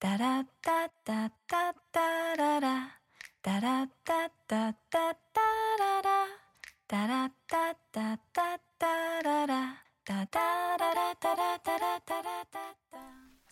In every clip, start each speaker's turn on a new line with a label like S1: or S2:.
S1: タラッタッタッタッララ。タラッタッタッタッタララ。タラッタッタッタッララ。タタララタラタラタラッタ。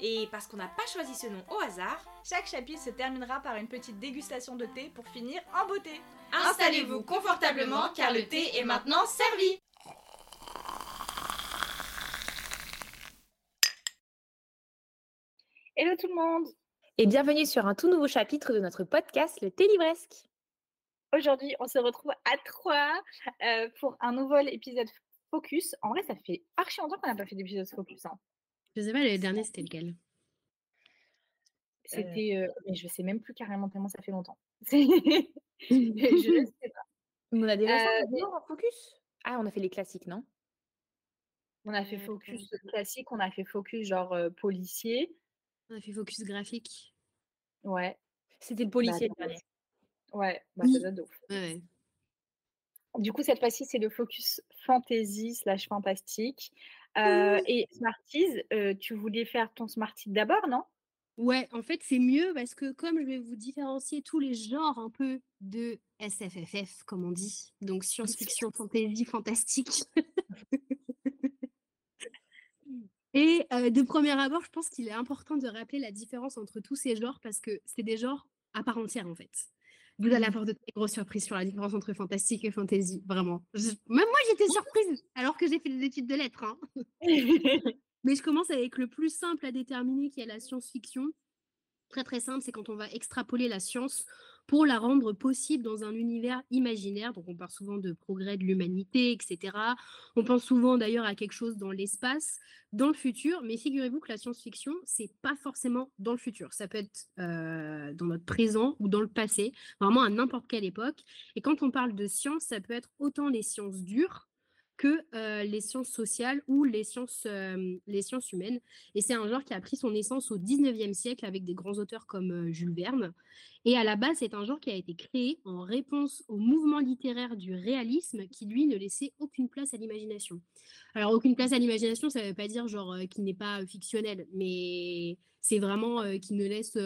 S2: Et parce qu'on n'a pas choisi ce nom au hasard,
S3: Chaque chapitre se terminera par une petite dégustation de thé pour finir en beauté.
S2: installez-vous confortablement car le thé est maintenant servi
S4: Hello tout le monde
S5: Et bienvenue sur un tout nouveau chapitre de notre podcast, le Télibresque.
S4: Aujourd'hui, on se retrouve à trois euh, pour un nouvel épisode focus. En vrai, ça fait archi longtemps qu'on n'a pas fait d'épisode focus. hein.
S6: Je sais pas, le dernier, c'était lequel?
S4: C'était, euh, mais je sais même plus carrément tellement ça fait longtemps. Je ne sais pas.
S5: On a déjà
S4: Euh,
S5: maintenant en focus? Ah, on a fait les classiques, non?
S4: On a fait focus classique, on a fait focus genre euh, policier.
S6: On a fait focus graphique.
S4: Ouais,
S5: C'était le policier
S4: Bah,
S5: le dernier.
S4: ouais, bah,
S6: Oui.
S4: ça de ouf.
S6: Ouais.
S4: Du coup, cette fois-ci, c'est le focus fantasy slash fantastique. Euh, et Smarties, euh, tu voulais faire ton Smarties d'abord, non?
S6: Ouais, en fait, c'est mieux parce que comme je vais vous différencier tous les genres un peu de SFFF, comme on dit, donc science-fiction, fantasy, fantastique. Et euh, de premier abord, je pense qu'il est important de rappeler la différence entre tous ces genres parce que c'est des genres à part entière en fait. Vous allez avoir de très grosses surprises sur la différence entre fantastique et fantasy, vraiment. Je- Même moi, j'étais surprise alors que j'ai fait des études de lettres. hein. Mais je commence avec le plus simple à déterminer qui est la science-fiction. Très très simple, c'est quand on va extrapoler la science pour la rendre possible dans un univers imaginaire. Donc on parle souvent de progrès de l'humanité, etc. On pense souvent d'ailleurs à quelque chose dans l'espace, dans le futur. Mais figurez-vous que la science-fiction, c'est pas forcément dans le futur. Ça peut être euh, dans notre présent ou dans le passé, vraiment à n'importe quelle époque. Et quand on parle de science, ça peut être autant les sciences dures que euh, les sciences sociales ou les sciences, euh, les sciences humaines. Et c'est un genre qui a pris son essence au 19e siècle avec des grands auteurs comme euh, Jules Verne. Et à la base, c'est un genre qui a été créé en réponse au mouvement littéraire du réalisme qui, lui, ne laissait aucune place à l'imagination. Alors, aucune place à l'imagination, ça ne veut pas dire genre euh, qui n'est pas fictionnel, mais c'est vraiment euh, qui ne laisse...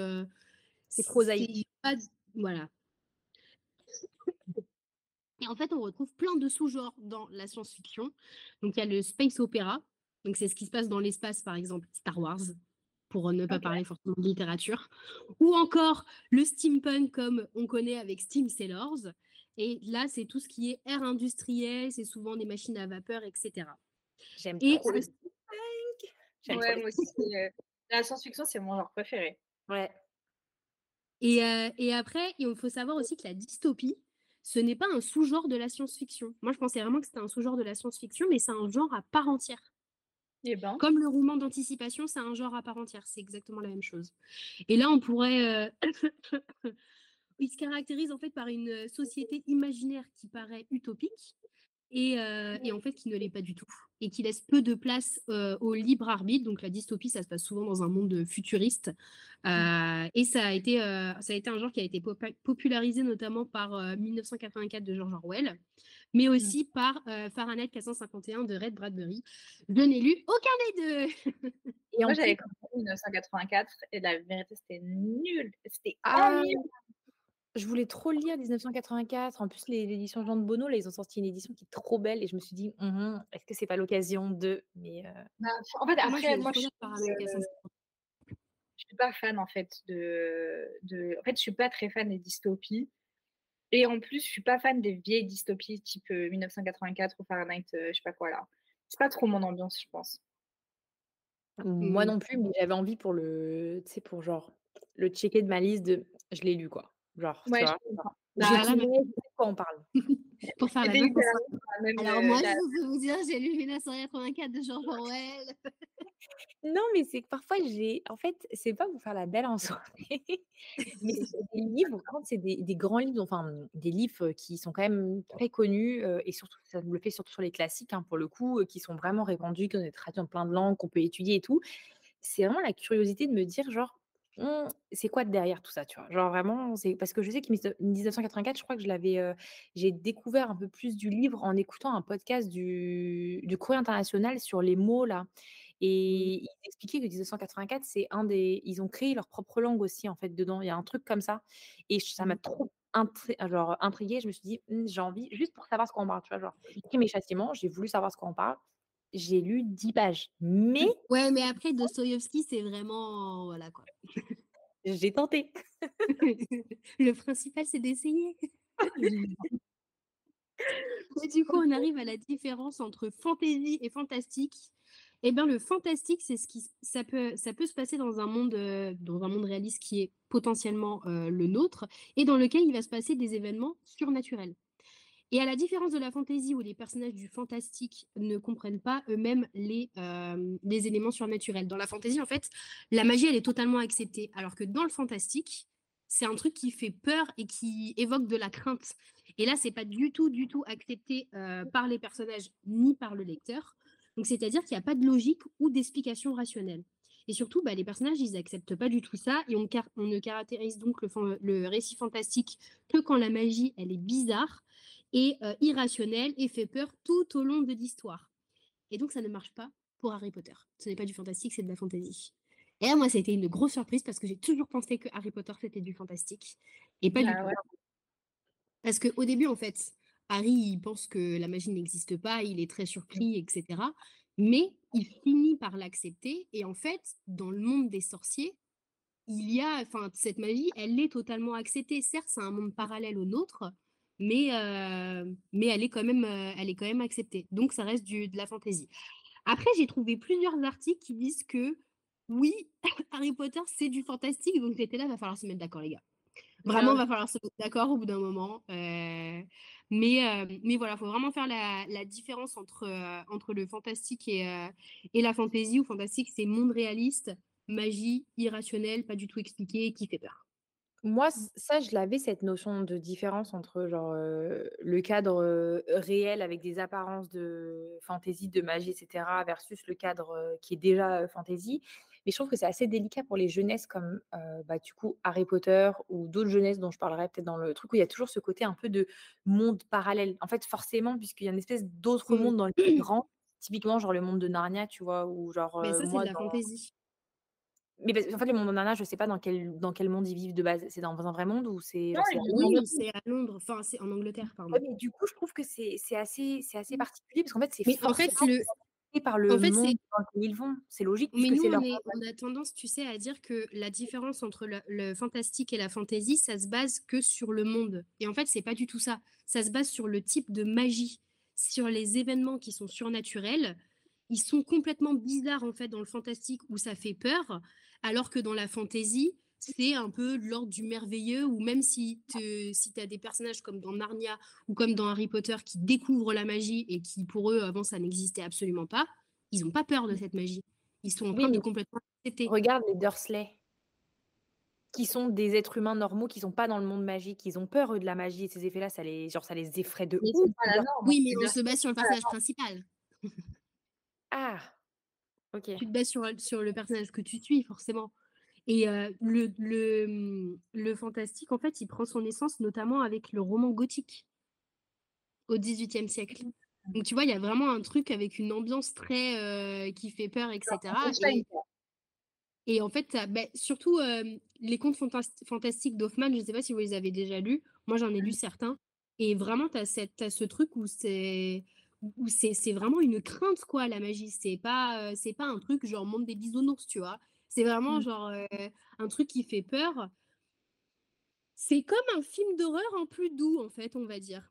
S5: C'est prosaïque.
S6: pas- Voilà. Et en fait, on retrouve plein de sous-genres dans la science-fiction. Donc, il y a le space opéra. Donc, c'est ce qui se passe dans l'espace, par exemple, Star Wars, pour ne pas parler forcément de littérature. Ou encore le steampunk, comme on connaît avec Steam Sailors. Et là, c'est tout ce qui est ère industrielle, c'est souvent des machines à vapeur, etc.
S5: J'aime trop.
S6: le-
S5: le- J'aime
S4: Ouais, moi aussi. euh, la science-fiction, c'est mon genre préféré.
S5: Ouais.
S6: Et, euh, et après, il faut savoir aussi que la dystopie, ce n'est pas un sous-genre de la science-fiction. Moi, je pensais vraiment que c'était un sous-genre de la science-fiction, mais c'est un genre à part entière.
S4: Eh ben,
S6: Comme le roman d'anticipation, c'est un genre à part entière. C'est exactement la même chose. Et là, on pourrait... euh, Il se caractérise en fait par une euh, société imaginaire qui paraît utopique et, euh, et en fait qui ne l'est pas du tout. Et qui laisse peu de place euh, au libre arbitre. Donc la dystopie, ça se passe souvent dans un monde futuriste. Euh, et ça a, été, ça a été un genre qui a été popularisé notamment par euh, 1984 de George Orwell, mais aussi par Fahrenheit 451 de Red Bradbury. Je n'ai lu aucun des deux.
S5: Et
S4: moi, j'avais en 1984 et la vérité, c'était nul. C'était
S5: Ah,
S4: ennuyeux.
S5: Je voulais trop lire 1984. En plus, les- l'édition Jean de Bonneau, là, ils ont sorti une édition qui est trop belle. Et je me suis dit, Hum, est-ce que c'est pas l'occasion de? Mais euh,
S4: Bah, en fait,
S6: Moi, je
S4: après, moi,
S6: trop lire
S4: euh,
S6: 451.
S4: je suis pas fan en fait de, de. En fait, je suis pas très fan des dystopies. Et en plus, je suis pas fan des vieilles dystopies type euh, 1984 ou Fahrenheit, euh, je sais pas quoi là. C'est pas trop mon ambiance, je pense.
S5: moi
S6: Mm.
S5: non plus, mais j'avais envie pour le. Tu sais, pour genre. Le checker de ma liste de. Je l'ai lu, quoi. Genre, tu
S4: Ouais, je
S5: vois?
S4: comprends.
S6: Bah, là,
S5: trouvé de quoi on parle.
S6: Pour faire la même
S4: même,
S6: Alors
S4: euh,
S6: moi,
S4: la-
S6: je peux vous dire, j'ai lu 1984 de George Orwell.
S5: Non, mais c'est que parfois j'ai en fait, c'est pas pour faire la belle en soirée, mais des livres, quand c'est des des grands livres, enfin, mmh, des livres, qui sont quand même très connus, et surtout ça me le fait surtout sur les classiques, hein, pour le coup, qui sont vraiment répandus, qui ont été traduits en plein de langues, qu'on peut étudier et tout. C'est vraiment la curiosité de me dire genre: «Mmh, c'est quoi derrière tout ça?» tu vois? Genre vraiment, c'est parce que je sais que mille neuf 1984, je crois que je l'avais, j'ai découvert un peu plus du livre en écoutant un podcast du du Courrier international sur les mots là
S6: Mmh.
S5: et ils expliquaient que 1984, c'est un des ils ont créé leur propre langue aussi, en fait, dedans. Il y a un truc comme ça et ça m'a
S6: Mmh.
S5: trop intriguée genre intriguée. Je me suis dit: «Mmh, j'ai envie» juste pour savoir ce qu'on parle, tu vois? Genre, Crimes et châtiments, j'ai voulu savoir ce qu'on parle. J'ai lu 10 pages, mais
S6: Ouais, mais après Dostoïevski, c'est vraiment voilà quoi.
S5: j'ai tenté.
S6: Le principal, c'est d'essayer. Et du coup, on arrive à la différence entre fantasy et fantastique. Eh bien, le fantastique, c'est ce qui ça peut ça peut se passer dans un monde, heu, dans un monde réaliste qui est potentiellement, heu, le nôtre et dans lequel il va se passer des événements surnaturels. Et à la différence de la fantasy où les personnages du fantastique ne comprennent pas eux-mêmes les, hem, les éléments surnaturels. Dans la fantasy, en fait, la magie, elle est totalement acceptée, alors que dans le fantastique, c'est un truc qui fait peur et qui évoque de la crainte. Et là, c'est pas du tout, du tout accepté, heu, par les personnages ni par le lecteur. Donc c'est-à-dire qu'il y a pas de logique ou d'explication rationnelle. Et surtout, bah, les personnages, ils acceptent pas du tout ça et on ne caractérise donc le le récit fantastique que quand la magie, elle est bizarre et heu, irrationnelle et fait peur tout au long de l'histoire. Et donc ça ne marche pas pour Harry Potter. Ce n'est pas du fantastique, c'est de la fantasy. Et là, moi, ça a été une grosse surprise parce que j'ai toujours pensé que Harry Potter, c'était du fantastique et pas du
S4: Ah
S6: tout.
S4: ouais.
S6: Parce qu'au début, en fait, Harry, il pense que la magie n'existe pas, il est très surpris, et cetera. Mais il finit par l'accepter et en fait, dans le monde des sorciers, il y a enfin, cette magie, elle est totalement acceptée. Certes, c'est un monde parallèle au nôtre, mais heu, mais elle est quand même, heu, elle est quand même acceptée. Donc ça reste du de la fantaisie. Après, j'ai trouvé plusieurs articles qui disent que oui, Harry Potter, c'est du fantastique, donc j'étais là: «Va falloir se mettre d'accord les gars». Vraiment,
S4: Grave.
S6: va falloir se mettre d'accord au bout d'un moment, heu, mais mais voilà, faut vraiment faire la la différence entre, entre le fantastique et et la fantaisie où fantastique, c'est monde réaliste, magie irrationnelle, pas du tout expliquée, qui fait peur.
S5: Moi, ç ça, je l'avais cette notion de différence entre genre, le cadre, réel avec des apparences de fantaisie, de magie et cetera versus le cadre, qui est déjà, fantaisie. Mais je trouve que c'est assez délicat pour les jeunesses comme, bah, du coup, Harry Potter ou d'autres jeunesses dont je parlerai peut-être dans le truc où il y a toujours ce côté un peu de monde parallèle. En fait, forcément, puisqu'il y a une espèce d'autre
S6: Mmh.
S5: monde dans le plus grand, typiquement genre le monde de Narnia, tu vois? Ou genre,
S6: Mais ça, c'est de la fantaisie.
S5: Mais parce qu'en fait, le monde en Narnia, je sais pas dans quel dans quel monde ils vivent de base. C'est dans un vrai monde ou c'est
S4: Non, en
S6: Oui, c'est à Londres, enfin, c'est en Angleterre,
S5: Ouais,
S6: pardon.
S5: mais du coup, je trouve que c'est c'est assez c'est assez particulier parce qu'en fait, c'est
S6: Mais en fait, le
S5: par
S6: en
S5: le
S6: fait,
S5: monde
S6: c'est
S5: dans lequel ils vont. C'est logique
S6: mais nous, on
S5: leur
S6: est on a tendance, tu sais, à dire que la différence entre le le fantastique et la fantaisie, ça se base que sur le monde et en fait, c'est pas du tout ça. Ça se base sur le type de magie, sur les événements qui sont surnaturels. Ils sont complètement bizarres, en fait, dans le fantastique où ça fait peur, alors que dans la fantaisie, c'est un peu de l'ordre du merveilleux ou même si tu as des personnages comme dans Narnia ou comme dans Harry Potter qui découvrent la magie et qui, pour eux, avant, ça n'existait absolument pas, ils ont pas peur de cette magie. Ils sont en
S5: oui,
S6: train de complètement l'accepter.
S5: regarde les Dursley, qui sont des êtres humains normaux, qui sont pas dans le monde magique. Ils ont peur, eux, de la magie et ces effets-là, ça les genre ça les effraie de
S4: Mais
S5: ouf,
S4: norme.
S6: Oui, mais on se base sur le personnage principal.
S5: ah!
S6: Tu te bases sur, sur le personnage que tu suis, forcément. Et euh, le, le, hum, le fantastique, en fait, il prend son essence notamment avec le roman gothique au XVIIIe siècle. Donc, tu vois, il y a vraiment un truc avec une ambiance très euh, qui fait peur, etc. Et, en fait, bah, surtout euh, les contes fantas- fantastiques d'Hoffmann, je ne sais pas si vous les avez déjà lus. Moi, j'en ai lu certains. Et vraiment, tu as, ce truc où c'est où c'est c'est vraiment une crainte, quoi, la magie. C'est pas, euh, c'est pas un truc genre monde des bisounours, tu vois. C'est vraiment
S4: Mmh.
S6: genre euh, un truc qui fait peur. C'est comme un film d'horreur en plus doux, en fait, on va dire.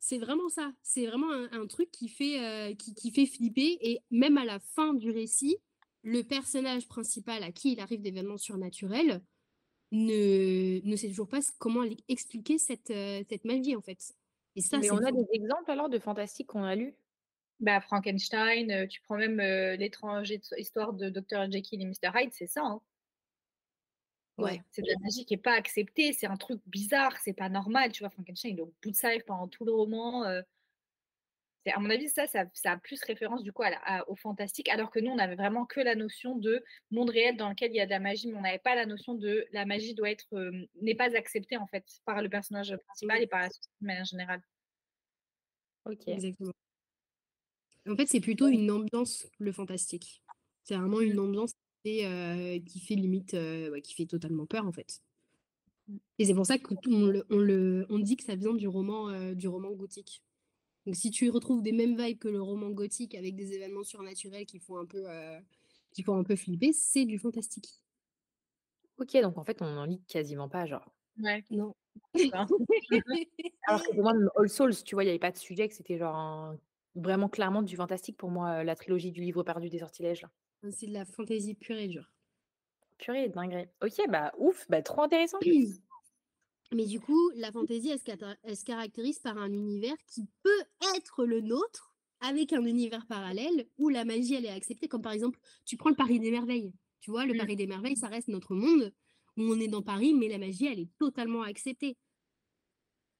S6: C'est vraiment ça. C'est vraiment un, un truc qui fait, euh, qui, qui fait flipper. Et même à la fin du récit, le personnage principal à qui il arrive d'événements surnaturels ne, ne sait toujours pas comment li- expliquer cette, cette magie, en fait. Et ça,
S5: Mais on a des exemples alors de fantastique qu'on a lus?
S4: Bah, Frankenstein, tu prends même euh, l'étrange his- histoire de Dr. Jekyll et Mr. Hyde, c'est ça. hein?
S6: Ouais.
S4: C'est de la magie qui n'est pas acceptée, c'est un truc bizarre, c'est pas normal. Tu vois, Frankenstein, il est au bout de sa pendant tout le roman. euh, à mon avis, ça, ça, ça a plus référence du coup à la- à- au fantastique, alors que nous, on avait vraiment que la notion de monde réel dans lequel il y a de la magie, mais on n'avait pas la notion de la magie doit être euh, n'est pas acceptée en fait par le personnage principal et par la société de manière générale.
S5: Ok.
S6: Exactement. En fait, c'est plutôt une ambiance, le fantastique. C'est vraiment une ambiance qui fait, euh, qui fait limite, euh, ouais, qui fait totalement peur, en fait. Et c'est pour ça qu'on le, on le, on dit que ça vient du roman, euh, du roman gothique. Donc, si tu retrouves des mêmes vibes que le roman gothique avec des événements surnaturels qui font un peu, euh, qui font un peu flipper, c'est du fantastique.
S5: Ok, donc en fait, on en lit quasiment pas, genre.
S4: Ouais.
S6: Non.
S5: Alors que pour moi, All Souls, tu vois, il n'y avait pas de sujet, que c'était genre un- vraiment clairement du fantastique pour moi, euh, la trilogie du livre perdu des sortilèges. Là.
S6: c'est de la fantaisie pure et dure.
S5: Purée, dinguerie. Ok, bah ouf, bah trop intéressant.
S6: Mais du coup, la fantaisie, elle, se elle se caractérise par un univers qui peut être le nôtre, avec un univers parallèle où la magie, elle est acceptée. Comme par exemple, tu prends le Paris des Merveilles. Tu vois, le
S4: Mm.
S6: Paris des Merveilles, ça reste notre monde, où on est dans Paris, mais la magie, elle est totalement acceptée.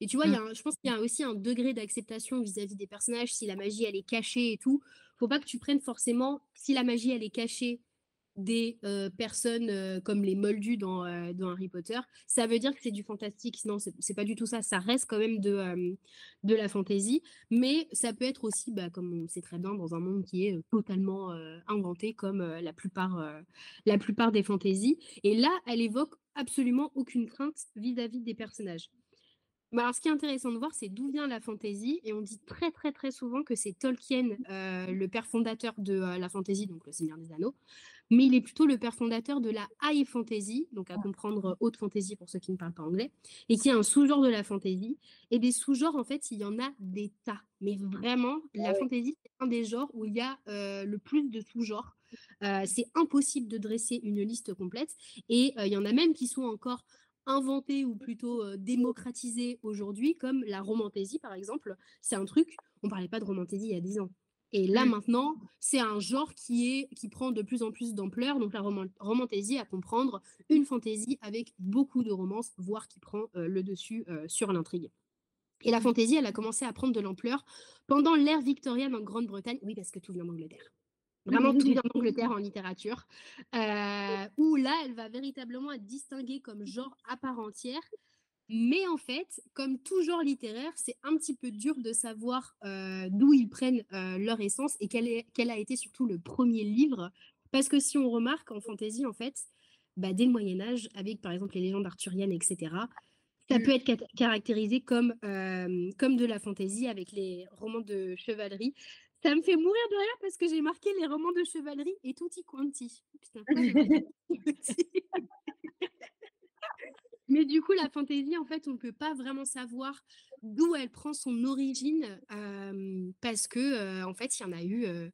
S6: Et tu vois, il y a un- je pense qu'il y a aussi un degré d'acceptation vis-à-vis des personnages, si la magie, elle est cachée et tout. Faut pas que tu prennes forcément, si la magie, elle est cachée des euh, personnes euh, comme les moldus dans, euh, dans Harry Potter, ça veut dire que c'est du fantastique. Non, c'est pas du tout ça. Ça reste quand même de, de la fantaisie, mais ça peut être aussi, bah, comme on sait très bien, dans un monde qui est totalement inventé, comme la, plupart, la plupart des fantaisies. Et là, elle évoque absolument aucune crainte vis-à-vis des personnages. Mais alors, ce qui est intéressant de voir, c'est d'où vient la fantaisie. Et on dit très, très, très souvent que c'est Tolkien, euh, le père fondateur de la fantaisie, donc le Seigneur des Anneaux. Mais il est plutôt le père fondateur de la high fantasy, donc à comprendre euh, haute fantasy pour ceux qui ne parlent pas anglais, et qui est un sous-genre de la fantasy. Et des sous-genres, en fait, il y en a des tas. Mais vraiment, la fantasy, c'est un des genres où il y a euh, le plus de sous-genres. Euh, c'est impossible de dresser une liste complète. Et il y en a même qui sont encore inventés ou plutôt euh, démocratisés aujourd'hui, comme la romantaisie, par exemple. C'est un truc, on parlait pas de romantaisie il y a 10 ans. Et là, maintenant, c'est un genre qui, est, qui prend de plus en plus d'ampleur. Donc, la roman- romantaisie, à comprendre, une fantaisie avec beaucoup de romances, voire qui prend euh, le dessus euh, sur l'intrigue. Et la fantaisie, elle a commencé à prendre de l'ampleur pendant l'ère victorienne en Grande-Bretagne. Oui, parce que tout vient d'Angleterre. Vraiment, tout vient d'Angleterre en littérature. euh, où là, elle va véritablement être distinguée comme genre à part entière. Mais en fait, comme tout genre littéraire, c'est un petit peu dur de savoir euh, d'où ils prennent euh, leur essence et quel, est, quel a été surtout le premier livre. Parce que si on remarque en fantaisie, en fait, bah, dès le Moyen Âge, avec par exemple les légendes arthuriennes, etc., ça
S4: Mm.
S6: peut être cat- caractérisé comme, euh, comme de la fantaisie avec les romans de chevalerie. Ça me fait mourir de rire parce que j'ai marqué les romans de chevalerie et tutti quanti. Putain, pourquoi j'ai pas dit tutti Mais du coup, la fantaisie, en fait, on ne peut pas vraiment savoir d'où elle prend son origine euh, parce que, euh, en fait, il y en a eu, euh,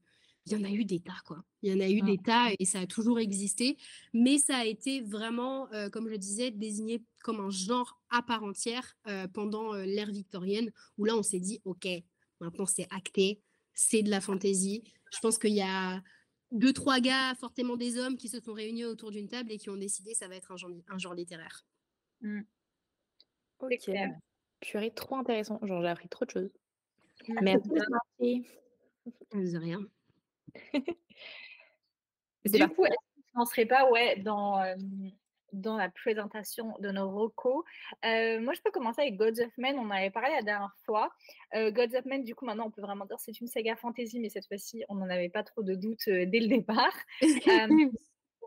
S6: il y en a eu des tas, quoi. Il y en a eu
S4: Ah.
S6: des tas et ça a toujours existé, mais ça a été vraiment, euh, comme je le disais, désigné comme un genre à part entière euh, pendant euh, l'ère victorienne, où là, on s'est dit, ok, maintenant c'est acté, c'est de la fantaisie. Je pense qu'il y a deux, trois gars, fortement des hommes, qui se sont réunis autour d'une table et qui ont décidé ça va être un genre, un genre littéraire.
S5: Ok.
S4: clair.
S5: Purée, trop intéressant. Genre, j'ai appris trop de choses.
S4: Mm.
S5: Merci.
S6: De rien.
S4: Du
S5: parti.
S4: coup, est-ce qu'on ne serait pas ouais, dans, euh, dans la présentation de nos recos Euh, Moi, je peux commencer avec Gods of Men. On en avait parlé la dernière fois. Euh, Gods of Men, du coup, maintenant, on peut vraiment dire que c'est une saga fantasy, mais cette fois-ci, on n'en avait pas trop de doutes euh, dès le départ.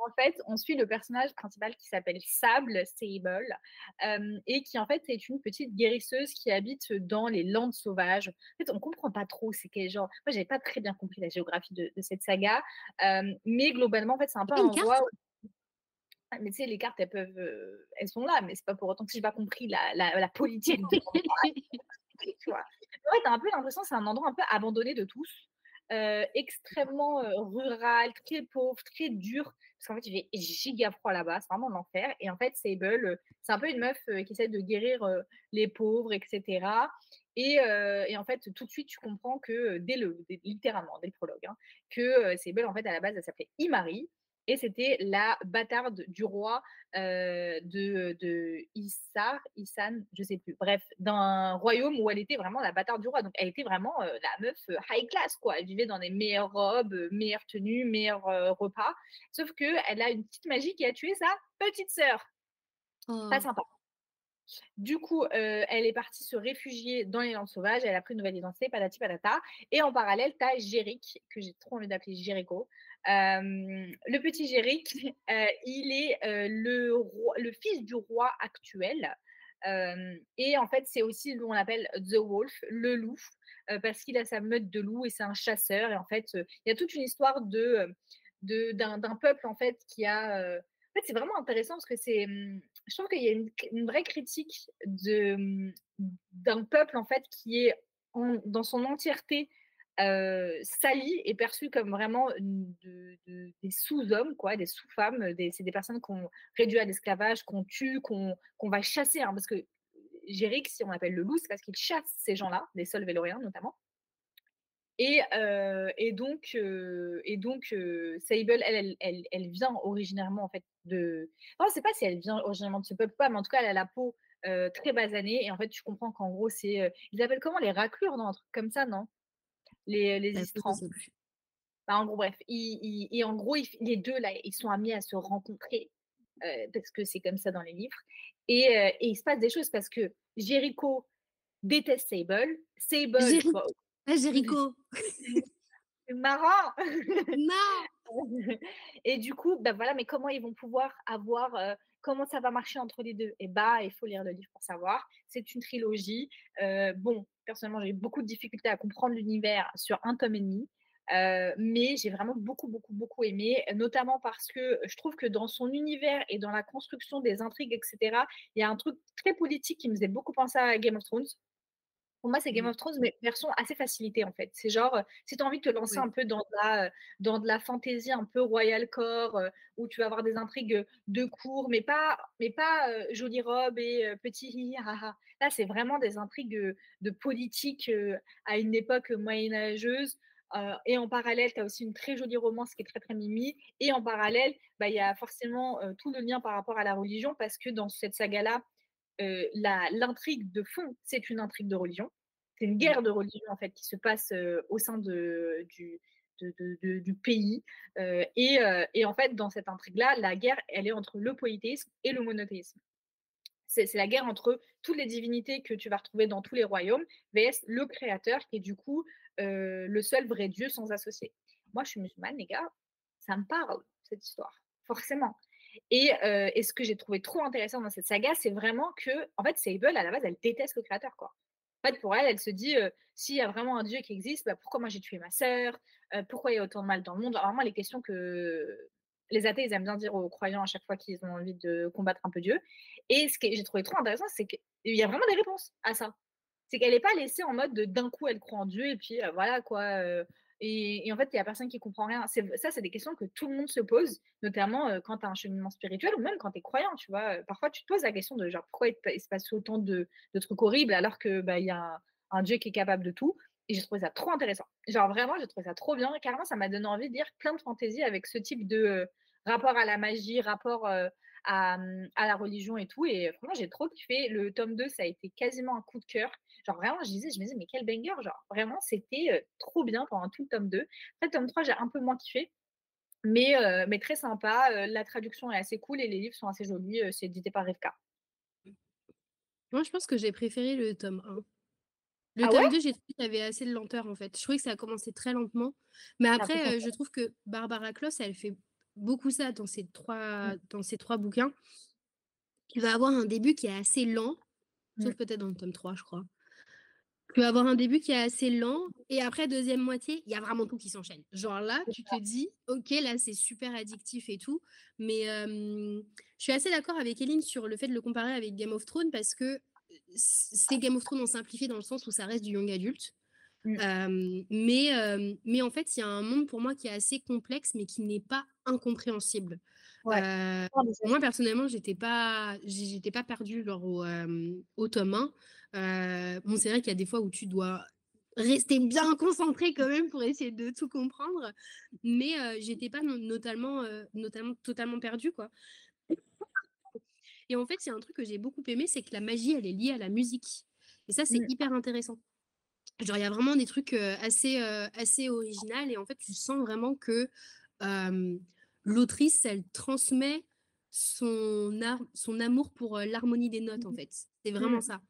S4: En fait, on suit le personnage principal qui s'appelle Sable, Sable, euh, et qui en fait est une petite guérisseuse qui habite dans les landes sauvages. En fait, on comprend pas trop c'est quel genre. Moi, j'avais pas très bien compris la géographie de, de cette saga, euh, mais globalement, en fait, c'est un peu un endroit où- Ah, Mais tu sais, les cartes, elles peuvent, euh, elles sont là, mais c'est pas pour autant que j'ai pas compris la, la, la politique. tu vois? En fait, t'as un peu l'impression que c'est un endroit un peu abandonné de tous. euh, extrêmement euh, rural, très pauvre, très dur, parce qu'en fait il fait giga froid là-bas, c'est vraiment l'enfer. Et en fait, Sable, euh, c'est un peu une meuf euh, qui essaie de guérir euh, les pauvres, etc. Et, et en fait, tout de suite, tu comprends que dès le, littéralement, dès le prologue, hein, que Sable, en fait, à la base, elle s'appelait Imari. Et c'était la bâtarde du roi euh, de, de Issar, Issan, je sais plus. Bref, d'un royaume où elle était vraiment la bâtarde du roi. Donc, elle était vraiment euh, la meuf euh, high class, quoi. Elle vivait dans les meilleures robes, meilleures tenues, meilleurs euh, repas. Sauf que elle a une petite magie qui a tué sa petite sœur.
S6: Oh.
S4: Pas sympa. Du coup, euh, elle est partie se réfugier dans les landes sauvages. Elle a pris une nouvelle identité, patati patata. Et en parallèle, tu as Jéric, que j'ai trop envie d'appeler Jéricho. Le petit Jéric, euh, il est euh, le, roi- le fils du roi actuel. Et en fait, c'est aussi, on l'appelle The Wolf, le loup, euh, parce qu'il a sa meute de loups et c'est un chasseur. Et en fait, il y a toute une histoire de d'un peuple en fait qui a. En fait, c'est vraiment intéressant parce que c'est. Je trouve qu'il y a une, vraie critique de d'un peuple en fait qui est dans son entièreté euh, sali et perçu comme vraiment des sous-hommes, quoi, des sous-femmes. C'est des personnes qu'on réduit à l'esclavage, qu'on tue, qu'on va chasser. hein, parce que Jéric, si on l'appelle le loup, c'est parce qu'il chasse ces gens-là, les sols véloriens notamment. Et, donc, euh, Sable, elle, vient originairement en fait de. Non, je sais pas si elle vient originairement de ce peuple pas, mais en tout cas, elle a la peau très basanée. Et en fait, tu comprends qu'en gros, c'est. ils appellent comment les raclures, non Un truc comme ça, non? Les, les
S6: Bah,
S4: istrans. Bah, en gros, bref. ils- ils- et en gros, ils- les deux, là, ils sont amenés à se rencontrer euh, parce que c'est comme ça dans les livres. Et, euh, et il se passe des choses parce que Jericho déteste Sable. Sable,
S6: Ah, Jericho
S4: c'est marrant
S6: Non
S4: Et du coup, bah voilà, mais comment ils vont pouvoir avoir, comment ça va marcher entre les deux? Et bah, il faut lire le livre pour savoir. C'est une trilogie. Euh, bon, personnellement, j'ai eu beaucoup de difficultés à comprendre l'univers sur un tome et demi. euh, mais j'ai vraiment beaucoup, beaucoup, beaucoup aimé, notamment parce que je trouve que dans son univers et dans la construction des intrigues, etc., il y a un truc très politique qui me faisait beaucoup penser à Game of Thrones. Pour moi, c'est Game
S6: Mmh.
S4: of Thrones, mais version assez facilitée en fait. C'est genre, si tu as envie de te lancer un peu dans de la, euh, dans de la fantaisie un peu royal core, euh, où tu vas avoir des intrigues de cours, mais pas, mais pas euh, jolie robe et euh, petit hi. Là, c'est vraiment des intrigues de politique euh, à une époque moyenâgeuse. Euh, et en parallèle, tu as aussi une très jolie romance qui est très très mimi. Et en parallèle, bah, il y a forcément euh, tout le lien par rapport à la religion, parce que dans cette saga-là, euh, l'intrigue de fond, c'est une intrigue de religion. C'est une guerre de religion en fait qui se passe euh, au sein de, du, de- de- de- du pays. Euh, et, et en fait, dans cette intrigue-là, la guerre, elle est entre le polythéisme et le monothéisme. C'est la guerre entre toutes les divinités que tu vas retrouver dans tous les royaumes, vs le créateur, qui est du coup le seul vrai Dieu sans associé. Moi, je suis musulmane, les gars, ça me parle, cette histoire, forcément. Et, ce que j'ai trouvé trop intéressant dans cette saga, c'est vraiment que, en fait, Sable, à la base, elle déteste le créateur, quoi. En fait, pour elle, elle se dit, euh, s'il y a vraiment un Dieu qui existe, bah, pourquoi moi j'ai tué ma sœur? Pourquoi il y a autant de mal dans le monde? Alors, Vraiment, les questions que les athées, ils aiment bien dire aux croyants à chaque fois qu'ils ont envie de combattre un peu Dieu. Et ce que j'ai trouvé trop intéressant, c'est qu'il y a vraiment des réponses à ça. C'est qu'elle n'est pas laissée en mode de d'un coup, elle croit en Dieu, et puis voilà, quoi. Et, en fait, il n'y a personne qui comprend rien. Ça, c'est des questions que tout le monde se pose, notamment euh, quand tu as un cheminement spirituel ou même quand tu es croyant, tu vois. Euh, Parfois, tu te poses la question de genre, pourquoi il, se passe autant de, trucs horribles alors qu'il bah, y a un, Dieu qui est capable de tout. Et j'ai trouvé ça trop intéressant. Genre, vraiment, j'ai trouvé ça trop bien. Carrément, ça m'a donné envie de lire plein de fantaisies avec ce type de euh, rapport à la magie, rapport à, à la religion et tout. Et vraiment, j'ai trop kiffé. Le tome 2, ça a été quasiment un coup de cœur. Genre, vraiment, je disais, je me disais, mais quel banger. Genre, vraiment, c'était trop bien pendant tout le tome 2. Après, tome 3, j'ai un peu moins kiffé. Mais, euh, mais très sympa. Euh, la traduction est assez cool et les livres sont assez jolis. C'est édité par Rivka.
S6: Moi, je pense que j'ai préféré le tome 1. Le
S4: Ah
S6: tome
S4: ouais?
S6: 2, j'ai trouvé qu'il y avait assez de lenteur en fait. Je trouvais que ça a commencé très lentement. Mais
S4: peu
S6: après, euh, je trouve que Barbara Kloss, elle fait beaucoup ça dans ses trois, dans ses trois bouquins. Tu vas avoir un début qui est assez lent, sauf
S4: Mm.
S6: peut-être dans le tome 3, je crois. Tu vas avoir un début qui est assez lent, et après, deuxième moitié, il y a vraiment tout qui s'enchaîne. Genre là, tu te dis, ok, là, c'est super addictif et tout, mais euh, je suis assez d'accord avec Eline sur le fait de le comparer avec Game of Thrones parce que c'est Game of Thrones en simplifié dans le sens où ça reste du young adulte.
S4: Mm.
S6: Euh, mais, euh, mais en fait, il y a un monde pour moi qui est assez complexe, mais qui n'est pas incompréhensible.
S4: Ouais.
S6: Euh, moi, personnellement, j'étais pas, j'étais pas perdue genre, au, au tome 1. Euh, bon, c'est vrai qu'il y a des fois où tu dois rester bien concentré quand même pour essayer de tout comprendre, mais euh, j'étais pas notamment, euh, notamment totalement perdue, quoi. Et en fait, il y a un truc que j'ai beaucoup aimé, c'est que la magie, elle est liée à la musique. Et ça, c'est
S4: Mmh.
S6: hyper intéressant. Genre, il y a vraiment des trucs euh, assez, assez original et en fait, tu sens vraiment que l'autrice, elle transmet son, son amour pour l'harmonie des notes, en fait. C'est vraiment
S4: Mmh.
S6: ça.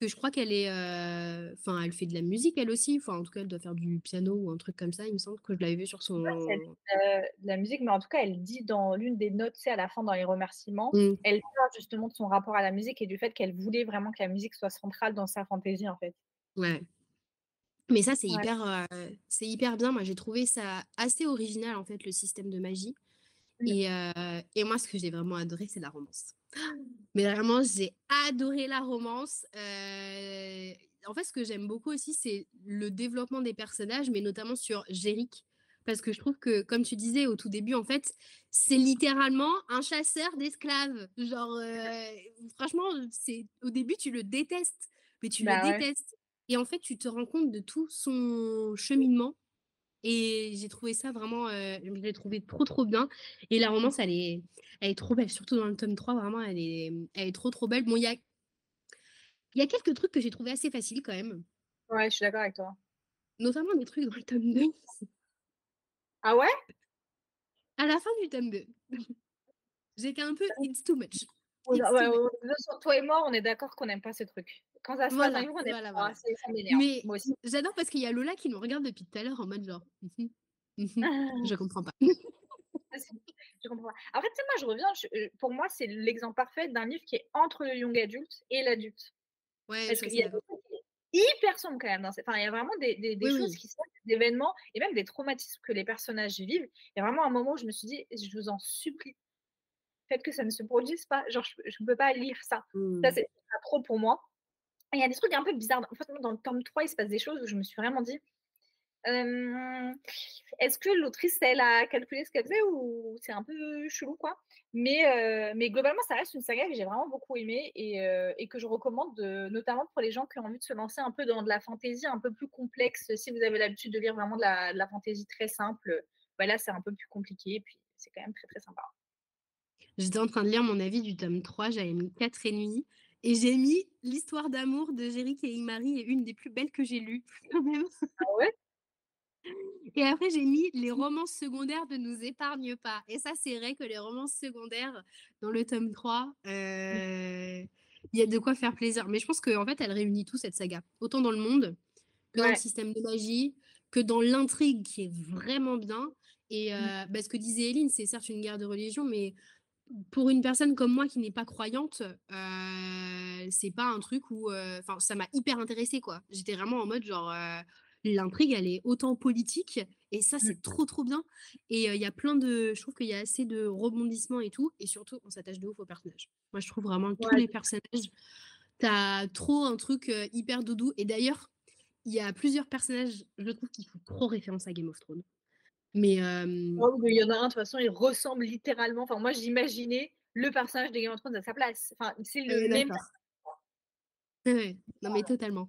S6: Que je crois qu'elle est... euh, Enfin, elle fait de la musique, elle aussi. Enfin, en tout cas, elle doit faire du piano ou un truc comme ça, il me semble que je l'avais vu sur son...
S4: Ouais, c'est euh, de la musique, mais en tout cas, elle dit dans l'une des notes, sais, à la fin, dans les remerciements,
S6: Mm.
S4: elle parle justement de son rapport à la musique et du fait qu'elle voulait vraiment que la musique soit centrale dans sa fantaisie, en fait.
S6: Ouais. Mais ça, c'est
S4: Ouais.
S6: hyper, euh, c'est hyper bien. Moi, j'ai trouvé ça assez original, en fait, le système de magie.
S4: Mm.
S6: Et, et moi, ce que j'ai vraiment adoré, c'est la romance. Mais vraiment, j'ai adoré la romance. Euh, En fait, ce que j'aime beaucoup aussi, c'est le développement des personnages, mais notamment sur Jéric. Parce que je trouve que, comme tu disais au tout début, en fait, c'est littéralement un chasseur d'esclaves. Genre, euh, franchement, c'est au début, tu le détestes, mais tu
S4: Bah
S6: le
S4: ouais.
S6: détestes. Et en fait, tu te rends compte de tout son cheminement. Et j'ai trouvé ça vraiment, euh, je l'ai trouvé trop trop bien. Et la romance, elle est, elle est trop belle, surtout dans le tome 3, vraiment, elle est, elle est trop trop belle. Bon, il y a, y a quelques trucs que j'ai trouvé assez faciles quand même,
S4: Ouais, je suis d'accord avec toi.
S6: notamment des trucs dans le tome 2.
S4: Ah ouais?
S6: À la fin du tome 2, j'étais un peu, it's too much.
S4: Ouais,
S6: It's
S4: ouais,
S6: too
S4: ouais,
S6: much.
S4: ouais, sur toi et moi, on est d'accord qu'on n'aime pas ce truc. Quand ça se passe
S6: Voilà,
S4: livres, on est
S6: voilà,
S4: ah,
S6: voilà.
S4: ça m'énerve.
S6: Mais
S4: Moi aussi.
S6: j'adore parce qu'il y a Lola qui nous regarde depuis tout à l'heure en mode genre, Mhm, mhm, je comprends pas.
S4: Je comprends pas. Après, tu sais, moi, je reviens. je- euh, pour moi, c'est l'exemple parfait d'un livre qui est entre le young adulte et l'adulte.
S6: Ouais,
S4: Parce qu'il y a
S6: vrai.
S4: des trucs hyper sombres quand même. Dans cette- Enfin, il y a vraiment des, des- des
S6: Oui,
S4: choses
S6: oui.
S4: qui sont des événements et même des traumatismes que les personnages vivent. Il y a vraiment un moment où je me suis dit, je vous en supplie, faites que ça ne se produise pas. Genre, je ne peux pas lire ça. Ça,
S6: Mm.
S4: c'est pas trop pour moi. Il y a des trucs un peu bizarres. En fait, dans le tome 3, il se passe des choses où je me suis vraiment dit, est-ce que l'autrice, elle a calculé ce qu'elle faisait ou c'est un peu chelou, quoi? Mais, mais globalement, ça reste une saga que j'ai vraiment beaucoup aimée et, que je recommande, de- notamment pour les gens qui ont envie de se lancer un peu dans de la fantaisie un peu plus complexe. Si vous avez l'habitude de lire vraiment de la, fantaisie très simple, bah là, c'est un peu plus compliqué. Et puis, c'est quand même très, très sympa.
S6: J'étais en train de lire mon avis du tome 3, j'avais mis 4 et j'ai mis l'histoire d'amour de Jéric et Imari est une des plus belles que j'ai lues, quand même.
S4: Ah ouais?
S6: Et après, j'ai mis les romances secondaires ne nous épargnent pas. Et ça, c'est vrai que les romances secondaires, dans le tome 3, euh, il y a de quoi faire plaisir. Mais je pense qu'en fait, elle réunit tout cette saga. Autant dans le monde, que dans le système de magie, que dans l'intrigue qui est vraiment bien. Et euh, bah, ce que disait Eline, c'est certes une guerre de religion, mais pour une personne comme moi qui n'est pas croyante, euh, c'est pas un truc où. Enfin, ça m'a hyper intéressée, quoi. J'étais vraiment en mode genre. euh, L'intrigue, elle est autant politique, et ça, c'est trop, trop bien. Et euh, il y a plein de. Je trouve qu'il y a assez de rebondissements et tout, et surtout, on s'attache de ouf aux personnages. Moi, je trouve vraiment tous
S4: Ouais.
S6: les personnages. T'as trop un truc euh, hyper doudou. Et d'ailleurs, il y a plusieurs personnages, je trouve, qui font trop référence à Game of Thrones. Mais. euh,
S4: il y en a un, de toute façon, il ressemble littéralement. Enfin, moi, j'imaginais le personnage de Game of Thrones à sa place. Enfin, c'est le
S6: Euh,
S4: même.
S6: Ouais, non mais totalement.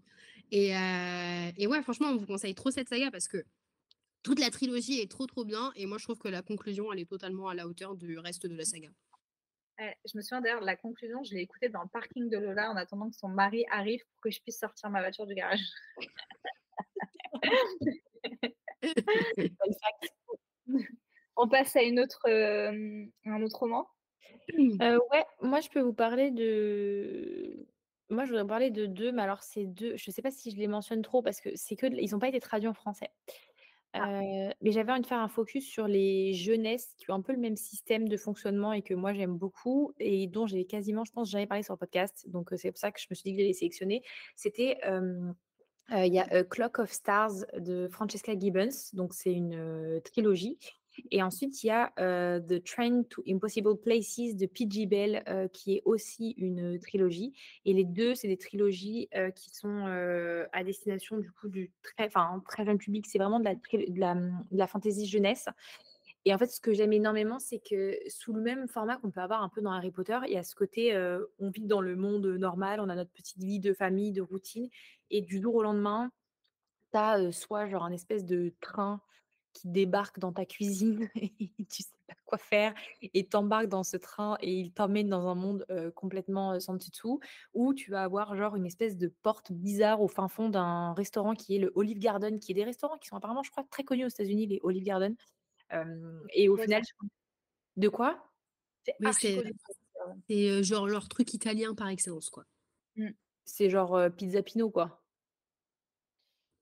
S6: Et, euh, et ouais, franchement, on vous conseille trop cette saga parce que toute la trilogie est trop trop bien et moi je trouve que la conclusion elle est totalement à la hauteur du reste de la saga.
S4: Ouais, je me souviens d'ailleurs la conclusion, je l'ai écoutée dans le parking de Lola en attendant que son mari arrive pour que je puisse sortir ma voiture du garage. On passe à une autre, euh, un autre roman.
S5: Euh, ouais, moi je peux vous parler de. Moi je voudrais parler de deux, mais alors c'est deux. Je sais pas si je les mentionne trop parce que c'est que de- ils n'ont pas été traduits en français. Euh, mais j'avais envie de faire un focus sur les jeunesses qui ont un peu le même système de fonctionnement et que moi j'aime beaucoup et dont j'ai quasiment, je pense, jamais parlé sur le podcast. Donc c'est pour ça que je me suis dit que je les sélectionner. C'était il y a Clock of Stars de Francesca Gibbons, donc c'est une trilogie. Et ensuite, il y a The Train to Impossible Places de P.G. Bell, qui est aussi une trilogie. Et les deux, c'est des trilogies qui sont à destination du coup du très, jeune public. C'est vraiment de la, la fantasy jeunesse. Et en fait, ce que j'aime énormément, c'est que sous le même format qu'on peut avoir un peu dans Harry Potter, il y a ce côté, on vit dans le monde normal, on a notre petite vie de famille, de routine, et du jour au lendemain, tu as soit genre un espèce de train qui débarque dans ta cuisine et tu sais pas quoi faire et t'embarques dans ce train et il t'emmène dans un monde complètement sans dessous ou tu vas avoir genre une espèce de porte bizarre au fin fond d'un restaurant qui est le Olive Garden qui est des restaurants qui sont apparemment je crois très connus aux États-Unis les Olive Garden et au final de quoi?
S4: C'est
S6: Oui, genre leur truc italien par excellence, quoi.
S5: c'est genre pizza pino quoi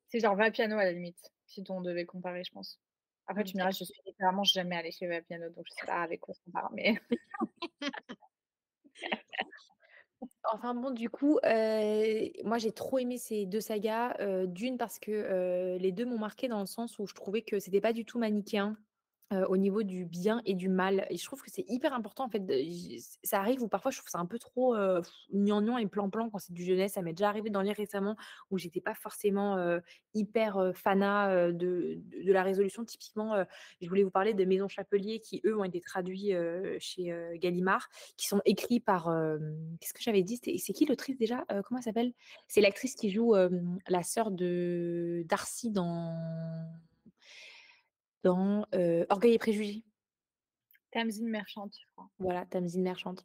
S4: C'est genre Vapiano à la limite, si on devait comparer, je pense. Après, tu me diras, je suis littéralement jamais allée chez Vapiano, donc je sais pas avec quoi on compare, mais
S5: Enfin bon, du coup, euh, moi j'ai trop aimé ces deux sagas. euh, D'une parce que euh, les deux m'ont marqué dans le sens où je trouvais que c'était pas du tout manichéen au niveau du bien et du mal. Et je trouve que c'est hyper important en fait. ça arrive où parfois je trouve ça un peu trop euh, et plan-plan quand c'est du jeunesse. Ça m'est déjà arrivé d'en lire récemment où j'étais pas forcément hyper fanat de, de, la résolution. Typiquement, je voulais vous parler de Maison Chapelier qui eux ont été traduits chez Gallimard qui sont écrits par. Qu'est-ce que j'avais dit? C'est qui l'autrice déjà? Comment elle s'appelle? C'est l'actrice qui joue la sœur de Darcy dans dans euh, Orgueil et Préjugés.
S4: Tamzine Merchant, je crois.
S5: Voilà, Tamzine Merchant,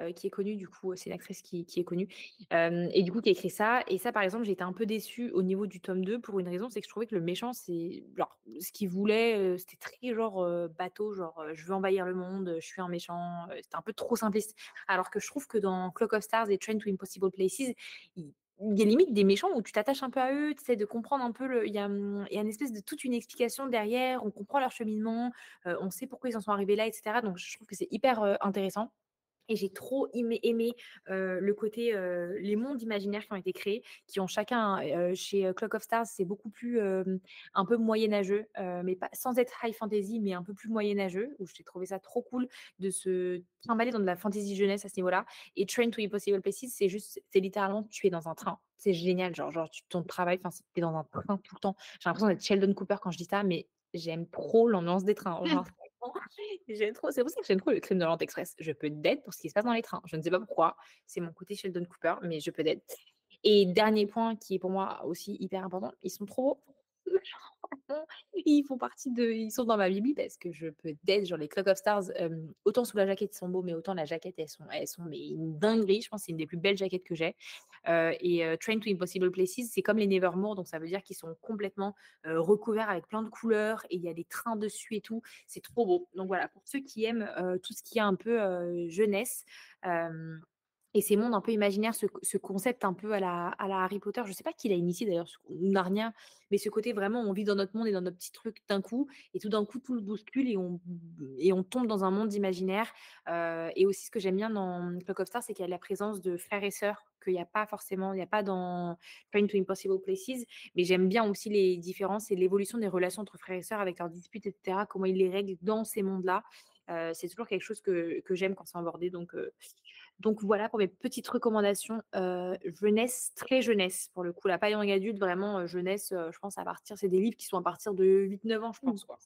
S5: euh, qui est connue, du coup, c'est une actrice qui, qui est connue, euh, et du coup, qui a écrit ça. Et ça, par exemple, j'ai été un peu déçue au niveau du tome 2 pour une raison, c'est que je trouvais que le méchant, c'est genre, ce qu'il voulait, euh, c'était très genre bateau, genre je veux envahir le monde, je suis un méchant, c'était un peu trop simpliste. Alors que je trouve que dans Clock of Stars et Train to Impossible Places, il il y a limite des méchants où tu t'attaches un peu à eux, tu essaies de comprendre un peu, le, il, y a, hum, il y a une espèce de toute une explication derrière, on comprend leur cheminement, euh, on sait pourquoi ils en sont arrivés là, etc. Donc je trouve que c'est hyper euh, intéressant. Et j'ai trop aimé, le côté, les mondes imaginaires qui ont été créés, qui ont chacun, chez Clock of Stars, c'est beaucoup plus un peu moyenâgeux, mais pas, sans être high fantasy, mais un peu plus moyenâgeux, où j'ai trouvé ça trop cool de se trimballer dans de la fantasy jeunesse à ce niveau-là. Et Train to Impossible Places, c'est juste, c'est littéralement, tu es dans un train. C'est génial, genre, genre ton travail, enfin, tu es dans un train tout le temps. J'ai l'impression d'être Sheldon Cooper quand je dis ça, mais j'aime trop l'ambiance des trains. J'aime trop, c'est pour ça que j'aime trop le crime de l'Orient Express. Je peux d'être pour ce qui se passe dans les trains. Je ne sais pas pourquoi. C'est mon côté Sheldon Cooper, mais je peux d'être. Et dernier point qui est pour moi aussi hyper important, ils sont trop beaux. Ils font partie de. Ils sont dans ma Bible parce que je peux d'être. Genre les Clock of Stars, autant sous la jaquette ils sont beaux, mais autant la jaquette elles sont, elles sont mais une dinguerie. Je pense que c'est une des plus belles jaquettes que j'ai. Et Train to Impossible Places, c'est comme les Nevermore, donc ça veut dire qu'ils sont complètement recouverts avec plein de couleurs et il y a des trains dessus et tout. C'est trop beau. Donc voilà, pour ceux qui aiment tout ce qui est un peu jeunesse. Et ces mondes un peu imaginaires, ce, ce concept un peu à la, à la Harry Potter, je ne sais pas qui l'a initié d'ailleurs, Narnia, mais ce côté vraiment, on vit dans notre monde et dans notre petit truc d'un coup, et tout d'un coup, tout le bouscule et on, et on tombe dans un monde imaginaire. Euh, et aussi, ce que j'aime bien dans Clock of Stars, c'est qu'il y a la présence de frères et sœurs, qu'il n'y a pas forcément, il n'y a pas dans Train to Impossible Places, mais j'aime bien aussi les différences et l'évolution des relations entre frères et sœurs avec leurs disputes, etc., comment ils les règlent dans ces mondes-là. Euh, c'est toujours quelque chose que, que j'aime quand c'est abordé. Donc, euh, donc voilà pour mes petites recommandations euh, jeunesse, très jeunesse pour le coup. La paille en adulte, vraiment euh, jeunesse, euh, je pense à partir, c'est des livres qui sont à partir de 8-9 ans, je pense. Quoi.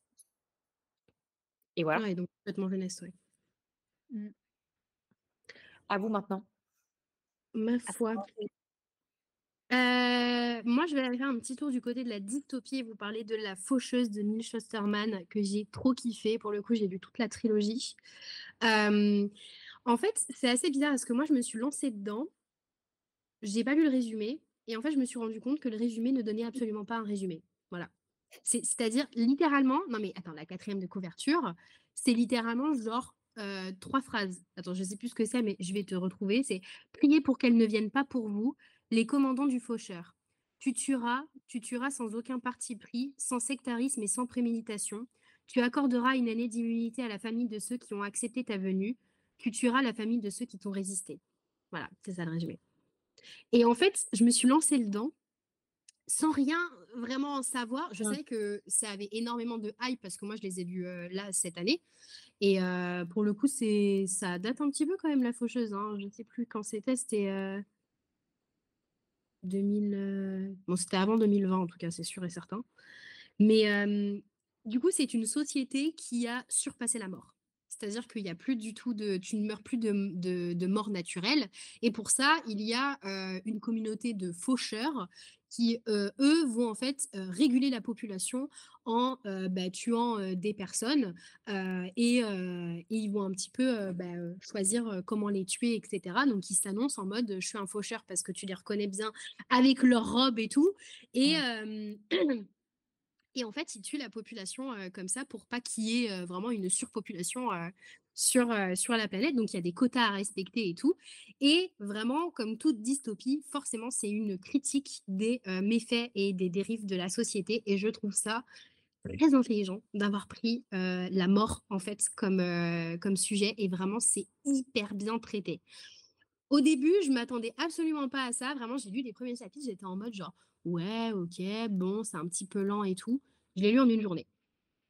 S5: Et voilà,
S6: Ouais, donc complètement jeunesse, ouais.
S5: à vous maintenant.
S6: Ma foi. moi, je vais aller faire un petit tour du côté de la dystopie et vous parler de La Faucheuse de Neil Shusterman que j'ai trop kiffé. Pour le coup, j'ai lu toute la trilogie. En fait, c'est assez bizarre parce que moi, je me suis lancée dedans. J'ai pas lu le résumé. Et en fait, je me suis rendu compte que le résumé ne donnait absolument pas un résumé. Voilà. C'est- C'est-à-dire, littéralement, non mais attends, la quatrième de couverture, c'est littéralement genre euh, trois phrases. Attends, je sais plus ce que c'est, mais je vais te retrouver. C'est Priez pour qu'elles ne viennent pas pour vous, les commandants du faucheur. Tu tueras, tu tueras sans aucun parti pris, sans sectarisme et sans préméditation. Tu accorderas une année d'immunité à la famille de ceux qui ont accepté ta venue. Tu tueras la famille de ceux qui t'ont résisté. Voilà, c'est ça le résumé. Et en fait, je me suis lancée dedans sans rien vraiment en savoir. Je savais que ça avait énormément de hype parce que moi, je les ai lus euh, là cette année. Et euh, pour le coup, c'est ça date un petit peu quand même, La Faucheuse. Hein. Je ne sais plus quand c'était. C'était euh, 2000. euh, Bon, c'était avant 2020 en tout cas, c'est sûr et certain. Mais, du coup, c'est une société qui a surpassé la mort. C'est-à-dire qu'il y a plus du tout de, tu ne meurs plus de, de, de mort naturelle. Et pour ça, il y a euh, une communauté de faucheurs qui, euh, eux, vont en fait euh, réguler la population en bah, tuant des personnes et, et ils vont un petit peu bah, choisir comment les tuer, etc. Donc ils s'annoncent en mode je suis un faucheur parce que tu les reconnais bien avec leur robe et tout. Et, et en fait, ils tuent la population euh, comme ça pour pas qu'il y ait euh, vraiment une surpopulation sur, sur la planète. Donc il y a des quotas à respecter et tout. Et vraiment, comme toute dystopie, forcément, c'est une critique des méfaits et des dérives de la société. Et je trouve ça très intelligent d'avoir pris la mort en fait comme, comme sujet. Et vraiment, c'est hyper bien traité. Au début, je m'attendais absolument pas à ça. Vraiment, j'ai lu les premiers chapitres, j'étais en mode genre, ouais, ok, bon, c'est un petit peu lent et tout. Je l'ai lu en une journée.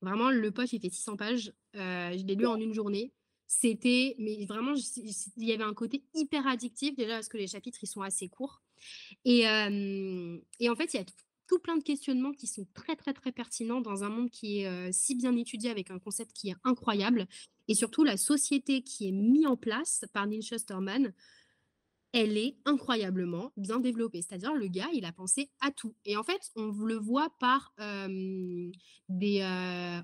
S6: Vraiment, le poche, il fait 600 pages. Euh, je l'ai lu en une journée. C'était, mais vraiment, il y avait un côté hyper addictif, déjà parce que les chapitres, ils sont assez courts. Et, euh, et en fait, il y a tout, tout plein de questionnements qui sont très, très, très pertinents dans un monde qui est euh, si bien étudié avec un concept qui est incroyable. Et surtout, la société qui est mise en place par Neil Shusterman, elle est incroyablement bien développée. C'est-à-dire, le gars, il a pensé à tout. Et en fait, on le voit par des.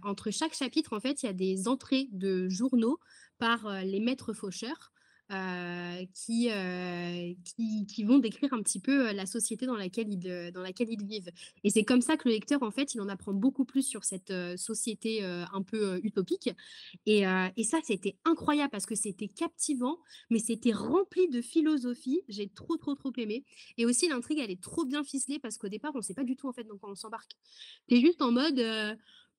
S6: entre chaque chapitre, en fait, il y a des entrées de journaux par les maîtres faucheurs. Euh, qui, euh, qui, qui vont décrire un petit peu euh, la société dans laquelle ils, dans laquelle ils vivent. Et c'est comme ça que le lecteur, en fait, il en apprend beaucoup plus sur cette société un peu utopique. Et, et ça, c'était incroyable parce que c'était captivant mais c'était rempli de philosophie. J'ai trop, trop, trop aimé. Et aussi, l'intrigue, elle est trop bien ficelée parce qu'au départ, on ne sait pas du tout en fait dans quoi on s'embarque. Tu es juste en mode,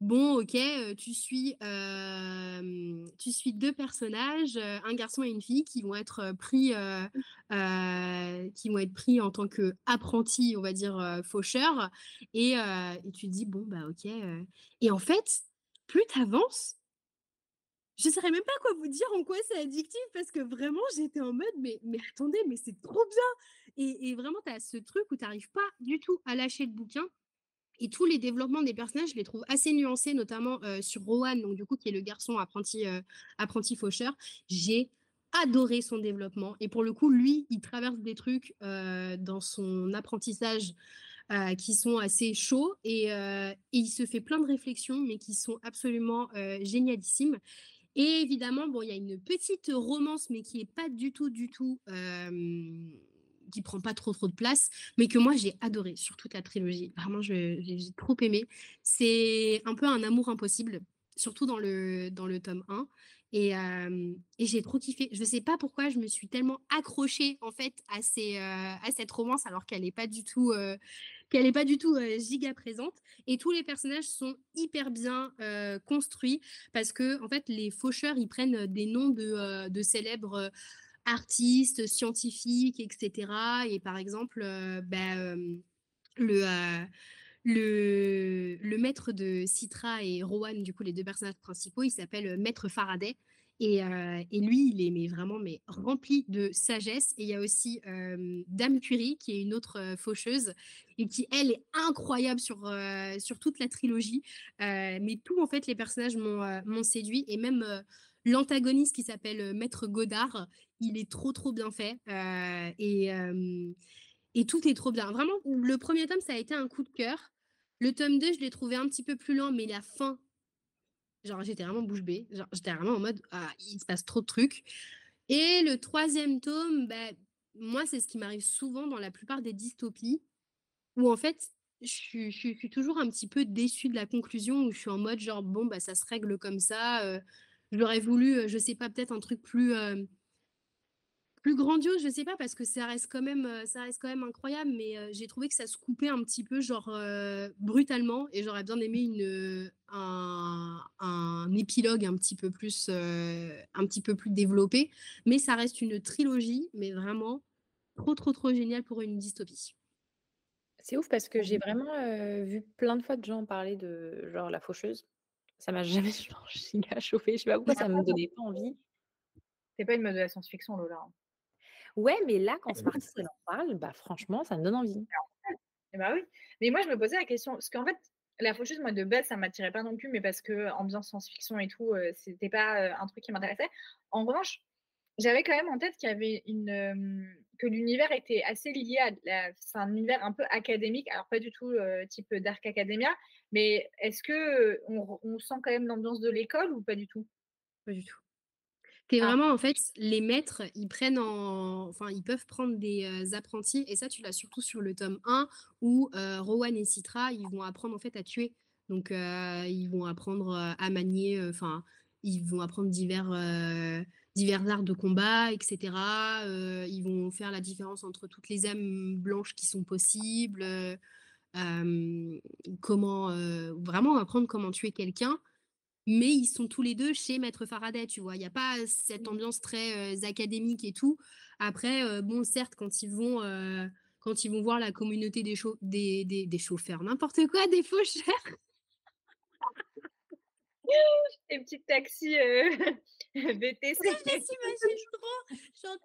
S6: bon, ok, euh, tu suis, euh, tu suis deux personnages, euh, un garçon et une fille, qui vont être pris, qui vont être pris en tant qu'apprentis, on va dire, faucheurs. Et, tu te dis, bon, bah ok. Et en fait, plus tu avances, je ne saurais même pas quoi vous dire en quoi c'est addictif parce que vraiment j'étais en mode mais, mais attendez mais c'est trop bien et, et vraiment tu as ce truc où tu n'arrives pas du tout à lâcher le bouquin et tous les développements des personnages je les trouve assez nuancés notamment euh, sur Rowan donc du coup qui est le garçon apprenti euh, apprenti faucheur. J'ai adoré son développement. Et pour le coup lui il traverse des trucs euh, dans son apprentissage qui sont assez chauds. Et, et il se fait plein de réflexions mais qui sont absolument génialissimes. Et évidemment, bon, il y a une petite romance, mais qui est pas du tout, du tout, qui prend pas trop, trop de place, mais que moi j'ai adoré sur toute la trilogie. Vraiment, j'ai trop aimé. C'est un peu un amour impossible, surtout dans le, dans le tome 1. Et, euh, et j'ai trop kiffé. Je sais pas pourquoi je me suis tellement accrochée en fait à, ces, euh, à cette romance alors qu'elle n'est pas du tout, euh, qu'elle pas du tout giga présente. Et tous les personnages sont hyper bien construits parce que en fait les faucheurs ils prennent des noms de, de célèbres artistes, scientifiques, etc. Et par exemple, euh, bah, euh, le, euh, le, le maître de Citra et Rowan, du coup les deux personnages principaux, il s'appelle Maître Faraday. Et, et lui, il est mais vraiment mais rempli de sagesse. Et il y a aussi Dame Curie, qui est une autre faucheuse, et qui, elle, est incroyable sur, sur toute la trilogie. Mais tout, en fait, les personnages m'ont séduit. Et même l'antagoniste qui s'appelle Maître Godard, il est trop, trop bien fait. Euh, et, et tout est trop bien. Vraiment, le premier tome, ça a été un coup de cœur. Le tome 2, je l'ai trouvé un petit peu plus lent, mais la fin, genre, j'étais vraiment bouche bée. Genre, j'étais vraiment en mode, ah, il se passe trop de trucs. Et le troisième tome, bah, moi, c'est ce qui m'arrive souvent dans la plupart des dystopies, où en fait, je suis, toujours un petit peu déçue de la conclusion, où je suis en mode, genre, bon, bah, ça se règle comme ça. euh, J'aurais voulu, euh, je sais pas, peut-être un truc plus, plus grandiose, je sais pas, parce que ça reste quand même, euh, ça reste quand même incroyable, mais euh, j'ai trouvé que ça se coupait un petit peu, genre euh, brutalement, et j'aurais bien aimé une, un, un épilogue un petit peu plus, euh, un petit peu plus développé, mais ça reste une trilogie, mais vraiment trop, trop, trop génial pour une dystopie.
S5: C'est ouf parce que j'ai vraiment euh, vu plein de fois de gens parler de genre la faucheuse. Ça m'a jamais genre, giga chauffé. Je sais pas pourquoi ça me donnait pas envie.
S4: C'est pas une mode de la science-fiction, Lola.
S5: Ouais, mais là, quand Smarties elle en parle, bah franchement, ça me donne envie.
S4: Eh bah oui. Mais moi, je me posais la question, parce qu'en fait, La faucheuse, moi, de base, ça m'attirait pas non plus, mais parce que ambiance science-fiction et tout, euh, c'était pas euh, un truc qui m'intéressait. En revanche, j'avais quand même en tête qu'il y avait une euh, que l'univers était assez lié à la- c'est un univers un peu académique, alors pas du tout euh, type Dark Academia, mais est-ce que euh, on, on sent quand même l'ambiance de l'école ou pas du tout?
S6: Pas du tout. T'es
S4: Ah.
S6: vraiment, en fait, les maîtres, ils prennent en... Enfin, ils peuvent prendre des euh, apprentis, et ça, tu l'as surtout sur le tome 1, où euh, Rowan et Citra, ils vont apprendre, en fait, à tuer. Donc, euh, ils vont apprendre euh, à manier, enfin, ils vont apprendre divers, divers arts de combat, etc. Ils vont faire la différence entre toutes les âmes blanches qui sont possibles, comment, vraiment apprendre comment tuer quelqu'un mais ils sont tous les deux chez Maître Faraday, tu vois. Il n'y a pas cette ambiance très euh, académique et tout. Après, euh, bon, certes, quand ils vont, euh, quand ils vont voir la communauté des, chau- des, des, des chauffeurs, n'importe quoi, des faucheurs,
S4: Les petits taxis euh, VTC.
S6: je trop, j'en.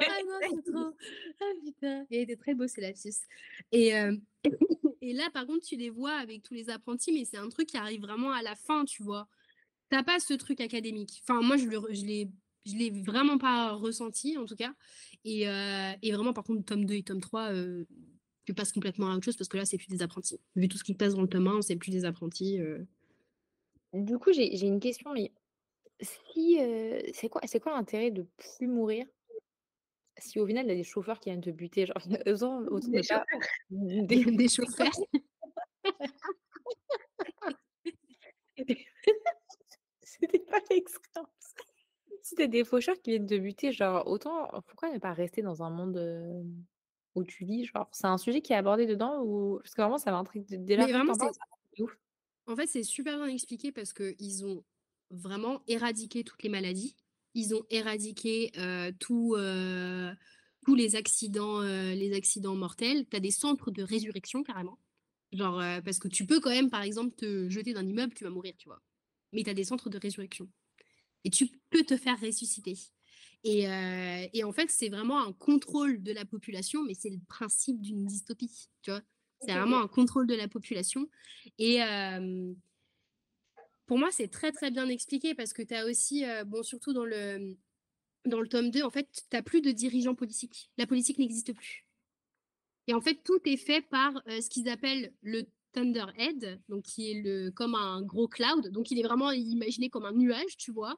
S6: Ah non, c'est trop. Ah putain. Il était très beau, c'est lapsus. Et, euh, et là, par contre, tu les vois avec tous les apprentis, mais c'est un truc qui arrive vraiment à la fin, tu vois. T'as pas ce truc académique. Enfin, moi, je l'ai je l'ai vraiment pas ressenti, en tout cas. Et, euh, et vraiment, par contre, tome 2 et tome 3, euh, tu passes complètement à autre chose parce que là, c'est plus des apprentis. Vu tout ce qui passe dans le tome 1, c'est plus des apprentis. euh.
S5: Du coup, j'ai j'ai une question, mais si euh, c'est quoi, c'est quoi l'intérêt de plus mourir? Si au final il y a des chauffeurs qui viennent te buter, genre autant, autant
S4: Des
S5: pas
S6: Des, des chauffeurs.
S5: C'était pas l'excellence. Si t'as des faucheurs qui viennent te buter, genre autant pourquoi ne pas rester dans un monde euh, où tu lis, genre? C'est un sujet qui est abordé dedans ou parce que vraiment ça m'intrigue dès là
S6: vraiment. En fait, c'est super bien expliqué parce qu'ils ont vraiment éradiqué toutes les maladies. Ils ont éradiqué euh, tout, euh, tous les accidents, euh, les accidents mortels. Tu as des centres de résurrection carrément. Genre, parce que tu peux quand même, par exemple, te jeter d'un immeuble, tu vas mourir, tu vois. Mais tu as des centres de résurrection. Et tu peux te faire ressusciter. Et, euh, et en fait, c'est vraiment un contrôle de la population, mais c'est le principe d'une dystopie, tu vois. C'est vraiment un contrôle de la population. Et euh, pour moi, c'est très très bien expliqué parce que tu as aussi, euh, bon, surtout dans le, dans le tome 2, en fait, tu n'as plus de dirigeants politiques. La politique n'existe plus. Et en fait, tout est fait par euh, ce qu'ils appellent le Thunderhead, donc qui est le, comme un gros cloud. Donc il est vraiment imaginé comme un nuage, tu vois.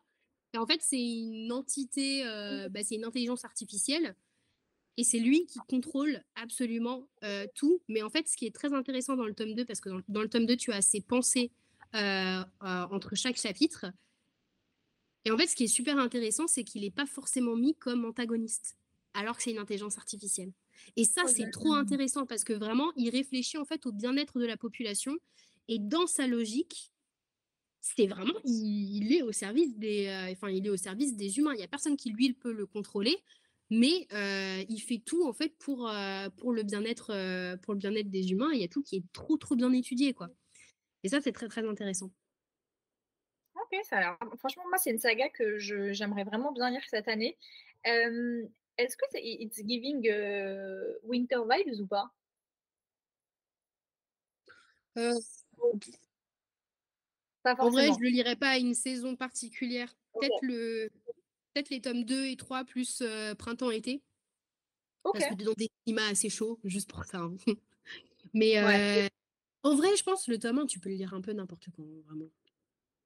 S6: Et en fait, c'est une entité, euh, bah, c'est une intelligence artificielle. Et c'est lui qui contrôle absolument tout. Mais en fait, ce qui est très intéressant dans le tome 2, parce que dans, le tome 2, tu as ces pensées entre chaque chapitre. Et en fait, ce qui est super intéressant, c'est qu'il n'est pas forcément mis comme antagoniste, alors que c'est une intelligence artificielle. Et ça, c'est trop intéressant parce que vraiment, il réfléchit en fait au bien-être de la population. Et dans sa logique, c'est vraiment, il, il est au service des, euh, enfin, il est au service des humains. Il n'y a personne qui lui peut le contrôler, mais euh, il fait tout en fait pour euh, pour le bien-être, euh, pour le bien-être des humains. Il y a tout qui est trop trop bien étudié, quoi. Et ça, c'est très très intéressant.
S4: Ok, ça a l'air- Franchement, moi, c'est une saga que j'aimerais vraiment bien lire cette année. Euh, Est-ce que c'est It's Giving euh, Winter Vibes ou pas?
S6: Euh,
S4: Pas
S6: En vrai, je le lirai pas à une saison particulière. Peut-être le, peut-être les tomes 2 et 3 plus euh, printemps-été. Parce que dans des climats assez chauds, juste pour ça. hein. Mais
S4: Ouais.
S6: Euh, en vrai, je pense le tome 1, tu peux le lire un peu n'importe quand, vraiment.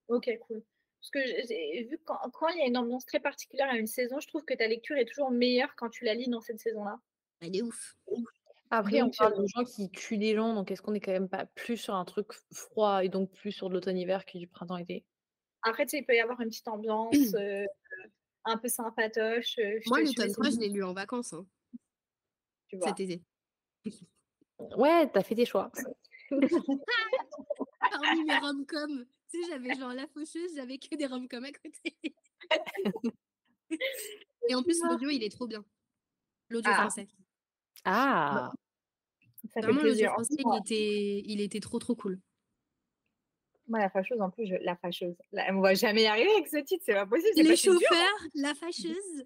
S4: Ok, cool. Parce que vu que quand, quand il y a une ambiance très particulière à une saison, je trouve que ta lecture est toujours meilleure quand tu la lis dans cette saison-là.
S6: Elle est ouf.
S5: Après, on parle de gens qui tuent des gens, donc est-ce qu'on est quand même pas plus sur un truc froid et donc plus sur de l'automne-hiver que du printemps-été?
S4: Après, tu sais, il peut y avoir une petite ambiance euh, un peu sympatoche. euh, je
S6: Moi, 3, je l'ai lu en vacances hein,
S4: tu vois.
S6: cet été.
S5: Ouais, t'as fait tes choix.
S6: Parmi mes rom-coms, tu sais, j'avais genre La Faucheuse, j'avais que des rom-coms à côté. Et en plus, l'audio, il est trop bien. L'audio
S4: Ah.
S6: français.
S5: Ah
S4: fait
S6: Vraiment, l'audio français, il était, il était trop, trop cool.
S4: Moi, la fâcheuse, en plus, je... la fâcheuse. Là, on va jamais y arriver avec ce titre, c'est pas possible. c'est
S6: Les chauffeurs, La Fâcheuse.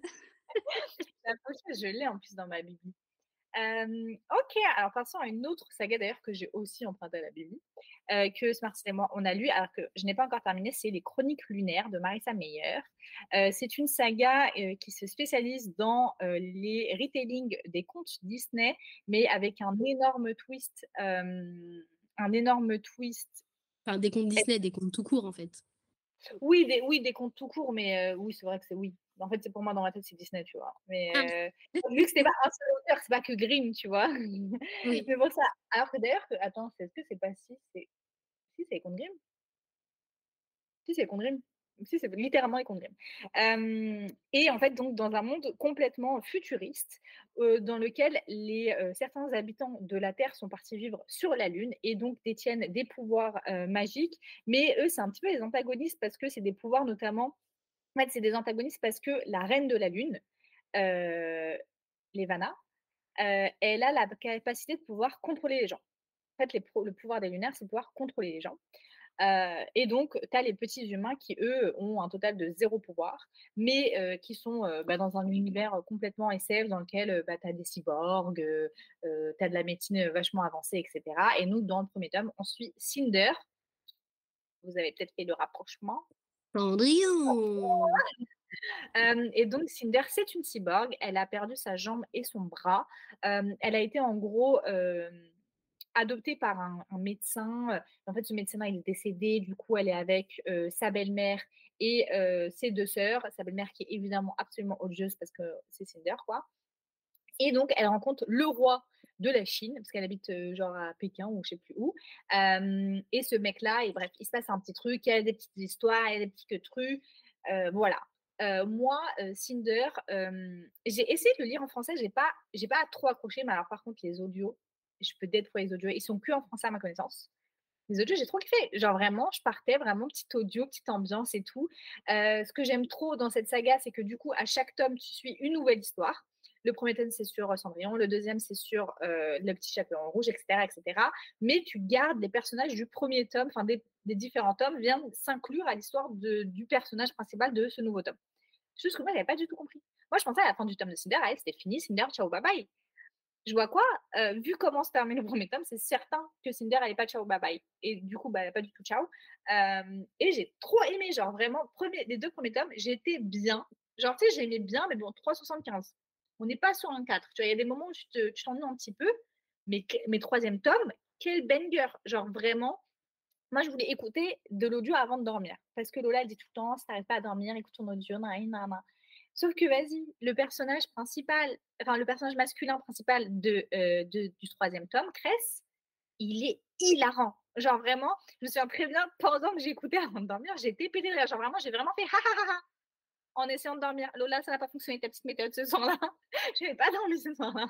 S4: La fâcheuse, je l'ai en plus dans ma bible. Euh, ok, alors passons à une autre saga d'ailleurs que j'ai aussi empruntée à la Bible, euh, que Smart et moi on a lu, alors que je n'ai pas encore terminé, c'est Les Chroniques lunaires de Marissa Meyer. Euh, c'est une saga qui se spécialise dans les retellings des contes Disney, mais avec un énorme twist, un énorme twist.
S6: Enfin, des contes Disney, des contes tout court en fait.
S4: Oui, des, oui, des contes tout courts, mais oui, c'est vrai que c'est oui. En fait, c'est pour moi dans ma tête, c'est Disney, tu vois. Mais
S6: Ah.
S4: euh, vu que c'était pas un seul auteur, c'est pas que Grimm, tu vois.
S6: Oui.
S4: Mais bon, ça. Alors que d'ailleurs, que- attends, c'est- est-ce que c'est pas si c'est si c'est contes Grimm? Si c'est contes Grimm. Si c'est littéralement contes Grimm. Euh, et en fait, donc dans un monde complètement futuriste, euh, dans lequel les euh, certains habitants de la Terre sont partis vivre sur la Lune et donc détiennent des pouvoirs magiques. Mais eux, c'est un petit peu les antagonistes parce que c'est des pouvoirs notamment. En fait, c'est des antagonistes parce que la reine de la Lune, euh, Levana, elle a la capacité de pouvoir contrôler les gens. En fait, le pouvoir des lunaires, c'est de pouvoir contrôler les gens. Et donc, tu as les petits humains qui, eux, ont un total de zéro pouvoir, mais qui sont bah, dans un univers complètement SF dans lequel bah, tu as des cyborgs, tu as de la médecine vachement avancée, etc. Et nous, dans le premier tome, on suit Cinder. Vous avez peut-être fait le rapprochement.
S6: Cendrillon
S4: et donc, Cinder, c'est une cyborg. Elle a perdu sa jambe et son bras. Elle a été en gros adoptée par un, médecin. En fait, ce médecin il est décédé. Du coup, elle est avec sa belle-mère et ses deux sœurs. Sa belle-mère qui est évidemment absolument odieuse parce que c'est Cinder, quoi. Et donc, elle rencontre le roi de la Chine, parce qu'elle habite genre à Pékin ou je sais plus où. Et ce mec-là, et bref, il se passe un petit truc, il y a des petites histoires, il y a des petits trucs. Voilà. Moi, Cinder, j'ai essayé de le lire en français, j'ai pas, j'ai pas trop accroché, mais alors par contre, les audios, je peux peut-être trouver les audios, ils sont que en français à ma connaissance. Les audios, j'ai trop kiffé. Genre vraiment, je partais vraiment petit audio, petite ambiance et tout. Ce que j'aime trop dans cette saga, c'est que du coup, à chaque tome, tu suis une nouvelle histoire. Le premier tome, c'est sur euh, Cendrillon. Le deuxième, c'est sur euh, le petit chaperon rouge, etc., etc. Mais tu gardes les personnages du premier tome, enfin des, différents tomes, viennent s'inclure à l'histoire du personnage principal de ce nouveau tome. Juste que moi, j'avais pas du tout compris. Moi, je pensais à la fin du tome de Cinder, c'était fini, Cinder, ciao, bye bye. Je vois quoi Euh, Vu comment se termine le premier tome, c'est certain que Cinder, elle est pas ciao, bye bye. Et du coup, bah, elle est pas du tout ciao. Et j'ai trop aimé, genre vraiment, premier, les deux premiers tomes, j'étais bien. Genre, tu sais, j'aimais bien, mais bon, 3,75. On n'est pas sur un 4. Tu vois, il y a des moments où tu te- tu t'ennuies un petit peu, mais mes troisième tome, quel banger. Genre vraiment, moi, je voulais écouter de l'audio avant de dormir. Parce que Lola, elle dit tout le temps, t'arrives pas à dormir, écoute ton audio. Sauf que, vas-y, le personnage principal, enfin, le personnage masculin principal euh, du troisième tome, Cress, il est hilarant. Genre vraiment, je me souviens très bien, pendant que j'écoutais avant de dormir, j'étais pété de rire. Genre vraiment, j'ai vraiment fait ha ha ha ha en essayant de dormir. Lola, ça n'a pas fonctionné ta petite méthode ce soir-là. Je n'avais pas dormi ce soir-là.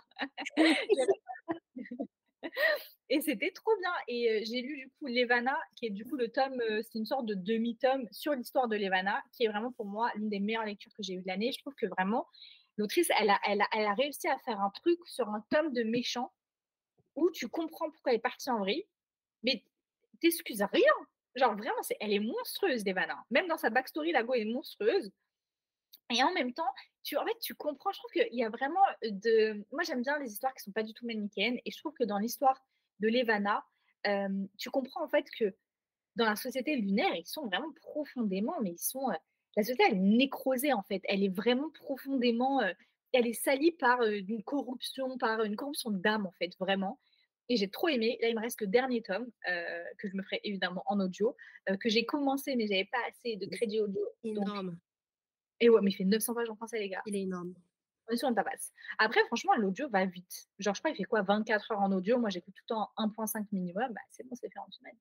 S4: Et c'était trop bien. Et euh, j'ai lu du coup Levana, qui est du coup le tome, euh, c'est une sorte de demi-tome sur l'histoire de Levana, qui est vraiment pour moi l'une des meilleures lectures que j'ai eues de l'année. Je trouve que vraiment, l'autrice, elle a, elle, a, elle a réussi à faire un truc sur un tome de méchant où tu comprends pourquoi elle est partie en vrille, mais t'excuses rien. Genre vraiment, c'est, elle est monstrueuse, Levana. Même dans sa backstory, la go est monstrueuse. Et en même temps, tu, en fait, tu comprends, je trouve qu'il y a vraiment de... Moi, j'aime bien les histoires qui sont pas du tout manichéennes. Et je trouve que dans l'histoire de Levana, euh, tu comprends en fait que dans la société lunaire, ils sont vraiment profondément, mais ils sont... euh, la société, elle est nécrosée, en fait. Elle est vraiment profondément... euh, elle est salie par une corruption, par une corruption d'âme, en fait, vraiment. Et j'ai trop aimé. Là, il me reste le dernier tome, que je me ferai évidemment en audio, que j'ai commencé, mais j'avais pas assez de crédit audio. Donc,
S6: Énorme.
S4: Et ouais, mais il fait 900 pages en français, les gars.
S6: Il est énorme.
S4: On est sur une tapasse. Après, franchement, l'audio va vite. Genre, je crois, il fait quoi 24 heures en audio. Moi, j'écoute tout le temps en 1.5 minimum. Bah, c'est bon, c'est fait en semaine.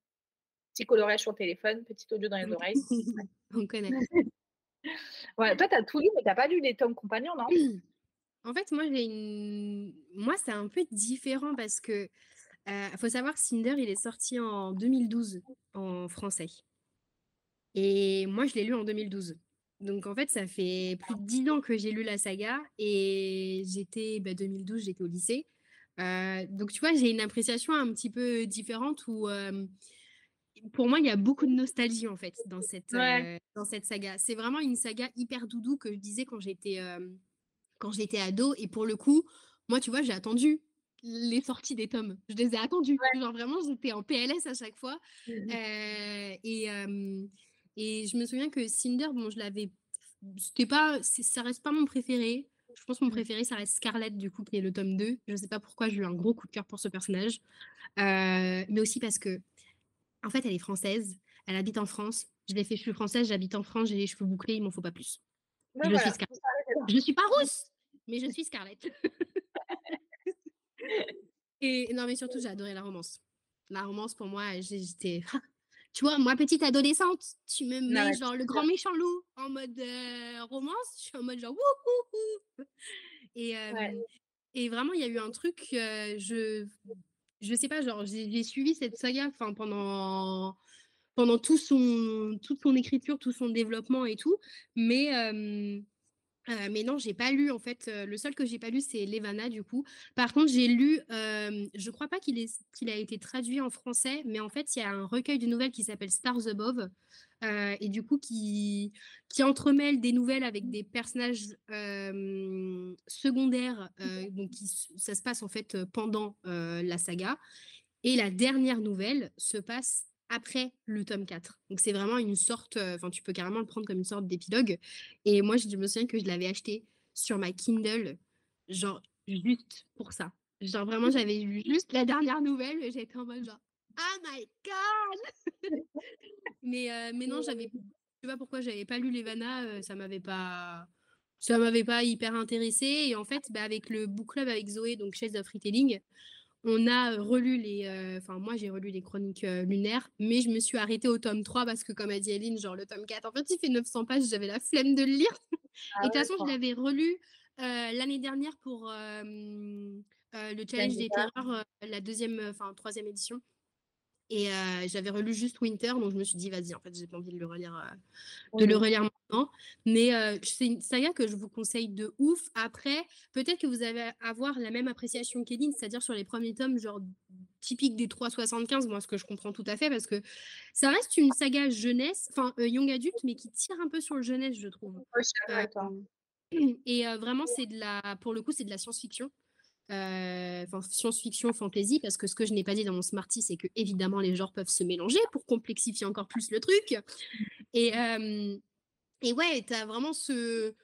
S4: Petit coloriage sur le téléphone, petit audio dans les oreilles.
S6: On connaît.
S4: Ouais, toi, t'as tout lu, mais t'as pas lu les tomes compagnons, non?
S6: En fait, moi, j'ai une... moi, c'est un peu différent parce que euh, faut savoir que Cinder, il est sorti en 2012 en français. Et moi, je l'ai lu en 2012. Donc, en fait, ça fait plus de 10 ans que j'ai lu la saga et j'étais, bah, 2012, j'étais au lycée. Euh, donc, tu vois, j'ai une appréciation un petit peu différente où, euh, pour moi, il y a beaucoup de nostalgie, en fait, dans cette,
S4: Ouais.
S6: euh, dans cette saga. C'est vraiment une saga hyper doudou que je disais quand j'étais quand j'étais ado. Et pour le coup, moi, tu vois, j'ai attendu les sorties des tomes. Je les ai attendus. Genre vraiment, j'étais en PLS à chaque fois.
S4: Mmh
S6: et, et je me souviens que Cinder, bon, je l'avais. C'était pas. Ça reste pas mon préféré. Je pense que mon préféré, ça reste Scarlett, du coup, qui est le tome 2. Je sais pas pourquoi, j'ai eu un gros coup de cœur pour ce personnage. Euh, mais aussi parce que, en fait, elle est française. Elle habite en France. Je l'ai fait, je suis française, j'habite en France, j'ai les cheveux bouclés, il m'en faut pas plus.
S4: Ouais,
S6: je
S4: voilà,
S6: suis Scarlett. Je suis pas rousse, mais je suis Scarlett. Et non, mais surtout, j'ai adoré la romance. La romance, pour moi, j'étais. Tu vois, moi, petite adolescente, tu me mets
S4: ouais,
S6: genre le grand méchant loup en mode euh, romance, je suis en mode genre wouhou Et,
S4: Ouais.
S6: euh, et vraiment, il y a eu un truc, euh, je je sais pas, genre, j'ai suivi cette saga pendant, pendant tout son, toute son écriture, tout son développement et tout, mais. Euh, mais non, j'ai pas lu en fait. euh, le seul que j'ai pas lu, c'est Levana du coup. Par contre, j'ai lu. euh, je crois pas qu'il a été traduit en français, mais en fait, il y a un recueil de nouvelles qui s'appelle Stars Above euh, et du coup qui qui entremêle des nouvelles avec des personnages secondaires. donc, qui ça se passe en fait pendant la saga. Et la dernière nouvelle se passe après le tome 4. Donc c'est vraiment une sorte, euh, enfin tu peux carrément le prendre comme une sorte d'épilogue. Et moi je me souviens que je l'avais acheté sur ma Kindle, genre juste pour ça. Genre vraiment j'avais lu juste la dernière nouvelle et j'étais en mode genre Oh my god Mais euh, mais non j'avais, je sais pas pourquoi j'avais pas lu Levana, euh, ça m'avait pas, ça m'avait pas hyper intéressé. Et en fait bah, avec le book club avec Zoé, donc Chase of Retelling, on a relu les. euh, Enfin, moi, j'ai relu les chroniques euh, lunaires, mais je me suis arrêtée au tome 3 parce que, comme a dit Aline, genre le tome 4, en fait, il fait 900 pages, j'avais la flemme de le lire.
S4: Ah
S6: Et de toute façon, je l'avais relu euh, l'année dernière pour le challenge des terreurs, la deuxième, enfin, troisième édition. Et euh, j'avais relu juste Winter, donc je me suis dit, vas-y, en fait, j'ai pas envie de le relire, euh, de le relire maintenant. Mais euh, c'est une saga que je vous conseille de ouf. Après, peut-être que vous allez avoir la même appréciation qu'Eline, c'est-à-dire sur les premiers tomes, genre typique des 3,75, moi, ce que je comprends tout à fait, parce que ça reste une saga jeunesse, enfin, young adulte, mais qui tire un peu sur le jeunesse, je trouve.
S4: Je
S6: et vraiment, c'est de la, pour le coup, c'est de la science-fiction. Euh, Enfin, science-fiction, fantasy, parce que ce que je n'ai pas dit dans mon Smarty, c'est que évidemment les genres peuvent se mélanger pour complexifier encore plus le truc. Et, euh, et ouais, t'as vraiment ce.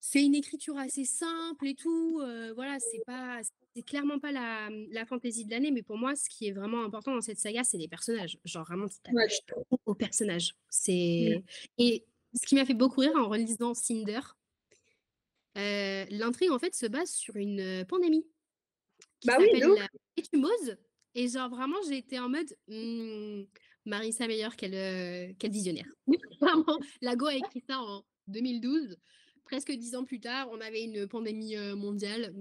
S6: C'est une écriture assez simple et tout. euh, voilà, c'est pas. C'est clairement pas la, la fantaisie de l'année, mais pour moi, ce qui est vraiment important dans cette saga, c'est les personnages. Genre, vraiment, tu
S4: Ouais.
S6: t'attaches trop aux personnages. C'est... Et ce qui m'a fait beaucoup rire en relisant Cinder, euh, l'intrigue, en fait, se base sur une pandémie qui
S4: Bah oui,
S6: s'appelle
S4: ouf.
S6: la étumose. Et genre, vraiment, j'ai été en mode hmm, Marissa Meyer, quel, euh, quel visionnaire. vraiment, Lago a écrit ça en 2012. Presque dix ans plus tard, on avait une pandémie mondiale.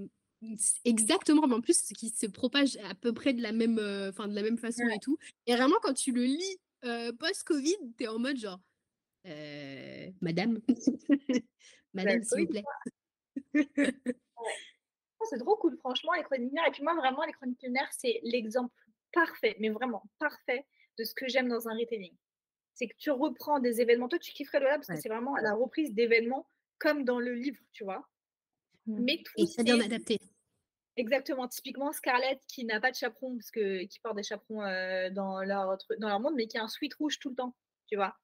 S6: m- s- Exactement, mais en plus, qui se propage à peu près de la même, euh, enfin, de la même façon et tout. Et vraiment, quand tu le lis euh, post-Covid, t'es en mode genre, euh, Madame, Madame, s'il vous plaît.
S4: Oh, c'est trop cool, franchement, les chroniques lunaires. Et puis moi, vraiment, les chroniques lunaires, c'est l'exemple parfait, mais vraiment parfait de ce que j'aime dans un retelling. C'est que tu reprends des événements. Toi, tu kifferais Lola parce
S5: Ouais.
S4: que c'est vraiment la reprise d'événements comme dans le livre, tu vois.
S5: Mm.
S4: Mais tout
S6: Et très bien adapté.
S4: exactement, typiquement Scarlett qui n'a pas de chaperon, parce que qui porte des chaperons euh, dans, leur, dans leur monde, mais qui a un sweat rouge tout le temps, tu vois.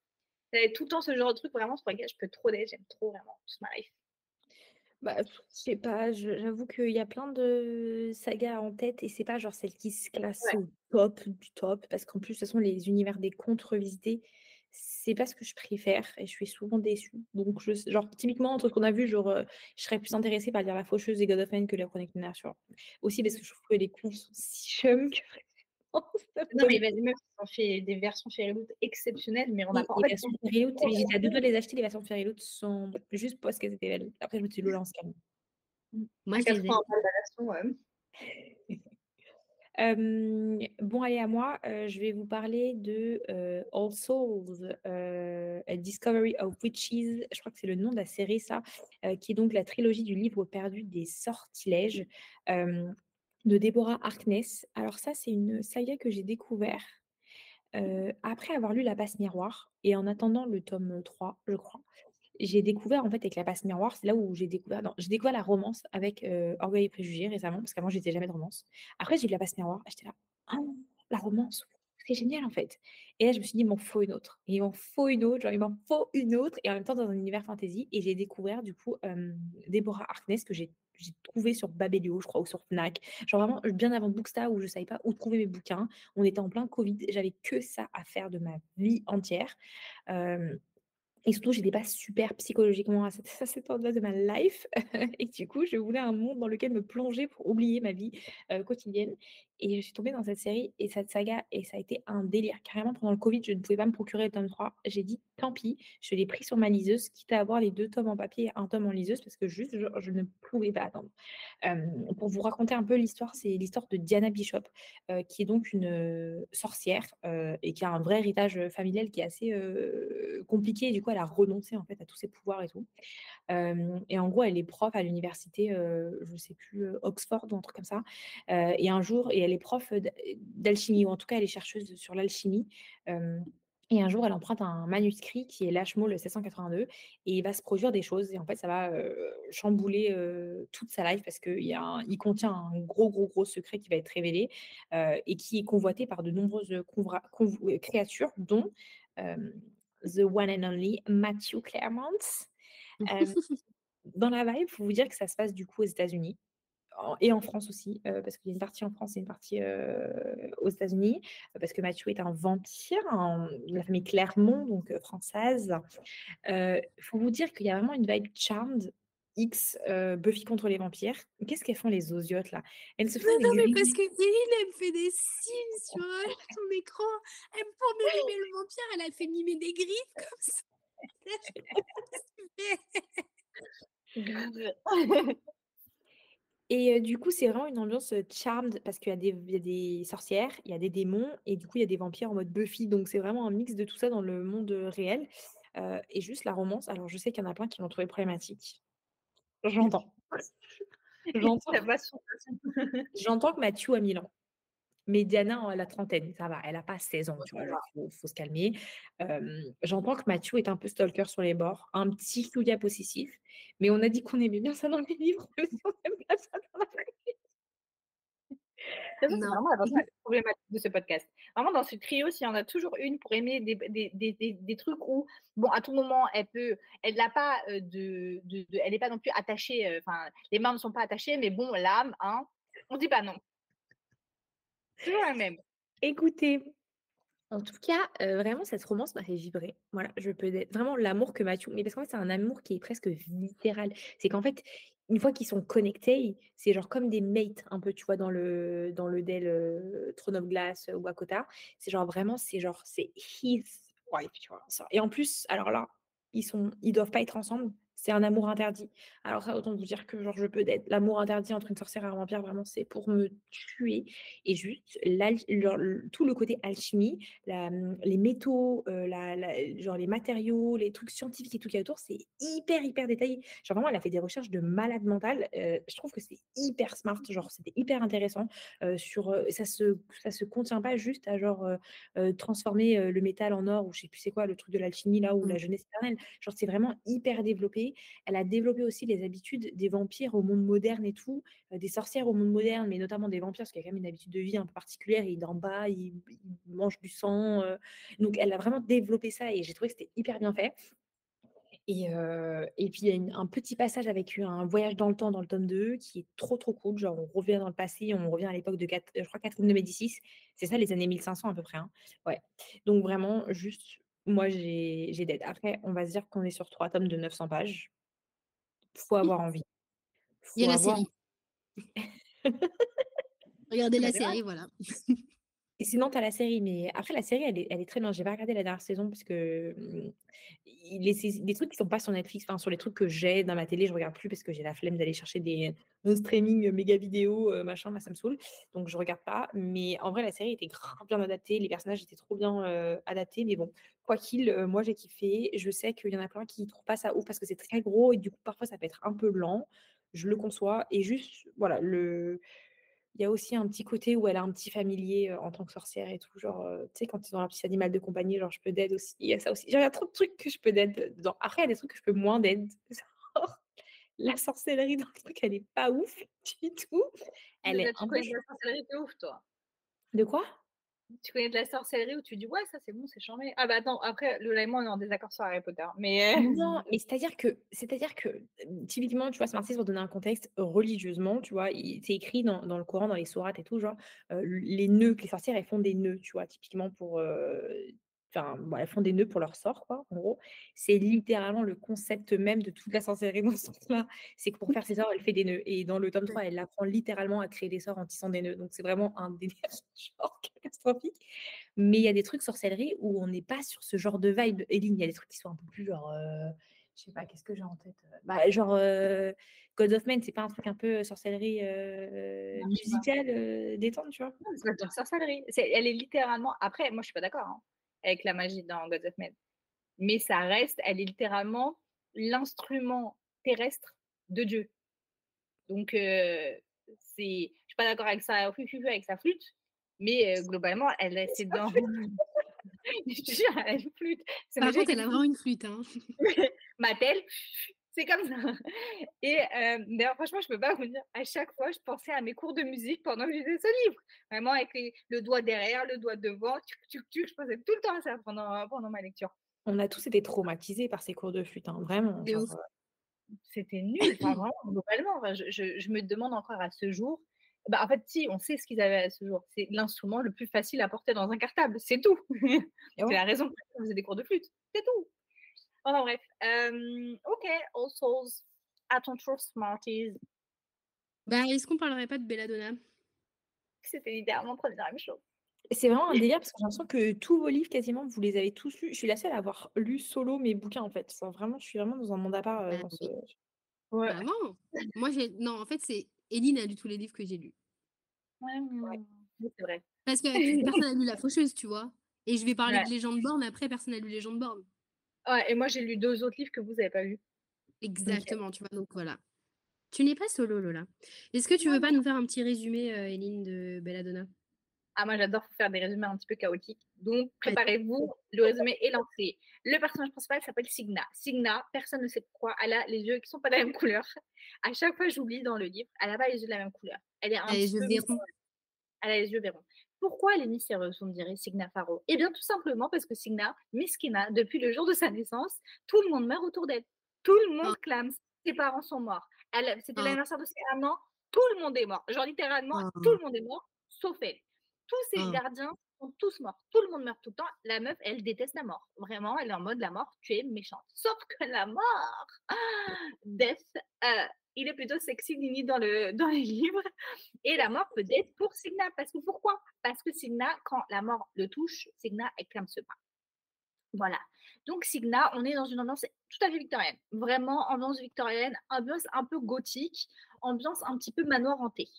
S4: Tout le temps ce genre de truc, vraiment, sur lequel je peux trop d'aider, j'aime trop vraiment tout ma life.
S5: Bah, je sais pas, je- j'avoue qu'il y a plein de sagas en tête et c'est pas genre celle qui se classe
S4: Ouais.
S5: au top du top parce qu'en plus, de toute façon, les univers des contes revisités, c'est pas ce que je préfère et je suis souvent déçue. Donc, je, sais- genre, typiquement, entre ce qu'on a vu, genre, euh, je serais plus intéressée par lire La Faucheuse et God of Man que les Chroniques lunaires, tu vois. Aussi parce que je trouve que les contes sont si chum que
S4: Non, mais les meufs, ils ont fait des versions Fairyloot exceptionnelles, mais on n'a pas. En
S5: les
S4: fait,
S5: versions
S4: on-
S5: Fairyloot, j'étais à deux doigts de les acheter, les versions Fairyloot sont juste parce qu'elles étaient belles. Après, je me suis dit, Lola, on se calme.
S6: Moi,
S4: à
S6: je les
S4: 80
S6: aime.
S4: balles la version, ouais.
S5: Euh, bon, allez, à moi, euh, je vais vous parler de euh, All Souls, euh, A Discovery of Witches, je crois que c'est le nom de la série, ça, euh, qui est donc la trilogie du livre perdu des sortilèges euh, de Deborah Harkness. Alors ça, c'est une saga que j'ai découvert après avoir lu La Passe Miroir et en attendant le tome 3, je crois. j'ai découvert en fait avec la passe miroir, c'est là où j'ai découvert, non, j'ai la romance avec Orgueil et Préjugés récemment, parce qu'avant j'étais jamais de romance. Après j'ai eu la passe miroir, j'étais là, ah, la romance, c'est génial en fait. Et là je me suis dit, il m'en faut une autre. il m'en faut une autre, genre il m'en faut une autre, et en même temps dans un univers fantasy. Et j'ai découvert du coup Déborah Harkness que j'ai j'ai trouvé sur Babelio, je crois, ou sur Fnac. Genre vraiment, bien avant Booksta, où je ne savais pas où trouver mes bouquins. On était en plein Covid. J'avais que ça à faire de ma vie entière. Et surtout, j'étais pas super psychologiquement à cette, cette de ma life. et du coup, je voulais un monde dans lequel me plonger pour oublier ma vie euh, quotidienne. Et je suis tombée dans cette série et cette saga et ça a été un délire. Carrément, pendant le Covid, je ne pouvais pas me procurer le tome 3. J'ai dit, tant pis, je l'ai pris sur ma liseuse, quitte à avoir les deux tomes en papier et un tome en liseuse parce que juste, je, ne pouvais pas attendre. pour vous raconter un peu l'histoire, c'est l'histoire de Diana Bishop, euh, qui est donc une euh, sorcière euh, et qui a un vrai héritage familial qui est assez compliqué. Du coup, elle a renoncé en fait à tous ses pouvoirs et tout. et en gros, elle est prof à l'université, je ne sais plus, Oxford ou un truc comme ça. et un jour, elle est prof d'alchimie, ou en tout cas, elle est chercheuse sur l'alchimie. Et un jour, elle emprunte un manuscrit qui est Lashmo le 782 et il va se produire des choses. Et en fait, ça va chambouler toute sa life parce qu'il il contient un gros, gros, gros secret qui va être révélé et qui est convoité par de nombreuses créatures, dont The One and Only Matthew Claremont. dans la vibe, il faut vous dire que ça se passe du coup aux États-Unis et en France aussi, euh, parce qu'il y a une partie en France et une partie euh, aux États-Unis, parce que Mathieu est un vampire, de la famille Clermont, donc euh, française. Il faut vous dire qu'il y a vraiment une vibe charmed X Buffy contre les vampires. Qu'est-ce qu'elles font les osiotes là?
S6: Elles se font Non, mais parce que Irine, elle fait des signes sur son écran. Elle pour mimer le vampire, elle a fait mimer des griffes comme ça.
S5: Et du coup, c'est vraiment une ambiance charmed parce qu'il y, a des- y a des sorcières, il y a des démons et du coup, il y a des vampires en mode Buffy. Donc, c'est vraiment un mix de tout ça dans le monde réel. et juste la romance. Alors, je sais qu'il y en a plein qui l'ont trouvé problématique. J'entends. J'entends. J'entends que Mathieu a mis ans. Mais Diana, a la trentaine, ça va, elle n'a pas 16 ans, tu vois, il faut, se calmer. J'entends que Mathieu est un peu stalker sur les bords, un petit chouïa possessif, mais on a dit qu'on aimait bien ça dans les livres, mais on n'aime pas ça dans la
S4: c'est vraiment la problématique de ce podcast. Vraiment, dans ce trio, s'il y en a toujours une pour aimer des, des, des, des, trucs où, bon, à tout moment, elle peut, elle n'a pas de, de, elle n'est pas non plus attachée, enfin, les mains ne sont pas attachées, mais bon, l'âme, hein, on dit pas non. Toujours la même.
S5: Écoutez, en tout cas, vraiment, cette romance m'a fait vibrer. Voilà, je peux vraiment l'amour que Mathieu. Mais parce qu'en fait, c'est un amour qui est presque viscéral. C'est qu'en fait, une fois qu'ils sont connectés, c'est genre comme des mates, un peu, tu vois, dans le, dans le Dell Throne of Glass ou Akota. C'est genre vraiment, c'est genre, c'est his wife, tu vois. Et en plus, alors là, ils sont, ils doivent pas être ensemble, c'est un amour interdit. Alors ça, autant vous dire que genre, je peux être l'amour interdit entre une sorcière et un vampire, vraiment, c'est pour me tuer. Et juste, tout le côté alchimie, les métaux, euh, genre les matériaux, les trucs scientifiques et tout qui est autour, c'est hyper, hyper détaillé. Genre vraiment, elle a fait des recherches de malade mental. Euh, je trouve que c'est hyper smart, genre c'était hyper intéressant. Euh, sur, ça se, ça se contient pas juste à genre transformer le métal en or ou je sais plus c'est quoi, le truc de l'alchimie là ou la mmh. jeunesse éternelle. Genre c'est vraiment hyper développé. Elle a développé aussi les habitudes des vampires au monde moderne et tout, euh, des sorcières au monde moderne, mais notamment des vampires, parce qu'il y a quand même une habitude de vie un peu particulière. Ils d'en bas, ils, mangent du sang. Euh. donc, elle a vraiment développé ça et j'ai trouvé que c'était hyper bien fait. Et, euh, et, puis, il y a un petit passage avec un voyage dans le temps dans le tome 2 qui est trop, trop cool. Genre, on revient dans le passé, on revient à l'époque de, je crois, Catherine de Médicis. C'est ça, les années 1500 à peu près. Hein. Ouais. Donc, vraiment, juste, moi, j'ai d'aide. Après, on va se dire qu'on est sur trois tomes de 900 pages. Faut avoir envie.
S6: Il y a la série. Regardez la série, voilà.
S5: Et sinon, tu la série, mais après, la série, elle est, elle est très bien. J'ai pas regardé la dernière saison parce que mmh, les, trucs qui sont pas sur Netflix, enfin, sur les trucs que j'ai dans ma télé, je regarde plus parce que j'ai la flemme d'aller chercher des streaming méga vidéo, euh, machin, ça me saoule. Donc, je regarde pas. Mais en vrai, la série était grave bien adaptée. Les personnages étaient trop bien euh, adaptés. Mais bon, quoi qu'il, euh, moi, j'ai kiffé. Je sais qu'il y en a plein qui trouvent pas ça ouf parce que c'est très gros et du coup, parfois, ça peut être un peu lent. Je le conçois. Et juste, voilà, le il y a aussi un petit côté où elle a un petit familier euh, en tant que sorcière et tout. Genre, euh, tu sais, quand ils ont un petit animal de compagnie, genre, je peux d'aide aussi. Il y a ça aussi. Genre, il y a trop de trucs que je peux d'aide dedans. Après, il y a des trucs que je peux moins d'aide. La sorcellerie dans le truc, elle est pas ouf du tout. Elle est un peu.
S4: la sorcellerie de ouf, toi?
S5: De quoi?
S4: Tu connais de la sorcellerie où tu dis ouais, ça c'est bon, c'est chambé. Ah bah attends, après, moi on est en désaccord sur Harry Potter. Mais euh,
S5: Non, mais c'est-à-dire que, c'est-à-dire que, euh, typiquement, tu vois, Smarties, pour donner un contexte religieusement, tu vois, c'est écrit dans, dans le Coran, dans les sourates et tout, genre, euh, les nœuds, les sorcières, elles font des nœuds, tu vois, typiquement pour, enfin, bon, elles font des nœuds pour leur sort, quoi, en gros. C'est littéralement le concept même de toute la sorcellerie dans ce sens-là. C'est que pour faire ses sorts, elle fait des nœuds. Et dans le tome 3, elle apprend littéralement à créer des sorts en tissant des nœuds. Donc, c'est vraiment un délire, genre, catastrophique. Mais il y a des trucs sorcellerie où on n'est pas sur ce genre de vibe. Eline, il y a des trucs qui sont un peu plus genre. euh, je sais pas, qu'est-ce que j'ai en tête euh, bah, Genre, euh, God of Men, c'est pas un truc un peu sorcellerie euh,
S4: Non, sais pas.
S5: musicale euh, détente, tu vois?
S4: C'est pas sorcellerie. C'est- elle est littéralement. Après, moi je suis pas d'accord hein, avec la magie dans Gods of Men. Mais ça reste, elle est littéralement l'instrument terrestre de Dieu. Donc, euh, c'est. Je suis pas d'accord avec ça, avec sa flûte, mais euh, globalement, elle est- c'est dans. Je te jure, elle a une flûte.
S6: Par contre, elle a vraiment une flûte. Hein.
S4: Mattel, c'est comme ça. Et euh, d'ailleurs, franchement, je peux pas vous dire, à chaque fois, je pensais à mes cours de musique pendant que je lisais ce livre. Vraiment, avec les- le doigt derrière, le doigt devant, tuc, tuc, tuc, je pensais tout le temps à ça pendant, pendant ma lecture.
S5: On a tous été traumatisés par ces cours de flûte, hein, vraiment. Genre, euh,
S4: C'était nul, enfin, vraiment, globalement. Enfin, je, je- je me demande encore à ce jour. Bah, en fait, si, on sait ce qu'ils avaient à ce jour. C'est l'instrument le plus facile à porter dans un cartable, c'est tout. c'est
S5: ouais.
S4: la raison pour laquelle on faisait des cours de flûte, c'est tout. Enfin bref, euh, ok, All Souls, à ton tour, Smarties.
S6: Bah, est-ce qu'on parlerait pas de Belladonna?
S4: C'était littéralement la même chose.
S5: C'est vraiment un délire parce que j'ai l'impression que tous vos livres, quasiment, vous les avez tous lus. Je suis la seule à avoir lu solo mes bouquins, en fait. Enfin, vraiment, je suis vraiment dans un monde à part. euh,
S6: Ah
S5: dans ce-.
S4: Ouais.
S6: Bah non Moi, j'ai. Non, en fait, c'est. Eline a lu tous les livres que j'ai lus.
S4: Ouais, c'est vrai.
S6: Parce que personne n'a lu La Faucheuse, tu vois. Et je vais parler
S4: Ouais.
S6: de Légende Born, après, personne n'a lu Légende Born.
S4: Ouais, et moi, j'ai lu deux autres livres que vous n'avez pas lus.
S6: Exactement, tu vois. Donc voilà. Tu n'es pas solo, Lola. Est-ce que tu veux pas nous faire un petit résumé, euh, Eline, de Belladonna?
S4: Ah, moi, j'adore faire des résumés un petit peu chaotiques. Donc, préparez-vous, le résumé est lancé. Le personnage principal s'appelle Signa. Signa, personne ne sait pourquoi, elle a les yeux qui sont pas de la même couleur. À chaque fois, j'oublie dans le livre, elle n'a pas les yeux de la même couleur. Elle est un
S6: Elle a les
S4: petit
S6: yeux
S4: peu
S6: verrons.
S4: Elle a les yeux verrons. Pourquoi elle est mystérieuse, on dirait Signa Faro? Eh bien, tout simplement parce que Signa, Miskina, depuis le jour de sa naissance, tout le monde meurt autour d'elle. Tout le monde
S6: Ah.
S4: clame. Ses parents sont morts. C'était
S6: Ah.
S4: l'anniversaire de ses un an. Tout le monde est mort. Genre, littéralement,
S6: Ah.
S4: tout le monde est mort, sauf elle. Tous ses
S6: Ah.
S4: gardiens sont tous morts. Tout le monde meurt tout le temps. La meuf, elle déteste la mort. Vraiment, elle est en mode la mort, tu es méchante. Sauf que la mort, ah, Death, euh, il est plutôt sexy Nini dans, le, dans les livres. Et la mort peut être pour Signa. Parce que pourquoi? Parce que Signa, quand la mort le touche, Signa, elle clame ce pas. Voilà. Donc Signa, on est dans une ambiance tout à fait victorienne. Vraiment ambiance victorienne, ambiance un peu gothique, ambiance un petit peu manoir hanté.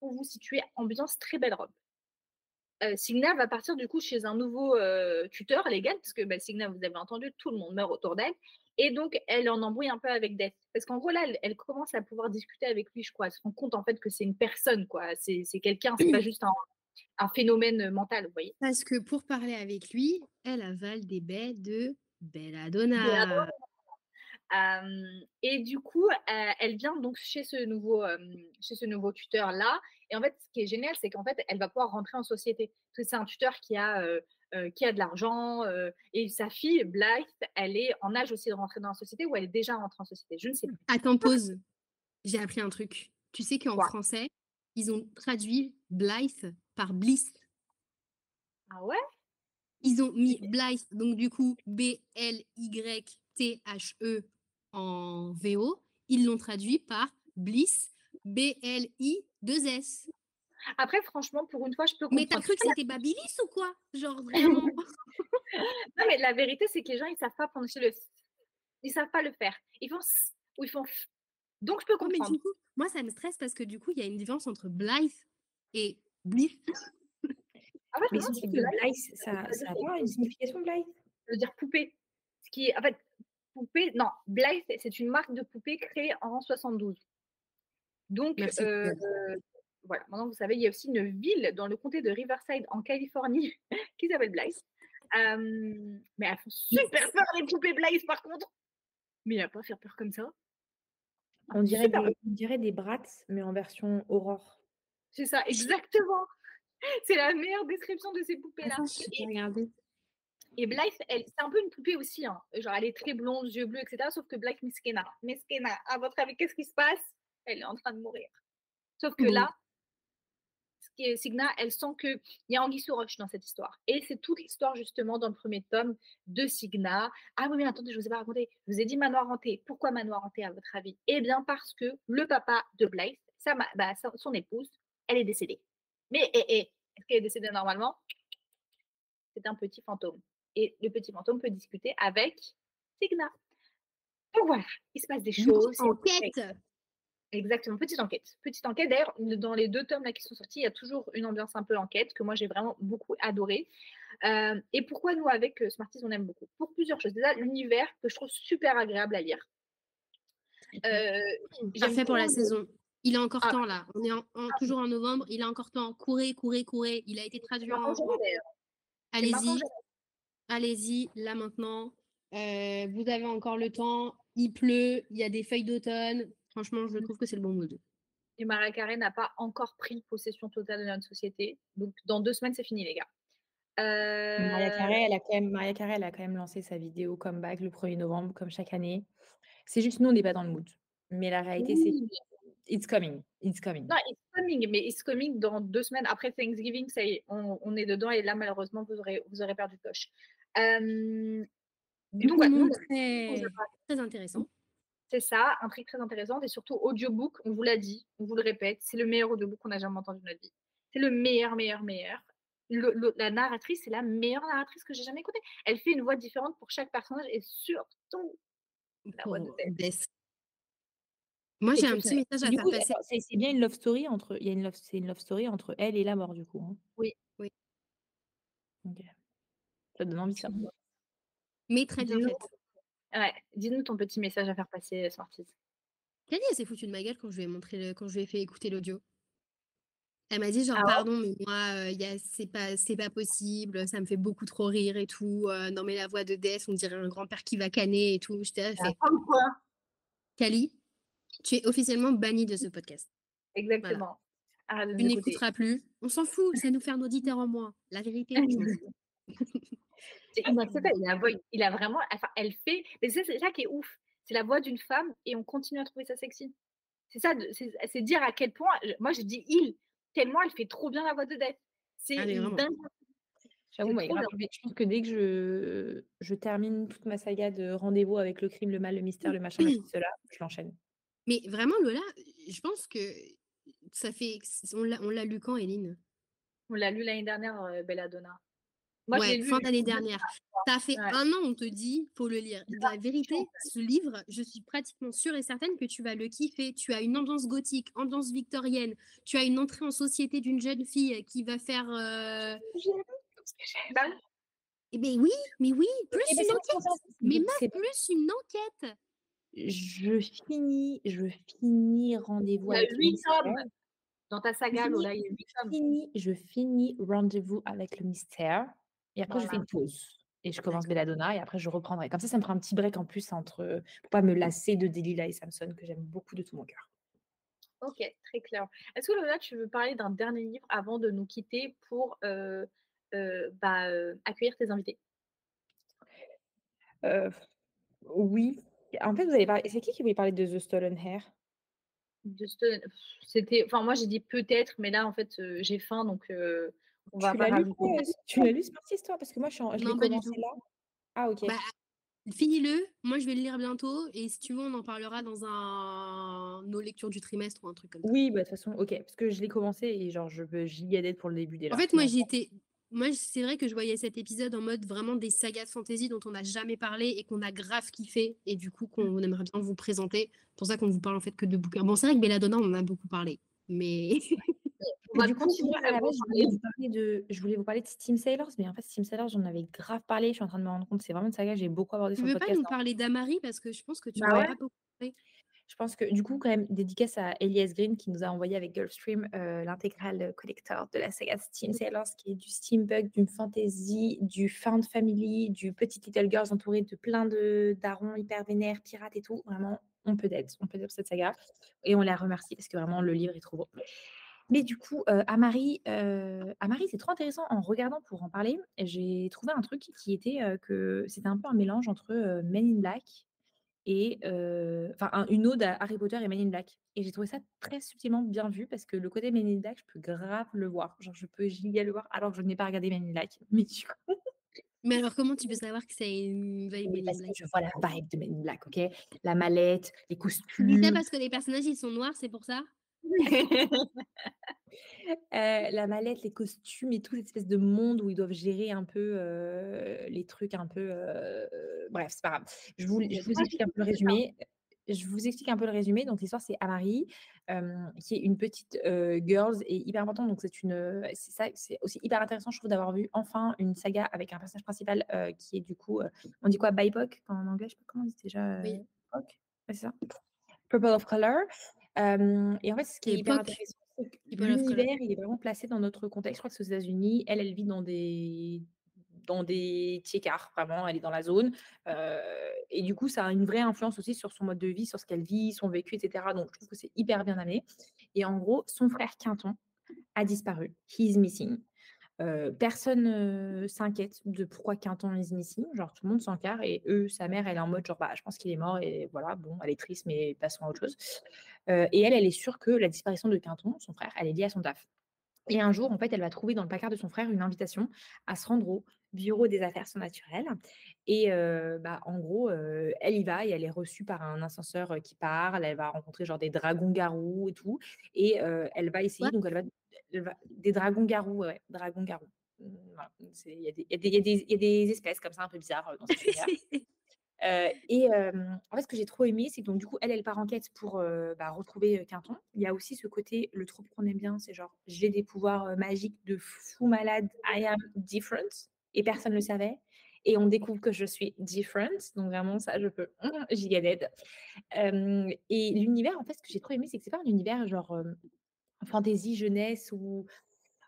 S4: Pour vous situer, ambiance très belle robe. Euh, Signa va partir du coup chez un nouveau euh, tuteur légal, parce que bah, Signa, vous avez entendu, tout le monde meurt autour d'elle. Et donc, elle en embrouille un peu avec Death. Parce qu'en gros, là, elle, elle commence à pouvoir discuter avec lui, je crois. Elle se rend compte en fait que c'est une personne, quoi. C'est c'est quelqu'un, c'est pas juste un, un phénomène mental, vous voyez.
S6: Parce que pour parler avec lui, elle avale des baies de Belladonna.
S4: Euh, et du coup, euh, elle vient donc chez ce nouveau, euh, chez ce nouveau tuteur là. Et en fait, ce qui est génial, c'est qu'en fait, elle va pouvoir rentrer en société. Parce que c'est un tuteur qui a, euh, qui a de l'argent. euh, et sa fille, Blythe, elle est en âge aussi de rentrer dans la société ou elle est déjà rentrée en société. Je ne sais plus.
S6: Attends, pause. J'ai appris un truc. Tu sais qu'en français, ils ont traduit Blythe par Bliss.
S4: Ah ouais?
S6: Ils ont mis Blythe, donc du coup B-L-Y-T-H-E en VO. Ils l'ont traduit par Bliss, B-L-I-2-S.
S4: Après, franchement, pour une fois, je peux
S6: Mais t'as
S4: comprendre.
S6: cru que c'était Babilis ou quoi? Genre vraiment?
S4: Non, mais la vérité, c'est que les gens, ils savent pas prononcer le. Ils savent pas le faire. Ils font ou ils font. Donc, je peux
S6: Ouais, mais
S4: comprendre.
S6: du coup, moi, ça me stresse parce que du coup, il y a une différence entre Blythe et Bliss.
S4: En fait,
S5: Mais de
S4: que Blythe,
S5: ça, ça a une signification, Blythe?
S4: Ça veut dire poupée. Ce qui est, en fait, poupée, non, Blythe, c'est une marque de poupée créée en 72. Donc,
S6: Merci.
S4: euh, voilà, maintenant vous savez, il y a aussi une ville dans le comté de Riverside en Californie qui s'appelle Blythe. Euh, mais elles font super peur les poupées Blythe par contre. Mais il a pas à faire peur comme ça.
S5: On dirait, des, on dirait des brats, mais en version aurore.
S4: C'est ça, exactement. C'est la meilleure description de ces poupées-là.
S6: Je
S4: Et- Blythe, c'est un peu une poupée aussi. Hein. Genre, elle est très blonde, yeux bleus, etc. Sauf que Blythe Miskena, Miskena, à votre avis, qu'est-ce qui se passe? Elle est en train de mourir. Sauf que là, Signa, elle sent qu'il y a Anguille roche dans cette histoire. Et c'est toute l'histoire, justement, dans le premier tome de Signa. Ah oui, mais attendez, je ne vous ai pas raconté. Je vous ai dit manoir hanté. Pourquoi manoir hanté, à votre avis? Eh bien, parce que le papa de sa ma- bah, sa- son épouse, elle est décédée. Mais eh, eh, est-ce qu'elle est décédée normalement? C'est un petit fantôme et le petit fantôme peut discuter avec Signa. Donc voilà, il se passe des choses.
S6: Enquête
S4: Exactement, petite enquête. Petite enquête. D'ailleurs, dans les deux tomes là qui sont sortis, il y a toujours une ambiance un peu enquête que moi j'ai vraiment beaucoup adoré. Euh, et pourquoi nous, avec euh, Smarties, on aime beaucoup? Pour plusieurs choses. Déjà, l'univers que je trouve super agréable à lire. Euh,
S6: Parfait pour la saison. Il a encore
S4: Ah.
S6: temps là. On est en- en- toujours en novembre. Il a encore temps. Courez, courez, courez. Il a été traduit en. Allez-y, allez-y, là maintenant. Euh, vous avez encore le temps. Il pleut. Il y a des feuilles d'automne. Franchement, je trouve que c'est le bon mood.
S4: Et Maria Carré n'a pas encore pris possession totale de notre société. Donc, dans deux semaines, c'est fini, les gars.
S5: Maria
S4: Euh,
S5: Carré, elle a quand même, Maria Carré, elle a quand même lancé sa vidéo comeback le 1er novembre, comme chaque année. C'est juste nous, on n'est pas dans le mood. Mais la réalité, c'est
S4: oui,
S5: it's coming, it's coming.
S4: Non, it's coming, mais it's coming dans deux semaines après Thanksgiving, ça y est, on, on est dedans et là, malheureusement, vous aurez, vous aurez perdu coche. Euh, donc, on
S6: très, très intéressant.
S4: C'est ça, un truc très intéressant et surtout audiobook, on vous l'a dit, on vous le répète, c'est le meilleur audiobook qu'on a jamais entendu de notre vie. C'est le meilleur, meilleur, meilleur. Le- le- la narratrice, c'est la meilleure narratrice que j'ai jamais écoutée. Elle fait une voix différente pour chaque personnage et surtout la voix de.
S6: Bess. Moi, j'ai un petit message à faire passer.
S5: c'est bien une love story entre, il y a une love, c'est une love story entre elle et la mort du coup. hein.
S4: Oui,
S6: oui.
S5: Ça donne envie ça.
S6: Mais très bien faite.
S4: Ouais, dis-nous ton petit message à faire passer, Smarties.
S6: Kelly, elle s'est foutue de ma gueule quand je lui ai montré le- quand je lui ai fait écouter l'audio. Elle m'a dit genre
S4: Ah ouais?
S6: pardon mais moi euh, y a- c'est pas c'est pas possible, ça me fait beaucoup trop rire et tout. euh, non mais la voix de Death, on dirait un grand-père qui va canner et tout. J'étais fait
S4: comme quoi?
S6: Kali, tu es officiellement banni de ce podcast.
S4: Exactement. De
S6: Tu n'écouteras plus. On s'en fout, ça nous fait un auditeur en moins. La vérité,
S4: Il a, voix- il a vraiment. Enfin, elle fait. Mais c'est ça qui est ouf. C'est la voix d'une femme et on continue à trouver ça sexy. C'est ça, c'est c'est dire à quel point. Moi, je dis il, tellement elle fait trop bien la voix de Death. C'est dingue.
S5: J'avoue,
S4: C'est
S5: moi, je pense que dès que je, je termine toute ma saga de rendez-vous avec le crime, le mal, le mystère, le machin, cela, je l'enchaîne.
S6: Mais vraiment Lola, je pense que ça fait on l'a on l'a lu quand Eline?
S4: On l'a lu l'année dernière, euh, Belladonna. Moi, je l'ai
S6: Ouais,
S4: lu
S6: fin d'année dernière. Ça fait
S4: Ouais.
S6: un an, on te dit, faut le lire. La vérité, ce livre, je suis pratiquement sûre et certaine que tu vas le kiffer. Tu as une ambiance gothique, ambiance victorienne. Tu as une entrée en société d'une jeune fille qui va faire. euh, Eh ben oui, mais oui, plus
S5: Eh ben,
S6: une enquête. Mais même plus une enquête.
S5: Je finis, je finis rendez-vous avec.
S4: Dans ta saga, Lola, il y a 8 tomes.
S5: finis- je finis rendez-vous avec le mystère et après je fais une pause et je commence Belladonna et après je reprendrai. Comme ça, ça me fera un petit break en plus entre pour pas me lasser de Delilah et Samson que j'aime beaucoup de tout mon cœur.
S4: Ok, très clair. Est-ce que Lola, tu veux parler d'un dernier livre avant de nous quitter pour euh, euh, bah, euh, accueillir tes invités?
S5: Oui. En fait, vous allez parler. C'est qui qui voulait parler de The Stolen Hair?
S4: Stone- pff, C'était, enfin moi j'ai dit peut-être, mais là en fait j'ai faim donc on va
S5: Tu l'as lu, tu l'as lu ce parti histoire? Parce que moi je, en- l'ai commencé là. Ah ok.
S6: Bah, Finis-le, moi je vais le lire bientôt et si tu veux on en parlera dans un nos lectures du trimestre ou un truc comme ça.
S5: Oui, bah de toute façon, ok, parce que je l'ai commencé et genre je giga d'être pour le début dès
S6: En
S5: là.
S6: fait, moi, j'étais. Moi, c'est vrai que je voyais cet épisode en mode vraiment des sagas de fantasy dont on n'a jamais parlé et qu'on a grave kiffé et du coup qu'on aimerait bien vous présenter. C'est pour ça qu'on vous parle en fait que de bouquins. Bon, c'est vrai que Belladonna, on en a beaucoup parlé, mais
S4: On va
S5: du coup, moi,
S4: à
S5: la base, je voulais vous parler de, je voulais vous parler de Steam Sailors, mais en fait, Steam Sailors, j'en avais grave parlé. Je suis en train de me rendre compte, c'est vraiment une saga que j'ai beaucoup abordé
S6: tu
S5: sur le
S6: veux pas
S5: podcast.
S6: nous parler d'Amari? Parce que je pense que tu
S4: Bah
S6: en as
S4: ouais.
S6: pas beaucoup parlé.
S5: Je pense que du coup, quand même, dédicace à Elias Green qui nous a envoyé avec Gulfstream euh, l'intégrale collector de la saga Steam Sailors, qui est du steampunk, d'une fantasy, du found family, du petit Little Girls entouré de plein de darons hyper vénères, pirates et tout. Vraiment, on peut d'être, on peut d'être cette saga. Et on la remercie parce que vraiment, le livre est trop beau. Mais du coup, euh, Amari, euh, Amari c'est trop intéressant en regardant pour en parler. J'ai trouvé un truc qui était euh, que c'était un peu un mélange entre euh, Men in Black et euh, enfin un- une ode à Harry Potter et Men in Black. Et j'ai trouvé ça très subtilement bien vu parce que le côté Men in Black, je peux grave le voir. Genre, je peux giga le voir alors que je n'ai pas regardé Men in Black. Mais du coup,
S6: Mais alors, comment tu peux savoir que c'est une vibe Men
S5: parce que
S6: Black
S5: je vois la vibe de Men in Black, ok? La mallette, les costumes.
S6: parce que les personnages, ils sont noirs, c'est pour ça?
S5: Euh, la mallette, les costumes et tout, cette espèce de monde où ils doivent gérer un peu euh, les trucs un peu. euh, bref, c'est pas grave. Je vous, je vous explique un peu le résumé. Je vous explique un peu le résumé. Donc, l'histoire, c'est Amari, euh, qui est une petite euh, girls et hyper importante. Donc, c'est une. C'est ça, c'est aussi hyper intéressant, je trouve, d'avoir vu enfin une saga avec un personnage principal euh, qui est du coup. on dit quoi BIPOC en anglais Je sais pas comment on dit déjà.
S6: Oui.
S5: Ouais, c'est ça. Purple of Color. Et en fait, ce qui est hyper intéressant, c'est que l'univers, il est vraiment placé dans notre contexte. Je crois que c'est aux États-Unis. Elle, elle vit dans des dans des tiers vraiment, elle est dans la zone. Et du coup, ça a une vraie influence aussi sur son mode de vie, sur ce qu'elle vit, son vécu, etc. Donc, je trouve que c'est hyper bien amené. Et en gros, son frère Quinton a disparu. He is missing. Personne euh, s'inquiète de pourquoi Quinton is missing. Genre, tout le monde s'en carre. Et eux, sa mère, elle est en mode genre, bah, je pense qu'il est mort. Et voilà, bon, elle est triste, mais passons à autre chose. Et elle, elle est sûre que la disparition de Quinton, son frère, elle est liée à son taf. Et un jour, en fait, elle va trouver dans le placard de son frère une invitation à se rendre au bureau des affaires surnaturelles. Et euh, bah, en gros, euh, elle y va et elle est reçue par un ascenseur qui parle. Elle va rencontrer genre des dragons garous et tout. Et euh, elle va essayer, donc elle va, elle va- des dragons garous, ouais, dragons garous. Mmh, voilà. Il y, a des- y y a espèces comme ça un peu bizarres dans univers. Euh, et euh, en fait, ce que j'ai trop aimé, c'est que donc, du coup, elle, elle part en quête pour euh, bah, retrouver Quinton. Il y a aussi ce côté, le trope qu'on aime bien, c'est genre, j'ai des pouvoirs magiques de fou malade, I am different, et personne ne le savait. Et on découvre que je suis different, donc vraiment, ça, je peux giga dead. Euh, et l'univers, en fait, ce que j'ai trop aimé, c'est que c'est pas un univers genre fantasy, jeunesse ou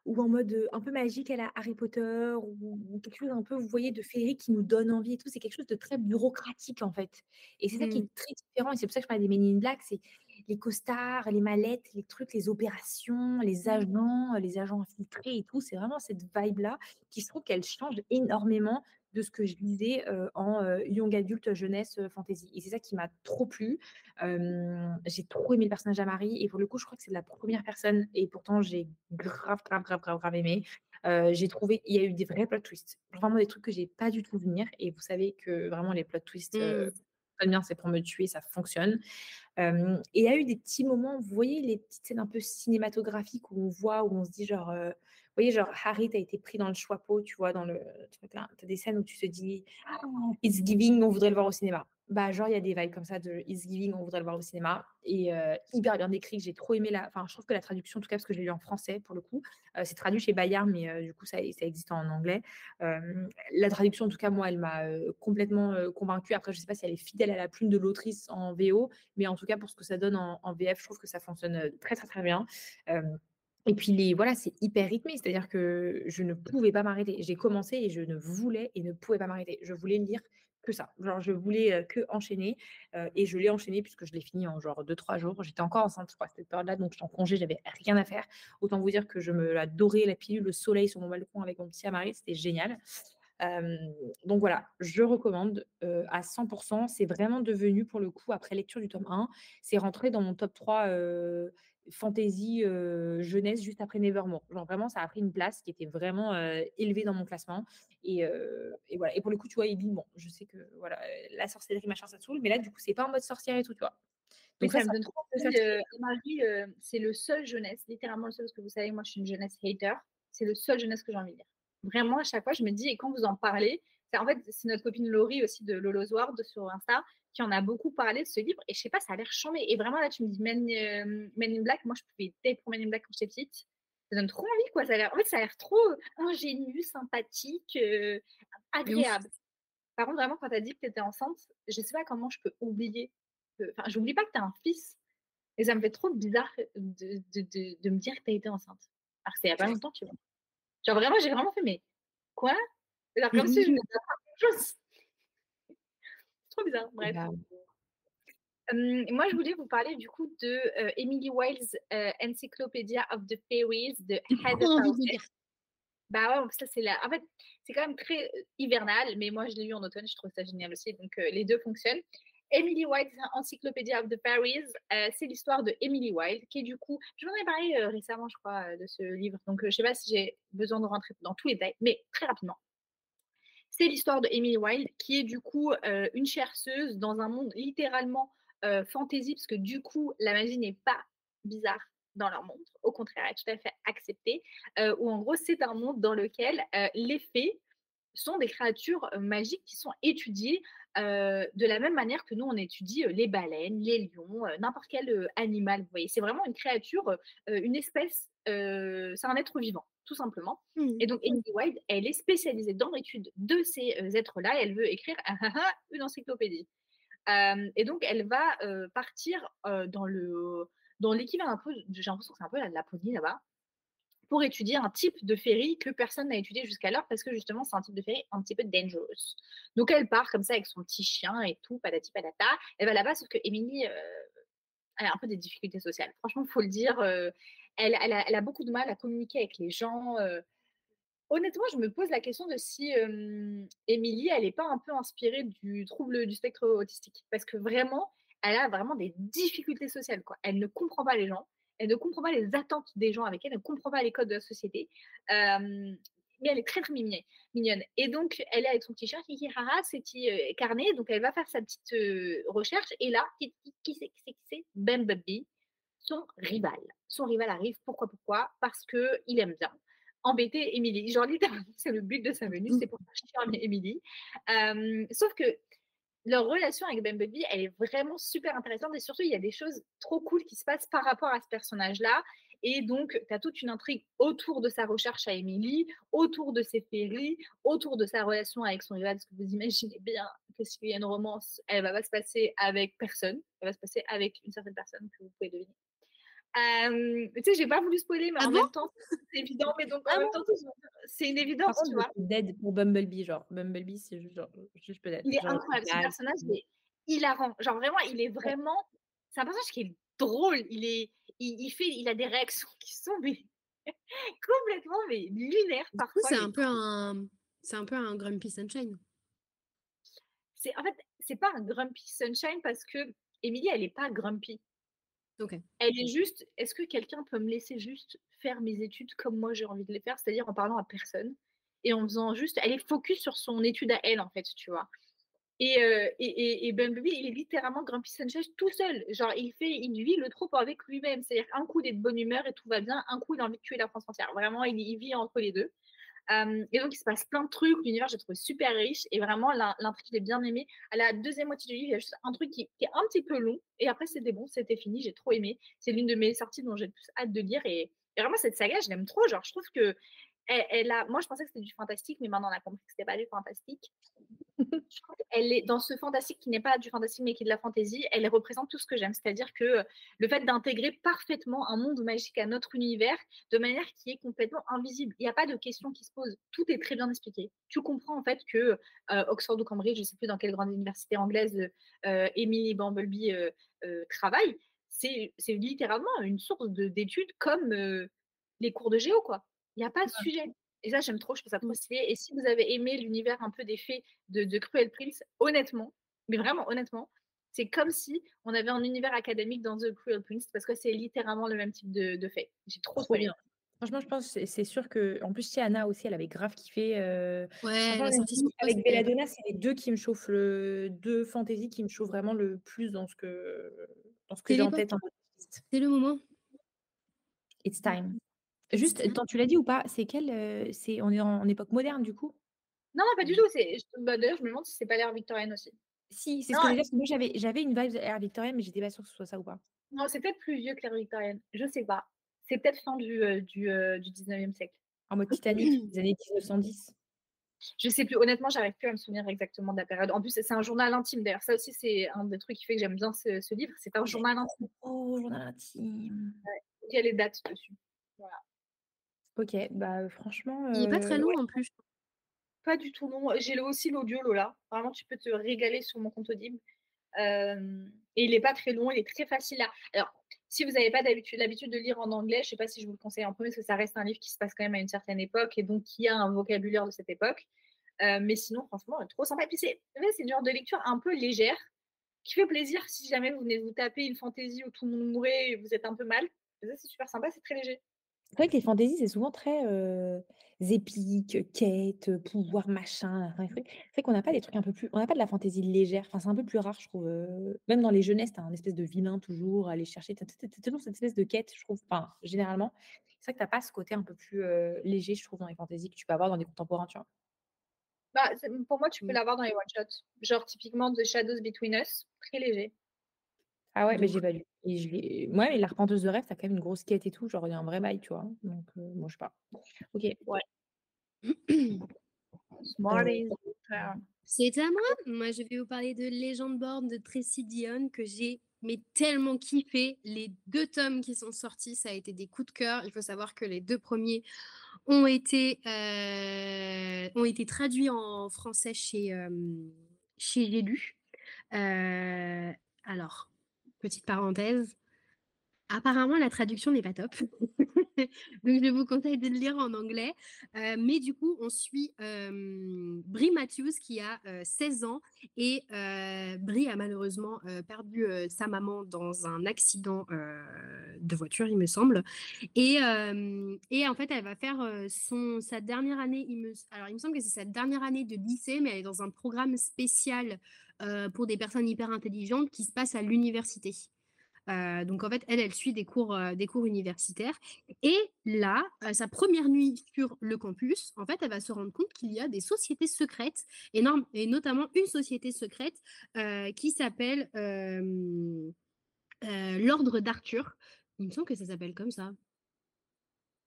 S5: ou en mode un peu magique à la Harry Potter, ou, quelque chose un peu, vous voyez, de féerique qui nous donne envie et tout. C'est quelque chose de très bureaucratique, en fait. Et c'est ça qui
S6: Mm.
S5: est très différent. Et c'est pour ça que je parlais des Men in Black. C'est les costards, les mallettes, les trucs, les opérations, les agents, les agents infiltrés et tout. C'est vraiment cette vibe-là qui, je trouve qu'elle change énormément de ce que je lisais en young adulte jeunesse fantasy. Et c'est ça qui m'a trop plu. J'ai trop aimé le personnage d'Amari et pour le coup, je crois que c'est la première personne et pourtant j'ai grave, grave, grave, grave, grave aimé. Euh, j'ai trouvé, il y a eu des vrais plot twists, vraiment des trucs que j'ai pas du tout vu venir et vous savez que vraiment les plot twists, euh,
S6: Mm.
S5: ça bien, c'est pour me tuer, ça fonctionne. Euh, et il y a eu des petits moments, vous voyez les petites scènes un peu cinématographiques où on voit, où on se dit genre, voyez genre Harry, t'as été pris dans le chapeau, tu vois, dans le, tu as des scènes où tu te dis, Ah, It's Giving, on voudrait le voir au cinéma. Bah, genre, il y a des vibes comme ça de It's Giving, on voudrait le voir au cinéma. Et euh, hyper bien décrit. J'ai trop aimé la. Enfin, je trouve que la traduction, en tout cas, parce que je l'ai lu en français pour le coup, euh, c'est traduit chez Bayard, mais euh, du coup, ça, ça existe en anglais. La traduction, en tout cas, moi, elle m'a complètement convaincue. Après, je sais pas si elle est fidèle à la plume de l'autrice en VO, mais en tout cas, pour ce que ça donne en, en VF, je trouve que ça fonctionne très, très, très bien. Et puis, les, voilà, c'est hyper rythmé, c'est-à-dire que je ne pouvais pas m'arrêter. J'ai commencé et je ne voulais et ne pouvais pas m'arrêter. Je voulais lire que ça. Genre, je voulais que enchaîner et je l'ai enchaîné puisque je l'ai fini en genre 2-3 jours. J'étais encore enceinte, je crois, à cette période-là, donc j'étais en congé, j'avais rien à faire. Autant vous dire que je me la dorais, la pilule, le soleil sur mon balcon avec mon petit Amari, c'était génial. Donc voilà, je recommande à 100%. C'est vraiment devenu, pour le coup, après lecture du tome 1, c'est rentré dans mon top 3 euh, fantasy euh, jeunesse juste après Nevermore. Genre vraiment, ça a pris une place qui était vraiment euh, élevée dans mon classement. Et, euh, et voilà. Et pour le coup, tu vois, Ellie, bon, je sais que voilà, la sorcellerie, machin, ça te saoule, mais là, du coup, c'est pas en mode sorcière et tout, tu vois.
S4: Mais
S5: Donc
S4: ça,
S5: ça,
S4: me donne trop envie. c'est le seul jeunesse, littéralement le seul, parce que vous savez, moi je suis une jeunesse hater. C'est le seul jeunesse que j'ai envie de lire. Vraiment, à chaque fois, je me dis, et quand vous en parlez, en fait, c'est notre copine Laurie aussi de Lolo's World sur Insta qui en a beaucoup parlé de ce livre. Et je sais pas, ça a l'air chambé. Et vraiment, là, tu me dis Men, euh, Men in Black. Moi, je pouvais être pour Men in Black quand j'étais petite. Ça donne trop envie, quoi. Ça a l'air, en fait, ça a l'air trop ingénu, sympathique, euh, agréable. Par contre, vraiment, quand tu as dit que tu étais enceinte, je sais pas comment je peux oublier que. Enfin, j'oublie pas que tu as un fils. Et ça me fait trop bizarre de, de, de, de me dire que tu as été enceinte. Alors que c'était il y a pas longtemps, tu vois. Genre vraiment, j'ai vraiment fait, mais quoi? Alors comme si je me disais quelque chose. C'est trop bizarre. Bref.
S5: Bah,
S4: Hum, moi, je voulais vous parler du coup de euh, Emily Wilde's euh, Encyclopedia of the Fairies de Heather. Bah ouais, ça c'est la. En fait, c'est quand même très euh, hivernal, mais moi je l'ai lu en automne, je trouve ça génial aussi, donc euh, les deux fonctionnent. Emily Wilde's Encyclopedia of the Fairies, euh, c'est l'histoire de Emily Wilde, qui est du coup, je vous en ai parlé euh, récemment, je crois, euh, de ce livre, donc je sais pas si j'ai besoin de rentrer dans tous les détails, mais très rapidement. C'est l'histoire de Emily Wilde, qui est du coup euh, une chercheuse dans un monde littéralement euh, fantasy, parce que du coup, la magie n'est pas bizarre dans leur monde, au contraire, elle est tout à fait acceptée, euh, où en gros, c'est un monde dans lequel les fées sont des créatures magiques qui sont étudiées de la même manière que nous, on étudie les baleines, les lions, n'importe quel animal. Vous voyez, c'est vraiment une créature, une espèce, c'est un être vivant, tout simplement.
S6: Hmm.
S4: Et donc, Emily Wilde, elle est spécialisée dans l'étude de ces euh, êtres-là. et Elle veut écrire ah, ah, ah, une encyclopédie. Euh, et donc, elle va euh, partir dans le dans l'équivalent un peu, j'ai l'impression que c'est un peu la Laponie là-bas, pour étudier un type de féerie que personne n'a étudié jusqu'alors parce que justement, c'est un type de féerie un petit peu dangerous. Donc, elle part comme ça avec son petit chien et tout, patati patata. Elle va là-bas, sauf que Emily, elle a un peu des difficultés sociales. Franchement, il faut le dire. euh, elle, a, beaucoup de mal à communiquer avec les gens. Honnêtement, je me pose la question de si Émilie, elle n'est pas un peu inspirée du trouble du spectre autistique. Parce que vraiment, elle a vraiment des difficultés sociales. Elle ne comprend pas les gens, elle ne comprend pas les attentes des gens avec elle, elle ne comprend pas les codes de la société. Mais elle est très, très mignon- mignonne. Et donc, elle est avec son petit chien, Kiki Hara, ses petits euh, carnets. Donc, elle va faire sa petite recherche. Et là, qui, c'est qui c'est c'est? Son rival. Son rival arrive. Pourquoi Pourquoi? Parce qu'il aime bien embêter Émilie. Genre, littéralement, c'est le but de sa venue, c'est pour faire chier Émilie. Euh, sauf que leur relation avec Bubby, elle est vraiment super intéressante et surtout, il y a des choses trop cool qui se passent par rapport à ce personnage-là. Et donc, tu as toute une intrigue autour de sa recherche à Émilie, autour de ses féeries, autour de sa relation avec son rival, parce que vous imaginez bien que s'il y a une romance, elle va pas se passer avec personne, elle va se passer avec une certaine personne que vous pouvez deviner. Euh, tu sais, j'ai pas voulu spoiler, mais
S6: Ah
S4: en
S6: bon
S4: même temps, c'est évident, mais donc en
S5: Ah
S4: même temps, c'est une évidence, tu vois.
S5: dead pour Bumblebee, genre. Bumblebee, c'est juste, genre, juste peut-être.
S4: Il est
S5: genre,
S4: incroyable, ce personnage, il est hilarant. Genre vraiment, il est vraiment. C'est un personnage qui est drôle. Il est, il, il fait, il a des réactions qui sont mais, complètement mais lunaires parfois.
S6: c'est
S4: mais
S6: un peu un, un peu un Grumpy Sunshine.
S4: En fait, c'est pas un grumpy sunshine parce que Emily, elle est pas grumpy. Elle est juste. Est-ce que quelqu'un peut me laisser juste faire mes études comme moi j'ai envie de les faire, c'est-à-dire en parlant à personne et en faisant juste. Elle est focus sur son étude à elle en fait, tu vois. Et, euh, et, et, Bumblebee, il est littéralement Grumpy Sunshine tout seul. Genre, il fait, il vit le trop avec lui-même. C'est-à-dire qu'un coup, il est de bonne humeur et tout va bien. Un coup, il a envie de tuer la France entière. Vraiment, il, il vit entre les deux. Et donc, il se passe plein de trucs. L'univers, j'ai trouvé super riche. Et vraiment, l'in- l'intrigue, je l'ai bien aimé. À la deuxième moitié du livre, il y a juste un truc qui, est un petit peu long. Et après, c'était bon, c'était fini. J'ai trop aimé. C'est l'une de mes sorties dont j'ai le plus hâte de lire. Et, vraiment, cette saga, je l'aime trop. Genre, je trouve que. Elle a, moi, je pensais que c'était du fantastique, mais maintenant, on a compris que c'était pas du fantastique. Qu'elle est dans ce fantastique qui n'est pas du fantastique, mais qui est de la fantaisie. Elle représente tout ce que j'aime. C'est-à-dire que euh, le fait d'intégrer parfaitement un monde magique à notre univers de manière qui est complètement invisible. Il n'y a pas de questions qui se posent. Tout est très bien expliqué. Tu comprends en fait que euh, Oxford ou Cambridge, je ne sais plus dans quelle grande université anglaise euh, Emily Bumblebee euh, travaille, c'est littéralement une source de- d'études comme les cours de géo, quoi. Il n'y a pas de sujet. Et ça, j'aime trop, je trouve ça trop stylé. Et si vous avez aimé l'univers un peu des fées de, de Cruel Prince, honnêtement, mais vraiment honnêtement, c'est comme si on avait un univers académique dans The Cruel Prince parce que c'est littéralement le même type de, de fait. J'ai trop,
S5: Trop
S4: aimé.
S5: bien. Franchement, je pense que c'est- sûr que. En plus, chez Anna aussi, elle avait grave kiffé. euh,
S6: Ouais, la sortie
S5: avec Belladonna, c'est les deux qui me chauffent le. Deux fantasy qui me chauffent vraiment le plus dans ce que, dans ce que j'ai en tête.
S6: C'est le moment.
S5: It's time. Juste, attends, tu l'as dit ou pas C'est quelle euh, c'est On est en, en époque moderne du coup?
S4: Non, non, pas du tout. c'est- bah, D'ailleurs, je me demande si c'est pas l'ère victorienne aussi.
S5: Si, c'est ce que je veux dire. Moi, j'avais, j'avais une vibe Air Victorienne, mais j'étais pas sûre que ce soit ça ou pas.
S4: Non, c'est peut-être plus vieux que l'ère victorienne. Je sais pas. C'est peut-être fin du, euh, du, euh, du 19e siècle.
S5: En mode Titanic, des années 1910.
S4: Je sais plus, honnêtement, j'arrive plus à me souvenir exactement de la période. En plus, c'est un journal intime. D'ailleurs, ça aussi, c'est un des trucs qui fait que j'aime bien ce, ce livre. C'est un journal intime.
S5: Oh, journal intime.
S4: Il y a les dates dessus.
S5: Ok, bah franchement.
S6: Il est pas très long en plus.
S4: Pas du tout long. J'ai aussi l'audio, Lola. Vraiment, tu peux te régaler sur mon compte Audible. Euh, et il n'est pas très long, il est très facile à. Alors, si vous n'avez pas l'habitude de lire en anglais, je ne sais pas si je vous le conseille en premier, parce que ça reste un livre qui se passe quand même à une certaine époque et donc qui a un vocabulaire de cette époque. Euh, mais sinon, franchement, trop sympa. Et puis, c'est une genre de lecture un peu légère qui fait plaisir si jamais vous venez vous taper une fantaisie où tout le monde mourait et vous êtes un peu mal. Ça, c'est super sympa, c'est très léger.
S5: C'est vrai que les fantaisies, c'est souvent très euh, épique, quête, pouvoir, machin. enfin, C'est vrai c'est vrai qu'on n'a pas des trucs un peu plus. On n'a pas de la fantaisie légère. Enfin, c'est un peu plus rare, je trouve. euh, Même dans les jeunesses, t'as un espèce de vilain toujours, à aller chercher. T'as t'as- t'as toujours cette espèce de quête, je trouve. Enfin, généralement. C'est vrai que t'as pas ce côté un peu plus euh, léger, je trouve, dans les fantaisies que tu peux avoir dans des contemporains, tu vois?
S4: Bah, c'est- pour moi, tu peux
S6: Mm.
S4: l'avoir dans les one-shots. Genre, typiquement, The Shadows Between Us, très léger.
S5: Ah ouais, mais
S6: Donc-
S5: j'ai pas lu. Et je ouais, l'arpenteuse de rêve, t'as quand même une grosse quête et tout. Genre, il y a un vrai bail, tu vois. Donc, euh, moi, je sais pas. Ok.
S4: Smarties.
S6: C'est à moi? Moi, je vais vous parler de Legend Born de Tracy Dion que j'ai mais tellement kiffé. Les deux tomes qui sont sortis, ça a été des coups de cœur. Il faut savoir que les deux premiers ont été, euh, ont été traduits en français chez, euh, chez J'ai lu. Euh, alors, petite parenthèse. Apparemment, la traduction n'est pas top. Donc, je vous conseille de le lire en anglais. Euh, mais du coup, on suit euh, Brie Matthews qui a euh, 16 ans et euh, Brie a malheureusement euh, perdu euh, sa maman dans un accident euh, de voiture, il me semble. Et, euh, en fait, elle va faire euh, son, sa dernière année. Il me, alors, il me semble que c'est sa dernière année de lycée, mais elle est dans un programme spécial euh, pour des personnes hyper intelligentes qui se passe à l'université. Euh, donc en fait, elle, elle suit des cours, euh, des cours universitaires. Et là, euh, sa première nuit sur le campus, en fait, elle va se rendre compte qu'il y a des sociétés secrètes, énormes, et notamment une société secrète euh, qui s'appelle euh, euh, l'Ordre d'Arthur. Il me semble que ça s'appelle comme ça.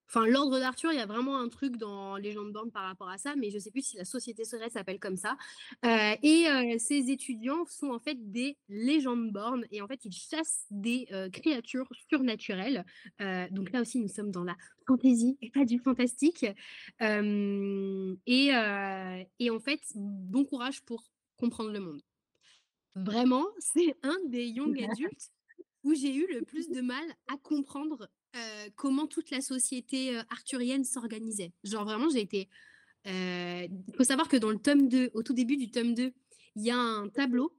S6: Enfin, l'ordre d'Arthur, il y a vraiment un truc dans Légende Born par rapport à ça, mais je ne sais plus si la société secrète s'appelle comme ça. Euh, et euh, ces étudiants sont en fait des légendes born et en fait ils chassent des euh, créatures surnaturelles. Euh, donc là aussi nous sommes dans la fantaisie et pas du fantastique. Et, et en fait bon courage pour comprendre le monde. Vraiment, c'est un des young adultes où j'ai eu le plus de mal à comprendre euh, comment toute la société euh, arthurienne s'organisait. Genre vraiment j'ai été il faut savoir que dans le tome 2, au tout début du tome 2, il y a un tableau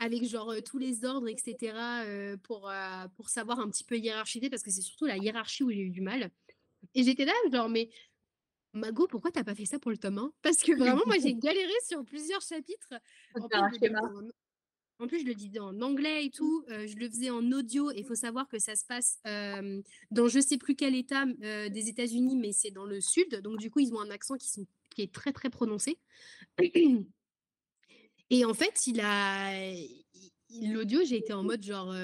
S6: avec genre euh, tous les ordres, etc., euh, pour, euh, pour savoir un petit peu hiérarchiser, parce que c'est surtout la hiérarchie où j'ai eu du mal. Et j'étais là, genre, mais Mago, pourquoi t'as pas fait ça pour le tome 1 Parce que vraiment, moi, j'ai galéré sur plusieurs chapitres. En plus, en- plus, je le disais en anglais et tout. euh, je le faisais en audio. Il faut savoir que ça se passe euh, dans je sais plus quel état euh, des États-Unis, mais c'est dans le sud. Donc, du coup, ils ont un accent qui, est très, très prononcé. Et en fait, L'audio, j'ai été en mode genre.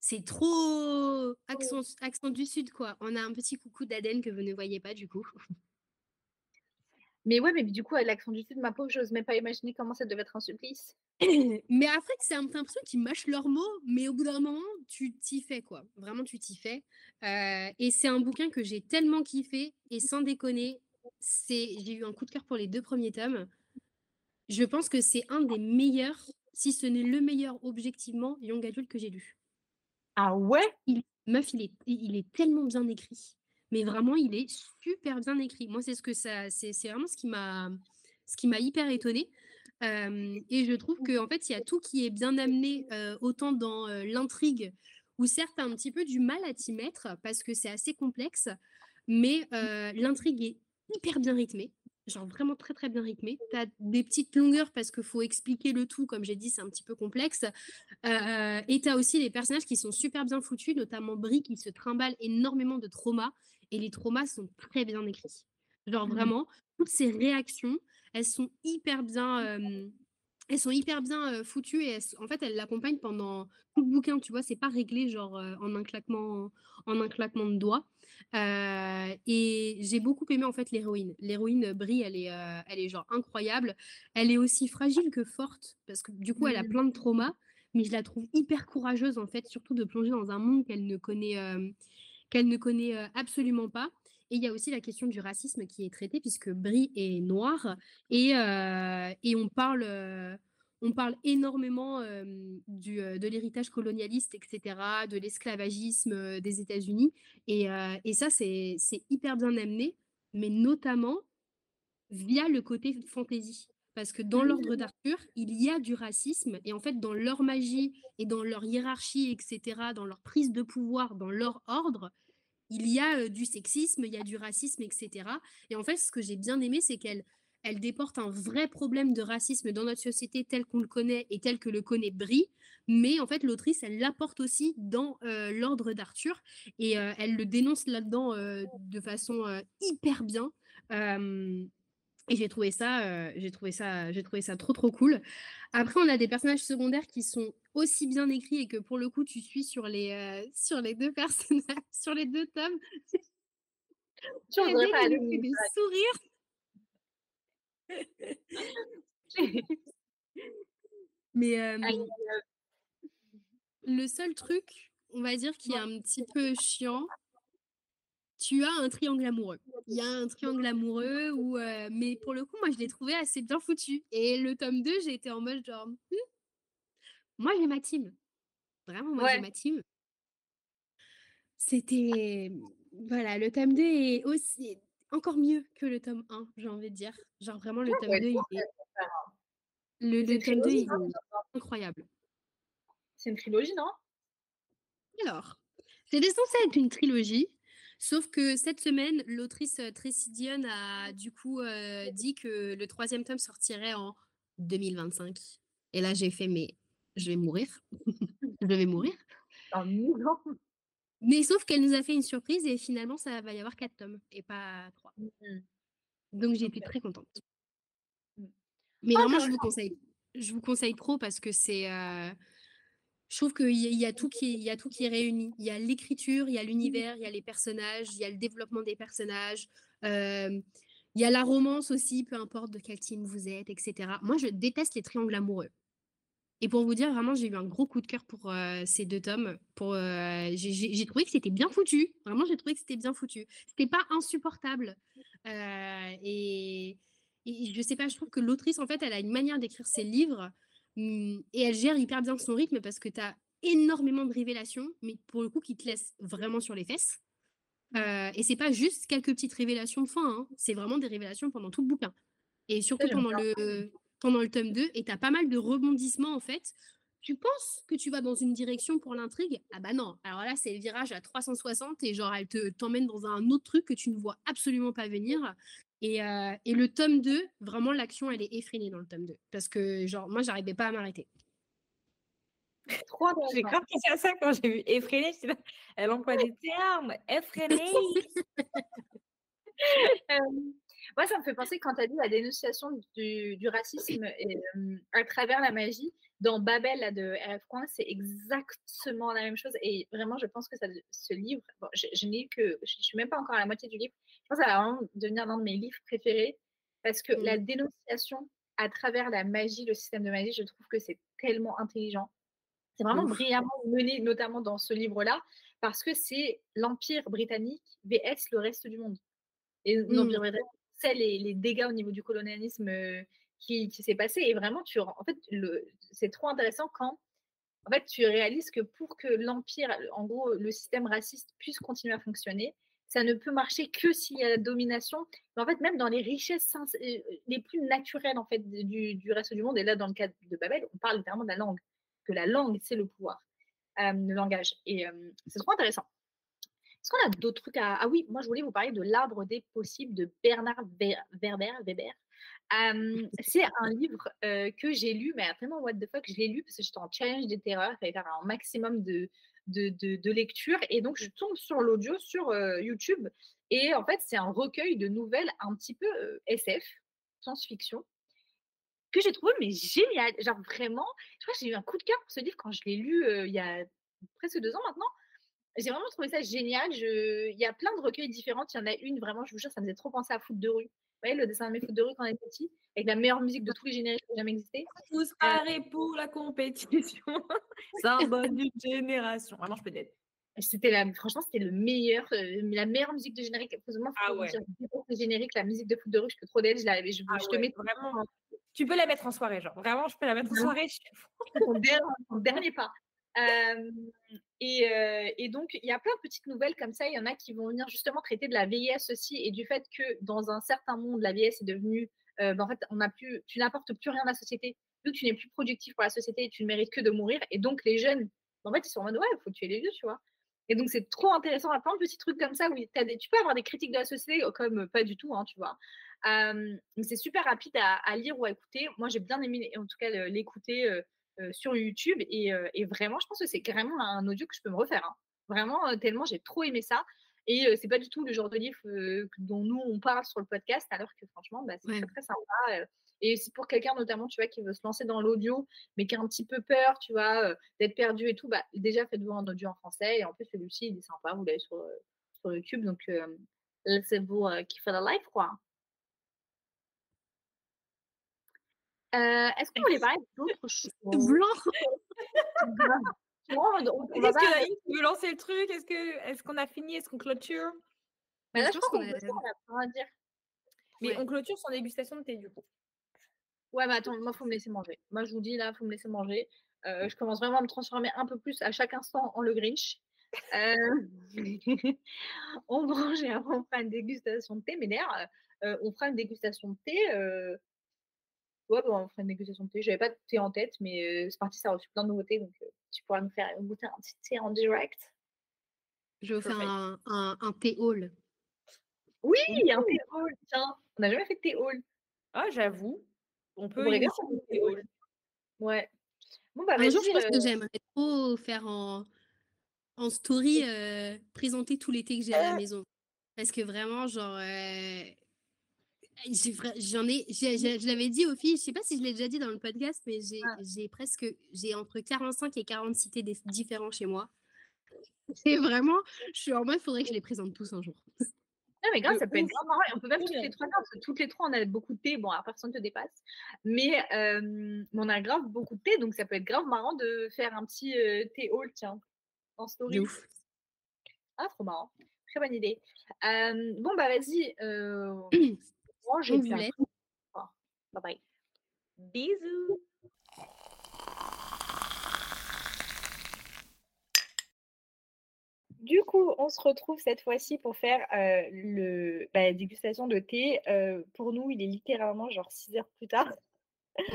S6: c'est trop accent, accent du sud, quoi. On a un petit coucou d'Aden que vous ne voyez pas, du coup.
S4: Mais ouais, mais du coup, avec l'accent du sud, ma pauvre, j'ose même pas imaginer comment ça devait être un supplice.
S6: mais après, c'est un- l'impression qu'ils mâchent leurs mots, mais au bout d'un moment, tu t'y fais, quoi. Vraiment, tu t'y fais. Euh, et c'est un bouquin que j'ai tellement kiffé, et sans déconner, c'est, j'ai eu un coup de cœur pour les deux premiers tomes. Je pense que c'est un des meilleurs, si ce n'est le meilleur objectivement, young adult que j'ai lu.
S4: Ah ouais?
S6: Il, meuf, il est, il est tellement bien écrit. Mais vraiment, il est super bien écrit. Moi, c'est ce que ça, c'est vraiment ce qui m'a, ce qui m'a hyper étonnée. Euh, et je trouve que en fait, il y a tout qui est bien amené, euh, autant dans euh, l'intrigue, où certes, t'as un petit peu du mal à t'y mettre parce que c'est assez complexe, mais euh, l'intrigue est hyper bien rythmée. Genre vraiment très très bien rythmée. Tu as des petites longueurs parce qu'il faut expliquer le tout, comme j'ai dit, c'est un petit peu complexe. Et tu as aussi les personnages qui sont super bien foutus, notamment Brie qui se trimballe énormément de traumas. Et les traumas sont très bien écrits. Genre
S4: Mhm.
S6: vraiment, toutes ces réactions, elles sont hyper bien, euh, elles sont hyper bien foutues et en fait, elles l'accompagnent pendant tout le bouquin, tu vois, c'est pas réglé genre en, un claquement, en un claquement de doigts. et j'ai beaucoup aimé en fait l'héroïne. L'héroïne Brie, elle est, elle est genre incroyable. Elle est aussi fragile que forte parce que du coup, elle a plein de traumas, mais je la trouve hyper courageuse en fait, surtout de plonger dans un monde qu'elle ne connaît, qu'elle ne connaît absolument pas. Et il y a aussi la question du racisme qui est traitée, puisque Brie est noire, et, et on, parle, on parle énormément du, de l'héritage colonialiste, etc., de l'esclavagisme des États-Unis. Et, et, ça, c'est hyper bien amené, mais notamment via le côté fantasy. Parce que dans l'ordre d'Arthur, il y a du racisme, et en fait, dans leur magie et dans leur hiérarchie, etc., dans leur prise de pouvoir, dans leur ordre, il y a du sexisme, il y a du racisme, etc. Et en fait, ce que j'ai bien aimé, c'est qu'elle elle déporte un vrai problème de racisme dans notre société tel qu'on le connaît et tel que le connaît Brie. Mais en fait, l'autrice, elle l'apporte aussi dans l'ordre d'Arthur et elle le dénonce là-dedans de façon hyper bien. Et j'ai trouvé ça, j'ai trouvé ça, j'ai trouvé ça trop trop cool. Après, on a des personnages secondaires qui sont aussi bien écrits et que pour le coup, tu suis sur les, euh, sur les deux personnages, sur les deux tomes. Tu as des sourires. Mais euh, le seul truc, on va dire, qui est un petit peu chiant, tu as un triangle amoureux. Il y a un triangle amoureux, où, euh, mais pour le coup, moi, je l'ai trouvé assez bien foutu. Et le tome 2, j'ai été en mode genre, «Hum, moi, j'ai ma team. Vraiment, moi, j'ai ma team. C'était. Voilà, le tome 2 est aussi encore mieux que le tome 1, j'ai envie de dire. Genre, vraiment, le tome 2, il est. Le, le tome 2, il est incroyable.
S4: C'est une trilogie, non?
S6: Alors, c'était censé être une trilogie, sauf que cette semaine, l'autrice Tracy Dion a du coup dit que le troisième tome sortirait en 2025. Et là, j'ai fait, mais je vais mourir. je vais mourir. Mais sauf qu'elle nous a fait une surprise et finalement, ça va y avoir quatre tomes et pas trois. Mmh Donc j'ai été très contente. Mmh. Mais vraiment, je vous conseille. Je vous conseille trop parce que c'est. Je trouve qu'il y, y, a tout qui, il y a tout qui est réuni. Il y a l'écriture, il y a mmh l'univers, il y a les personnages, il y a le développement des personnages. il y a la romance aussi, peu importe de quel team vous êtes, etc. Moi, je déteste les triangles amoureux. Et pour vous dire, vraiment, j'ai eu un gros coup de cœur pour ces deux tomes. Pour, j'ai trouvé que c'était bien foutu. Vraiment, j'ai trouvé que c'était bien foutu. C'était pas insupportable. et, et, je sais pas, je trouve que l'autrice, en fait, elle a une manière d'écrire ses livres et elle gère hyper bien son rythme parce que tu as énormément de révélations, mais pour le coup, qui te laissent vraiment sur les fesses. et c'est pas juste quelques petites révélations de fin, hein. c'est vraiment des révélations pendant tout le bouquin. Et surtout pendant le, pendant le tome 2 et tu as pas mal de rebondissements en fait. Tu penses que tu vas dans une direction pour l'intrigue? Ah bah non. Alors là, c'est le virage à 360 et genre elle te t'emmène dans un autre truc que tu ne vois absolument pas venir. Et, euh, et le tome 2, vraiment l'action elle est effrénée dans le tome 2 parce que genre moi j'arrivais pas à m'arrêter.
S2: Trop J'ai grave pensé à ça quand j'ai vu effrénée. Elle emploie des termes. Effrénée.
S4: euh, moi, ça me fait penser quand tu as dit la dénonciation du, racisme à travers la magie, dans Babel là, de RF Coin, c'est exactement la même chose. Et vraiment, je pense que ça, ce livre, je, n'ai que, je ne suis même pas encore à la moitié du livre, je pense que ça va vraiment devenir l'un de mes livres préférés parce que la mmh. dénonciation à travers la magie, le système de magie, je trouve que c'est tellement intelligent. C'est vraiment brillamment mené, notamment dans ce livre-là, parce que c'est l'Empire britannique vs le reste du monde. Et l'Empire mmh. britannique c'est les, dégâts au niveau du colonialisme qui, s'est passé. Et vraiment, tu, en fait, c'est trop intéressant quand en fait, tu réalises que pour que l'empire, en gros, le système raciste puisse continuer à fonctionner, ça ne peut marcher que s'il y a la domination. Mais en fait, même dans les richesses les plus naturelles en fait du, reste du monde, et là dans le cas de Babel, on parle littéralement de la langue, que la langue c'est le pouvoir, le langage. Et c'est trop intéressant. Est-ce qu'on a d'autres trucs à... Ah oui, moi je voulais vous parler de L'arbre des possibles de Bernard. Weber? C'est un livre que j'ai lu, mais vraiment, what the fuck, je l'ai lu parce que j'étais en challenge des terreurs, il fallait faire un maximum de, de, de, lecture. Et donc, je tombe sur l'audio sur YouTube. Et en fait, c'est un recueil de nouvelles un petit peu SF, science-fiction. que j'ai trouvé mais génial. Genre vraiment, je crois que j'ai eu un coup de cœur pour ce livre quand je l'ai lu il y a presque deux ans maintenant. J'ai vraiment trouvé ça génial. Je... Il y a plein de recueils différents. Il y en a une, vraiment, je vous jure, ça me faisait trop penser à Foot de rue. Vous voyez, le dessin animé Foot de rue quand on était petit, avec la meilleure musique de tous les génériques qui ont jamais existé.
S2: Tous parés pour la compétition. Symbole d'une génération. Vraiment, je peux t'aider.
S4: C'était la, franchement, c'était le meilleur, euh, la meilleure musique de générique. Moi,
S2: Ah ouais.
S4: Le générique, la musique de Foot de rue, je peux trop d'elle. Je, la- je,
S2: Ah
S4: je te mets
S2: vraiment. Tu peux la mettre en soirée, genre. Vraiment, je peux la mettre en soirée.
S4: ton dernier pas. Euh, et, euh, et donc, il y a plein de petites nouvelles comme ça. Il y en a qui vont venir justement traiter de la vieillesse aussi et du fait que dans un certain monde, la vieillesse est devenue. euh, ben, en fait, on plus, tu n'apportes plus rien à la société. Vu que tu n'es plus productif pour la société, tu ne mérites que de mourir. Et donc, les jeunes, en fait, ils sont en mode ouais, il faut tuer les vieux, tu vois. Et donc, c'est trop intéressant. Il y a plein de petits trucs comme ça où tu peux avoir des critiques de la société comme euh, pas du tout, hein, tu vois. Mais c'est super rapide à, lire ou à écouter. Moi, j'ai bien aimé, en tout cas, l'écouter sur YouTube. Et, euh, et vraiment, je pense que c'est carrément un audio que je peux me refaire. hein. Vraiment, euh, tellement j'ai trop aimé ça. Et euh, c'est pas du tout le genre de livre euh, dont nous, on parle sur le podcast, alors que franchement, bah, c'est
S6: Ouais.
S4: très, très sympa. euh. et c'est pour quelqu'un, notamment, tu vois, qui veut se lancer dans l'audio, mais qui a un petit peu peur, tu vois, euh, d'être perdu et tout. Bah, déjà, faites-vous un audio en français. Et en plus, celui-ci, il est sympa. Vous l'avez sur, euh, sur YouTube. Donc, euh, laissez-vous euh, kiffer la life, quoi. Euh, Est-ce qu'on voulait parler d'autres choses
S6: Blanc.
S2: Est-ce que Naïm, tu veux lancer le truc? Est-ce que est-ce qu'on a fini? Est-ce qu'on clôture?
S4: Bah là,
S6: Je pense
S4: qu'on rien à dire.
S2: Mais
S6: Ouais.
S2: on clôture son dégustation de thé du coup.
S4: Ouais, mais attends, moi, faut me laisser manger. Moi, je vous dis, là, faut me laisser manger. Euh, je commence vraiment à me transformer un peu plus à chaque instant en le Grinch. Euh, on mange et après, on fera une dégustation de thé. Mais d'ailleurs, euh, on fera une dégustation de thé. Ouais, bon, on fera une dégustation de thé. J'avais pas de thé en tête, mais euh, c'est parti, ça a reçu plein de nouveautés. Donc, euh, tu pourras nous faire goûter un petit thé en direct.
S6: Je vais vous faire un, un, un thé haul.
S4: Oui, un thé haul, tiens. On n'a jamais fait de thé haul.
S2: Ah, j'avoue. On peut
S4: bien
S2: initier
S4: faire un
S2: thé haul.
S4: Ouais. Bon, bah,
S6: Un jour, je pense que
S4: euh,
S6: j'aimerais trop faire en, en story euh, présenter tous les thés que j'ai à la maison. Parce que vraiment, genre, euh, j'en ai, je l'avais dit aux filles, je sais pas si je l'ai déjà dit dans le podcast, mais j'ai
S4: Ah.
S6: presque, j'ai entre 45 et 40 cités différents chez moi. Et vraiment, je suis en mode, faudrait que je les présente tous un jour.
S4: Non, mais grave, ça peut être grave marrant. Et on peut même toutes les trois parce que toutes les trois, on a beaucoup de thé. Bon, alors personne ne te dépasse. Mais, euh, mais on a grave beaucoup de thé, donc ça peut être grave marrant de faire un petit euh, thé haul, tiens, en story.
S6: Ouf.
S4: Ah, trop marrant. Très bonne idée. Euh, bon, bah vas-y.
S6: On
S4: va. Bye bye.
S2: Bisous.
S4: Du coup, on se retrouve cette fois-ci pour faire euh, le, bah, la dégustation de thé. Euh, pour nous, il est littéralement genre 6 heures plus tard.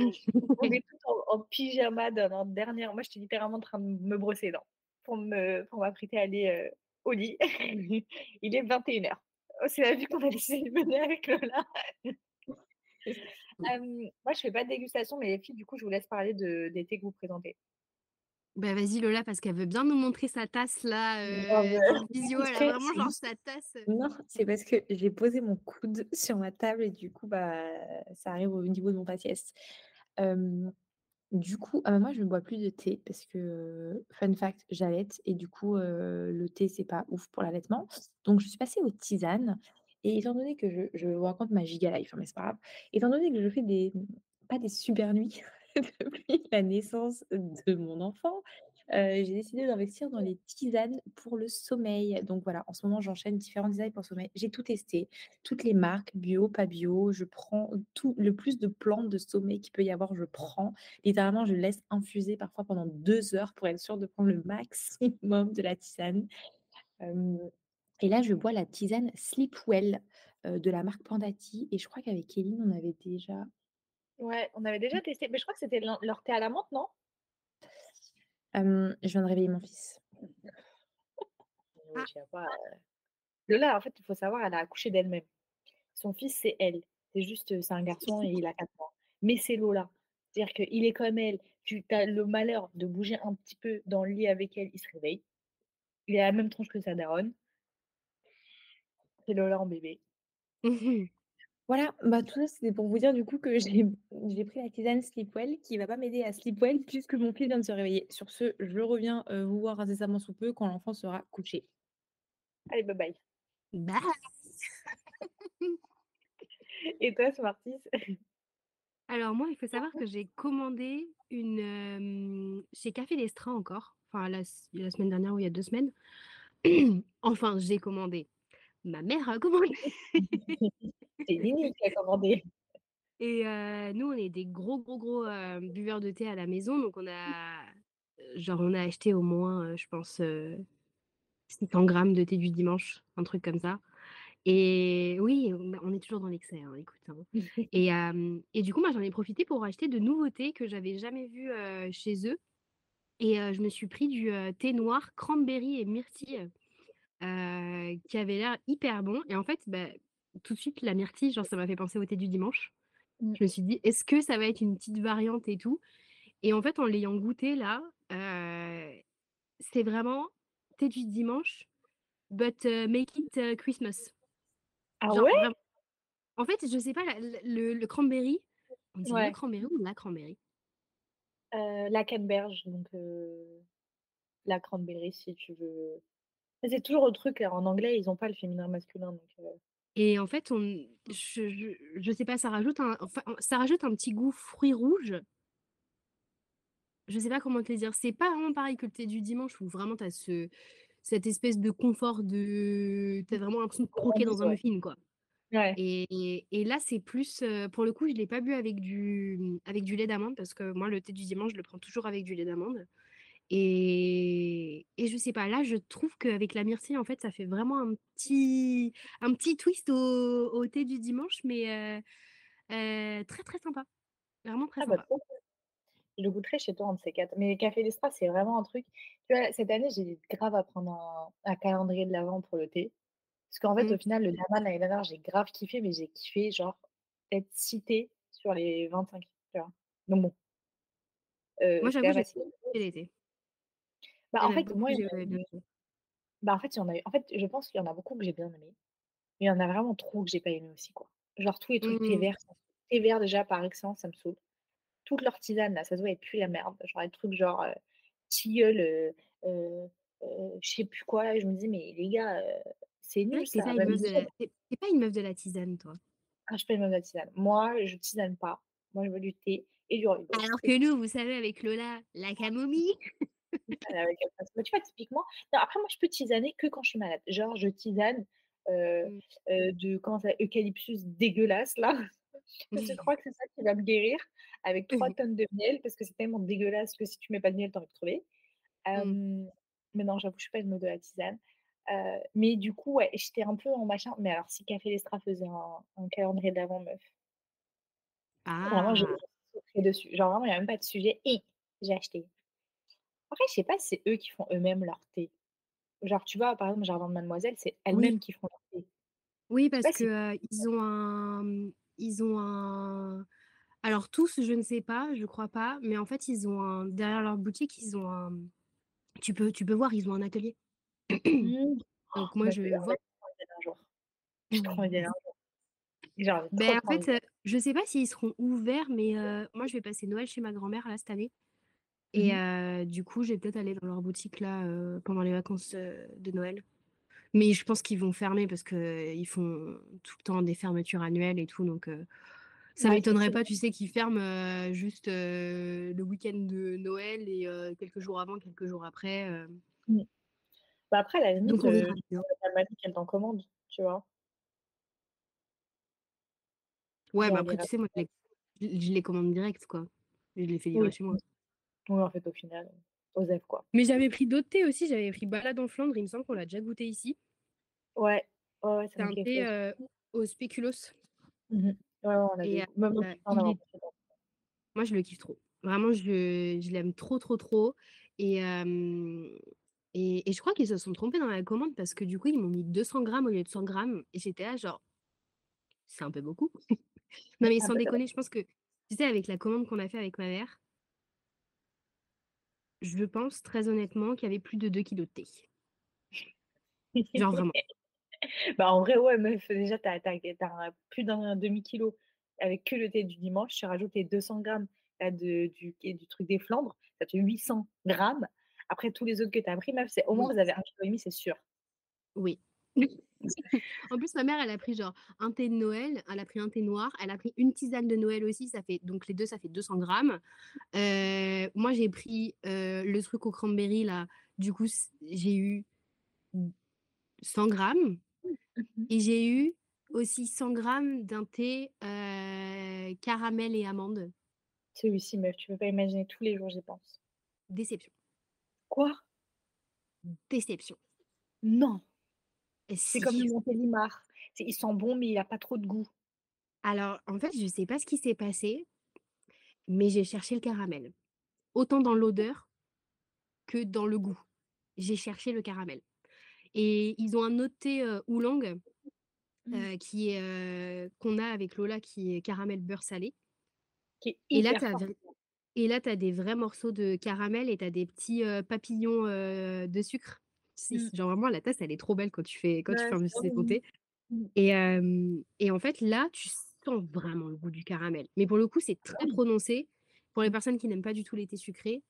S4: on est tous en, en pyjama dans notre dernière. Moi, j'étais littéralement en train de me brosser les dents pour me pour m'apprêter à aller euh, au lit. il est 21h. C'est la vie qu'on a décidé de mener avec Lola. Euh, moi, je fais pas de dégustation, mais les filles, du coup, je vous laisse parler de, des thés que vous présentez.
S6: Bah vas-y Lola, parce qu'elle veut bien nous montrer sa tasse là, euh, visio, elle a vraiment genre sa tasse. euh,
S5: Non, c'est parce que j'ai posé mon coude sur ma table et du coup, bah, ça arrive au niveau de mon faciès. Euh, du coup, ah bah, moi, je ne bois plus de thé parce que, fun fact, j'allaite et du coup, le thé, c'est pas ouf pour l'allaitement. Donc, je suis passée aux tisanes. Et étant donné que je, je vous raconte ma giga life, hein, mais c'est pas grave, étant donné que je fais des, pas des super nuits depuis la naissance de mon enfant, j'ai décidé d'investir dans les tisanes pour le sommeil. Donc voilà, en ce moment, j'enchaîne différentes tisanes pour le sommeil. J'ai tout testé, toutes les marques, bio, pas bio. Je prends tout le plus de plantes de sommeil qu'il peut y avoir, je prends. Littéralement, je laisse infuser parfois pendant deux heures pour être sûre de prendre le maximum de la tisane. Euh, et là, je bois la tisane Sleepwell euh, de la marque Pandati. Et je crois qu'avec Kéline, on avait déjà
S4: Ouais, on avait déjà testé, mais je crois que c'était leur thé à la menthe, non?
S5: Euh, je viens de réveiller mon fils.
S4: Sais pas, euh, Lola, en fait, il faut savoir, elle a accouché d'elle-même. Son fils, c'est elle. C'est juste, c'est un garçon et il a 4 mois. Mais c'est Lola. C'est-à-dire qu'il est comme elle. Tu as le malheur de bouger un petit peu dans le lit avec elle, il se réveille. Il a la même tronche que sa daronne. C'est Lola en bébé.
S5: Voilà, bah, tout ça, c'était pour vous dire du coup que j'ai j'ai pris la tisane Sleepwell qui va pas m'aider à sleep well puisque mon fils vient de se réveiller. Sur ce, je reviens, heu, vous voir incessamment sous peu quand l'enfant sera couché.
S4: Allez, bye bye.
S6: Bye.
S4: Et toi, Smarties?
S6: Alors moi, il faut savoir que j'ai commandé une, chez Café Lestra encore, enfin la semaine dernière ou il y a 2 semaines. Enfin, j'ai commandé. Ma mère a commandé.
S4: C'est Nini qui a commandé.
S6: Et heu, nous, on est des gros, gros, gros, heu, buveurs de thé à la maison, donc on a, heu, genre, on a acheté au moins, je pense, heu, 600 grammes de thé du dimanche, un truc comme ça. Et oui, on est toujours dans l'excès, hein, écoute, hein. Et et du coup, moi, j'en ai profité pour acheter de nouveaux thés que j'avais jamais vus, heu, chez eux. Et je me suis pris du, thé noir cranberry et myrtille, qui avait l'air hyper bon. Et en fait, bah, tout de suite, la myrtille, genre, ça m'a fait penser au thé du dimanche.
S4: Mmh.
S6: Je me suis dit: «Est-ce que ça va être une petite variante et tout?» et en fait, en l'ayant goûté là, c'est vraiment thé du dimanche, but make it, Christmas.
S4: Ah
S6: Genre
S4: ouais?
S6: vraiment en fait, je sais pas, la le le cranberry, on dit le cranberry ou la cranberry?
S4: La canneberge, donc la cranberry si tu veux. C'est toujours le truc, en anglais, ils ont pas le féminin masculin donc heu
S6: Et en fait, on je je je sais pas, ça rajoute un enfin, ça rajoute un petit goût fruits rouges. Je sais pas comment te le dire. C'est pas vraiment pareil que le thé du dimanche où vraiment tu as ce cette espèce de confort de tu as vraiment l'impression de croquer dans un muffin, quoi.
S4: Ouais.
S6: Et et là, c'est plus, heu, pour le coup, je l'ai pas bu avec du, avec du lait d'amande parce que moi, le thé du dimanche, je le prends toujours avec du lait d'amande. Et et je sais pas, là, je trouve qu'avec la myrtille, en fait, ça fait vraiment un petit un petit twist au au thé du dimanche, mais heu heu, très, très sympa. Vraiment très
S4: Ah bah,
S6: sympa.
S4: Je le goûterai chez toi, un de ces 4. Mais Café Lestra, c'est vraiment un truc tu vois, cette année, j'hésite grave à prendre un un calendrier de l'avent pour le thé. Parce qu'en fait,
S6: Mmh.
S4: au final, le Daman l'année dernière, j'ai grave kiffé, mais j'ai kiffé genre 6 thés sur les 25, tu vois? Donc bon. Heu,
S6: Moi, j'avoue, j'ai kiffé thés.
S4: Bah, en fait, moi,
S6: aimé.
S4: bah, en fait, il y en a en fait, je pense qu'il y en a beaucoup que j'ai bien aimés. Mais il y en a vraiment trop que j'ai pas aimé aussi, quoi. Genre tous les trucs thé
S6: Mmh.
S4: vert, thé vert déjà par excellence, ça me saoule. Toutes leurs tisanes là, ça se voit, elles puent la merde. Genre les trucs genre, tilleul, heu, je sais plus quoi. Je me dis: «Mais les gars, c'est nul
S6: que tu es
S4: ça,
S6: pas une
S4: même
S6: meuf de
S4: Michel»
S6: la pas une meuf de la tisane, toi?
S4: Ah, je suis pas une meuf de la tisane. Moi, je tisane pas. Moi, je veux du thé et du rooibos
S6: Alors que nous, vous savez, avec Lola, la camomille.
S4: Avec bah, tu vois, typiquement non, après moi, je peux tisaner que quand je suis malade. Genre, je tisane, heu
S6: Mmh.
S4: heu, de comment ça eucalyptus dégueulasse là. Je crois que c'est ça qui va me guérir avec 3 tonnes de miel parce que c'est tellement dégueulasse que si tu mets pas de miel, tu as envie de crever.
S6: Mmh.
S4: Mais non, j'avoue, je suis pas une meuf de la tisane. Heu, mais du coup, ouais, j'étais un peu en machin. Mais alors si Café Lestra faisait un un calendrier de l'avent meuf vraiment, je
S6: Ah!
S4: sauterais dessus. Genre vraiment, il y a même pas de sujet et j'ai acheté. Après, je sais pas si c'est eux qui font eux-mêmes leur thé. Genre, tu vois, par exemple, Jardin de Mademoiselle, c'est
S6: Oui.
S4: elles-mêmes qui font leur thé.
S6: Oui,
S4: Je
S6: parce
S4: pas
S6: que,
S4: si
S6: heu, ils ont un, mmh, ils ont un alors tous, je ne sais pas, je crois pas, mais en fait, ils ont un derrière leur boutique, ils ont un, mmh, tu peux tu peux voir, ils ont un atelier.
S4: mmh,
S6: Donc moi,
S4: meuf,
S6: je
S4: en vrai,
S6: vois
S4: j'ai trop envie d'y aller un jour. J'ai trop envie d'y aller un jour. Genre,
S6: Ben en fait,
S4: aller.
S6: je sais pas s'ils seront ouverts, mais moi, je vais passer Noël chez ma grand-mère, là, cette année et
S4: mh.
S6: heu, du coup, je vais peut-être aller dans leur boutique, là, pendant les vacances, de Noël. Mais je pense qu'ils vont fermer parce qu'ils font tout le temps des fermetures annuelles et tout, donc ça
S4: Ouais, c'est
S6: m'étonnerait pas, tu sais, qu'ils ferment, juste, le week-end de Noël et quelques jours avant, quelques jours après,
S4: Mmh. Bah, après, à la
S6: donc
S4: limite,
S6: on verra bien.
S4: mamie qu'elle t'en commande, tu vois?
S6: Ouais, bah, après, tu sais, moi, je les je je les commande direct, quoi. Je les fais livrer
S4: oui.
S6: chez moi.
S4: Oui, en fait, au final, osef, quoi.
S6: Mais j'avais pris d'autres thés aussi, j'avais pris Balade en Flandre, il me semble qu'on l'a déjà goûté ici.
S4: Ouais. Ouais, ouais,
S6: C'est un thé, heu, au spéculoos
S4: Mmh mh. Ouais, ouais, on
S6: et
S4: goû même moi, je
S6: est moi, le kiffe trop. Vraiment, je je l'aime trop, trop, trop et et et je crois qu'ils se sont trompés dans la commande parce que, du coup, ils m'ont mis 200 grammes au lieu de 100 grammes et j'étais là genre: «C'est un peu beaucoup». Non, mais
S4: Ah
S6: sans
S4: bah,
S6: déconner, je pense que, tu sais, avec la commande qu'on a fait avec ma mère je pense très honnêtement qu'il y avait plus de 2 kilogrammes de thé. Genre vraiment.
S4: Bah, en vrai, ouais, meuf, déjà, tu as plus d'un demi-kilo avec que le thé du dimanche. Tu rajoutes tes 200 grammes là, de du du truc des Flandres, ça fait 800 grammes. Après tous les autres que tu as pris, meuf, c'est au moins vous avez 1,5 kg, c'est sûr.
S6: Oui. En plus, ma mère, elle a pris genre un thé de Noël, elle a pris un thé noir, elle a pris une tisane de Noël aussi, ça fait donc les 2, ça fait 200 grammes. Heu, moi, j'ai pris, heu, le truc au cranberry là, du coup, j'ai eu 100 grammes
S4: Mmh
S6: et j'ai eu aussi 100 grammes d'un thé, heu, caramel et amande.
S4: Celui-ci, meuf, tu peux pas imaginer, tous les jours, j'y pense.
S6: Déception.
S4: Quoi?
S6: Déception.
S4: Non!
S6: Et
S4: C'est comme le Montélimar. Il sent bon, mais il a pas trop de goût.
S6: Alors, en fait, je sais pas ce qui s'est passé, mais j'ai cherché le caramel. Autant dans l'odeur que dans le goût. J'ai cherché le caramel et ils ont un autre thé, heu, qui est, qu'on a avec Lola, qui est caramel beurre salé
S4: Qui est
S6: et là, tu as
S4: fort.
S6: vrai et là, tu as des vrais morceaux de caramel et tu as des petits, papillons, de sucre.
S4: Mmh.
S6: genre vraiment la tasse, elle est trop belle quand tu fais quand tu fais
S4: mignon.
S6: thé
S4: Mmh.
S6: et et en fait, là, tu sens vraiment le goût du caramel. Mais pour le coup, c'est
S4: Ah
S6: très prononcé. Pour les
S4: Mmh.
S6: personnes qui n'aiment pas du tout les thés sucrés,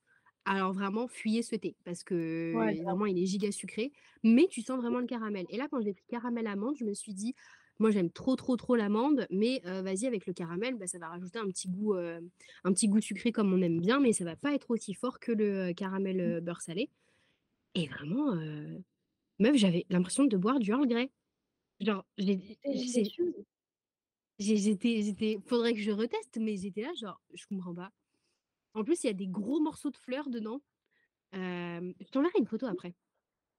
S6: alors vraiment, fuyez ce thé parce que
S4: Ouais,
S6: vraiment, il est giga sucré, mais tu sens vraiment le caramel et là, quand j'ai pris caramel amande, je me suis dit: «Moi, j'aime trop, trop, trop l'amande, mais vas-y avec le caramel, bah, ça va rajouter un petit goût, un petit goût sucré comme on aime bien, mais ça va pas être aussi fort que le, caramel,
S4: Mmh.
S6: beurre salé» et vraiment, heu, meuf, j'avais l'impression de boire du Earl Grey. Genre, j'ai j'ai j'étais j'étais faudrait que je reteste, mais j'étais là genre: «Je comprends pas». En plus, il y a des gros morceaux de fleurs dedans. Hem, je t'enverrai une photo après.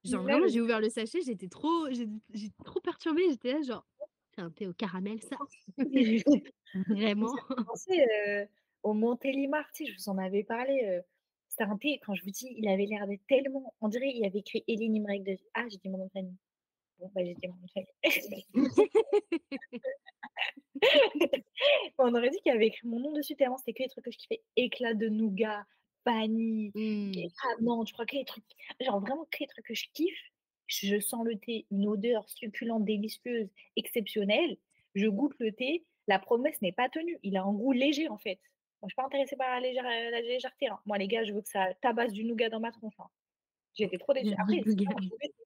S6: Genre
S4: Ouais,
S6: vraiment,
S4: vas-y.
S6: j'ai ouvert le sachet, j'étais trop j'étais j'étais trop perturbée, j'étais là genre: «C'est un thé au caramel ça?» Vraiment?
S4: ça me fait penser, heu, au Montélimar, tu sais, je vous en avais parlé, heu, c'était un thé, quand je vous dis, il avait l'air d'être tellement on dirait, il avait écrit Eline Imrek dessus. Ah, j'ai dit mon nom de famille. Bon, bah, j'ai dit mon nom de famille. On aurait dit qu'il avait écrit mon nom dessus tellement c'était que les trucs que je kiffais. Éclat de nougat, vanille, et
S6: Mmh.
S4: amande, je crois que les trucs genre vraiment que les trucs que je kiffe. Je sens le thé, une odeur succulente, délicieuse, exceptionnelle. Je goûte le thé, la promesse n'est pas tenue. Il a un goût léger, en fait. Moi, je suis pas intéressée par la légère heu, la légèreté, hein. Moi, les gars, je veux que ça tabasse du nougat dans ma tronche, hein. Été trop déçue. Après.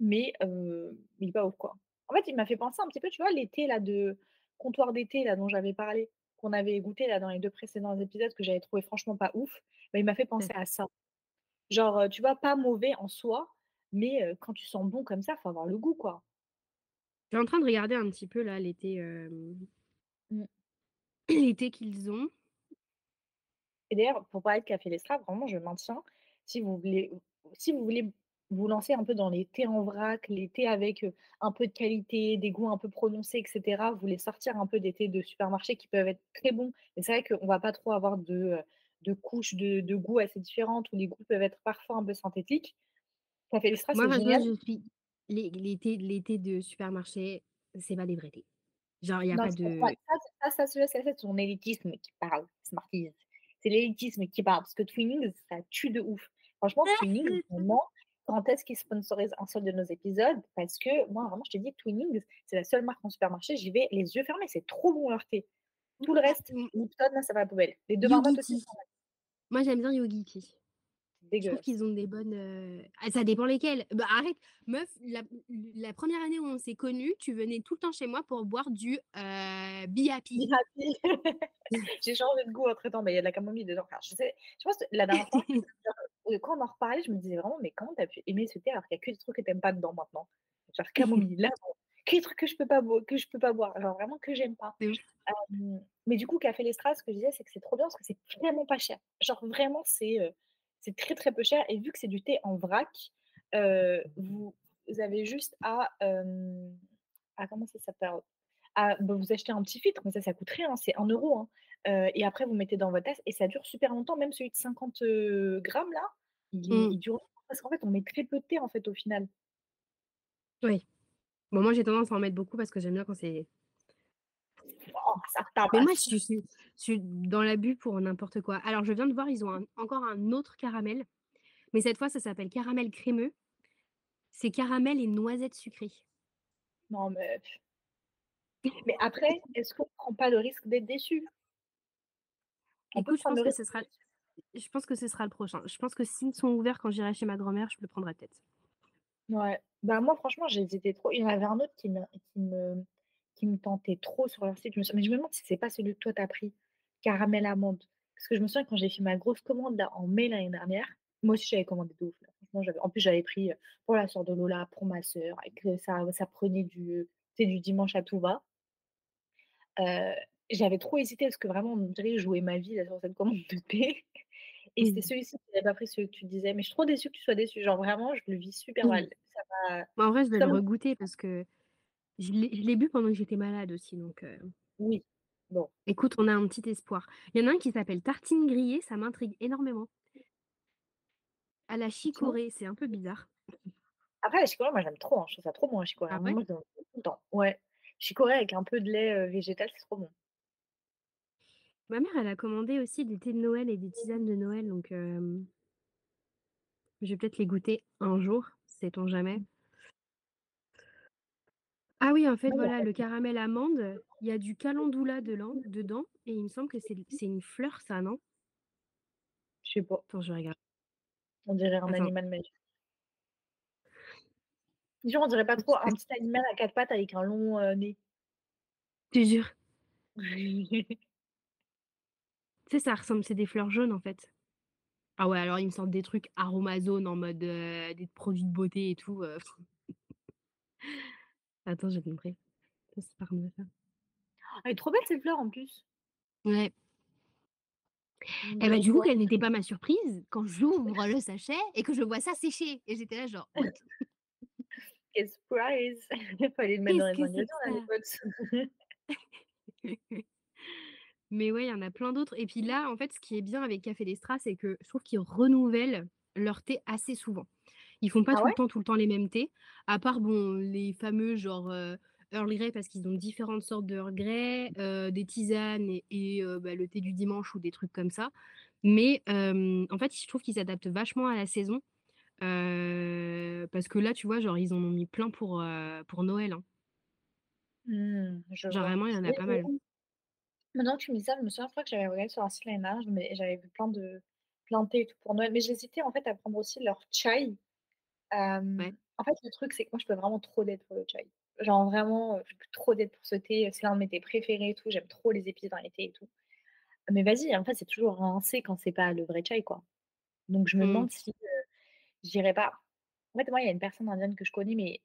S4: Mais heu, il pas ouf, quoi. En fait, il m'a fait penser un petit peu, tu vois, thés là de comptoir d'été là dont j'avais parlé, qu'on avait goûté là dans les 2 précédents épisodes que j'avais trouvé franchement pas ouf, bah, il m'a fait penser à ça. Genre, heu, tu vois, pas mauvais en soi, mais heu, quand tu sens bon comme ça, faut avoir le goût, quoi.
S6: Je suis en train de regarder un petit peu là hem,
S4: Mmh.
S6: Les thés qu'ils ont.
S4: Et d'ailleurs, pour parler de Café Lestra, vraiment, je maintiens, si vous voulez si vous voulez vous lancer un peu dans les thés en vrac, les thés avec, heu, un peu de qualité, des goûts un peu prononcés et cetera, vous voulez sortir un peu des thés de supermarché qui peuvent être très bons. Mais c'est vrai qu'on va pas trop avoir de, heu, de couches de de goûts assez différentes où les goûts peuvent être parfois un peu synthétiques. Café Lestra,
S6: Moi,
S4: c'est génial.
S6: je suis les les thés les thés de supermarché, c'est pas des vrais thés. Genre, il y a
S4: Non,
S6: pas de
S4: Ça, c'est ça c'est ton élitisme qui parle, Smarties. C'est l'élitisme qui parle parce que Twinings, ça tue de ouf. Franchement, Twinings, vraiment, quand est-ce qu'ils sponsorisent un seul de nos épisodes? Parce que moi, vraiment, je te dis, Twinings, c'est la seule marque en supermarché, j'y vais les yeux fermés, c'est trop bon leur thé. Tout le reste. Lipton, ça va à la poubelle. Les 2 marmottes aussi.
S6: Moi, j'aime bien Yogiti. Je trouve qu'ils ont des bonnes, ah ça dépend lesquelles. Bah, arrête, meuf, la la 1re année où on s'est connues, tu venais tout le temps chez moi pour boire du, heu, Be Happy.
S4: Be Happy. J'ai changé de goût entre-temps, mais il y a de la camomille dedans. Enfin, je sais je pense la dernière fois, heu, quand on en reparlait, je me disais vraiment: «Mais comment tu as pu aimer ce thé alors qu'il y a que des trucs que tu aimes pas dedans maintenant?» genre camomille, lavande, que des trucs que je peux pas que je peux pas boire, genre vraiment que j'aime pas. Mais du coup, Café Lestra, ce que je disais, c'est que c'est trop bien parce que c'est vraiment pas cher. Genre vraiment, c'est, c'est très, très peu cher et vu que c'est du thé en vrac, heu, vous avez juste à, à comment ça s'appelle? À bah, vous achetez un petit filtre, mais ça, ça coûte rien, c'est 1 € hein, heu et après vous mettez dans votre tasse et ça dure super longtemps. Même celui de 50, heu, grammes là, il
S6: Mmh.
S4: il dure longtemps parce qu'en fait, on met très peu de thé, en fait, au final.
S6: Oui. Bon, moi, j'ai tendance à en mettre beaucoup parce que j'aime bien quand c'est
S4: ça
S6: mais moi, je suis je suis je suis dans l'abus pour n'importe quoi. Alors, je viens de voir, ils ont un encore un autre caramel, mais cette fois, ça s'appelle caramel crémeux. C'est caramel et noisettes sucrées.
S4: Non, mais mais après, est-ce qu'on prend pas le risque d'être déçu?
S6: Écoute, je pense que ce sera je pense que ce sera le prochain. Je pense que s'ils sont ouverts quand j'irai chez ma grand-mère, je le prendrai peut-être.
S4: Ouais. Bah, moi, franchement, j'ai hésité trop. Il y en avait un autre qui me qui me qui me tentait trop sur leur site. Je me suis mais je me demande si c'est pas celui que toi tu as pris, caramel amande. Parce que je me souviens quand j'ai fait ma grosse commande là en mai l'année dernière, moi aussi j'avais commandé de ouf là. En plus j'avais pris, heu, pour la sœur de Lola, pour ma sœur et que ça ça prenait du, sais, du dimanche à tout va. Heu, j'avais trop hésité parce que vraiment on dirait que je jouais ma vie là sur cette commande de thé et c'était celui-ci que j'avais pas pris, celui que tu disais. Mais je suis trop déçue que tu sois déçue. Genre vraiment, je le vis super
S6: Mmh.
S4: mal. Ça
S6: Bah, en vrai, je vais
S4: ça
S6: le
S4: me
S6: regoûter parce que je l'ai bu pendant que j'étais malade aussi donc
S4: oui, bon.
S6: écoute, on a un petit espoir. Il y en a un qui s'appelle tartine grillée, ça m'intrigue énormément. À la
S4: Effectivement.
S6: chicorée, c'est un peu bizarre.
S4: Après la chicorée, moi j'aime trop, hein, je trouve ça trop bon la chicorée.
S6: Ah ouais?
S4: moi. Chicorée avec un peu de lait, végétal, c'est trop bon.
S6: Ma mère, elle a commandé aussi des thés de Noël et des tisanes de Noël donc je vais peut-être les goûter un jour, sait-on jamais. Ah oui, en fait, voilà, le caramel amande, il y a du calendula delan dedans et il me semble que c'est une fleur ça, non?
S4: Je sais pas.
S6: Attends, je regarde.
S4: On dirait un
S6: Attends.
S4: animal magique. Genre on dirait pas trop un petit animal à 4 pattes avec un long, heu, nez.
S6: Je te jure. Tu sais, ça ressemble c'est des fleurs jaunes, en fait. Ah ouais, alors ils me sortent des trucs Aromazone en mode, heu, des produits de beauté et tout, heu Attends, je vais te montrer. Ça, c'est par ça.
S4: Elle est trop belle cette fleur en plus.
S6: Ouais. Et bah,
S4: dirait
S6: du coup, quelle n'était pas ma surprise quand j'ouvre le sachet et que je vois ça sécher et j'étais là genre: «What?»
S4: Quelle surprise! Fallait le mettre dans les ingrédients là,
S6: que
S4: les potes.
S6: Mais ouais, il y en a plein d'autres et puis là, en fait, ce qui est bien avec Café Destra, c'est que je trouve qu'ils renouvellent leur thé assez souvent. Ils font pas
S4: Ah
S6: tout
S4: ouais?
S6: le temps, tout le temps les mêmes thés, à part bon, les fameux genre, heu, Earl Grey parce qu'ils ont différentes sortes de Earl Grey, heu, des tisanes et et heu, bah, le thé du dimanche ou des trucs comme ça. Mais en fait, je trouve qu'ils s'adaptent vachement à la saison, parce que là, tu vois, genre, ils en ont mis plein pour, pour Noël, hein.
S4: Mmh, je
S6: Genre
S4: vois.
S6: vraiment, il y en a pas mal.
S4: Maintenant que tu me dis ça, je me souviens, je crois que j'avais regardé sur un site l'année dernière, mais j'avais vu plein de plein de thés et tout pour Noël. Mais j'hésitais en fait à prendre aussi leur chai.
S6: Ouais.
S4: En fait, le truc, c'est que moi, je peux vraiment trop d'être pour le chai. Genre vraiment, je peux trop d'être pour ce thé, c'est l'un de mes thés préférés et tout. J'aime trop les épices dans les thés et tout. Mais vas-y, en fait, c'est toujours rincé quand c'est pas le vrai chai, quoi. Donc je me
S6: Mmh.
S4: demande si, heu, j'irais pas en fait, moi, il y a une personne indienne que je connais, mais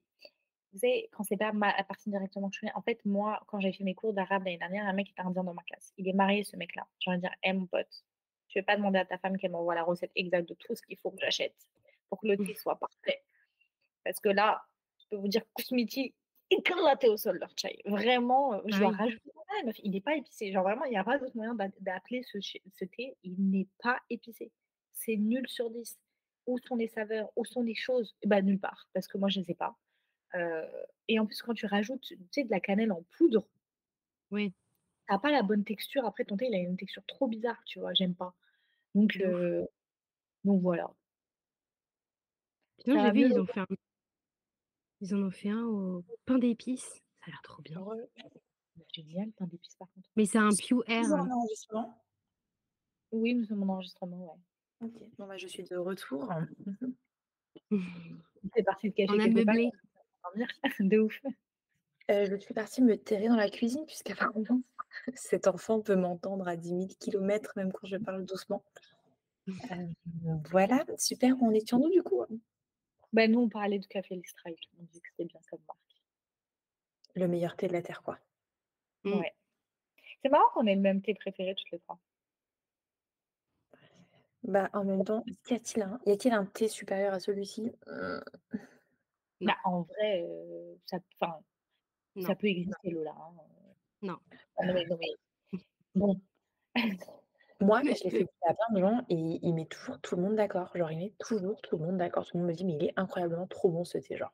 S4: vous savez, quand c'est pas ma la personne directement que je connais en fait, moi, quand j'ai fait mes cours d'arabe l'année dernière, un mec était indien dans ma classe. Il est marié, ce mec-là. J'ai envie de dire: «Eh mon pote, tu veux pas demander à ta femme qu'elle m'envoie la recette exacte de tout ce qu'il faut que j'achète? Pour que le thé soit parfait?» parce que là, je peux vous dire Kousmiti, éclaté au sol leur chai. Vraiment, heu, je
S6: Ah
S4: dois
S6: oui.
S4: rajouter il est pas épicé. Genre vraiment, il y a pas d'autre moyen d'a d'appeler ce thé, il n'est pas épicé. C'est nul sur 10. Où sont les saveurs? Où sont les choses? Bah, nulle part, parce que moi je les ai pas. Heu et en plus, quand tu rajoutes, tu sais, de la cannelle en poudre
S6: Oui.
S4: tu as pas la bonne texture. Après ton thé, il a une texture trop bizarre, tu vois? J'aime pas. Donc heu, donc voilà.
S6: Sinon,
S4: Ça
S6: j'ai
S4: va
S6: vu,
S4: mieux
S6: ils ont fait un ils en ont fait un au pain d'épices. Ça a l'air trop bien.
S4: Bah, génial, pain d'épices par contre.
S6: Mais c'est un
S2: C'est
S6: Pure
S2: toujours
S6: Air.
S2: un enregistrement?
S4: Oui, nous sommes en enregistrement, ouais.
S2: OK. Bon, bah, je suis de retour. Mmh
S4: C'est parti de cacher
S6: On a meublé.
S4: De ouf.
S2: Heu, je suis partie me terrer dans la cuisine puisqu'apparemment cet enfant peut m'entendre à 10 000 kilomètres même quand je parle doucement. Hem, voilà, super, on est sur nous du coup?
S4: Bah, nous, on parlait de Café tout. On dit que c'était bien comme marque.
S2: Le meilleur thé de la terre, quoi.
S6: Mmh.
S4: Ouais. C'est marrant qu'on ait le même thé préféré toutes les 3.
S2: Bah, en même temps, qu'y a-t-il un y a-t-il un thé supérieur à celui-ci?
S6: Non.
S4: Bah, en vrai, heu, ça ça peut exister Lola, hein, heu.
S6: Non.
S4: Non mais non mais bon.
S2: Moi, je l'ai fait goûter à plein de gens et il met toujours tout le monde d'accord. Genre, il met toujours tout le monde d'accord. Tout le monde me dit: «Mais il est incroyablement trop bon ce thé», genre.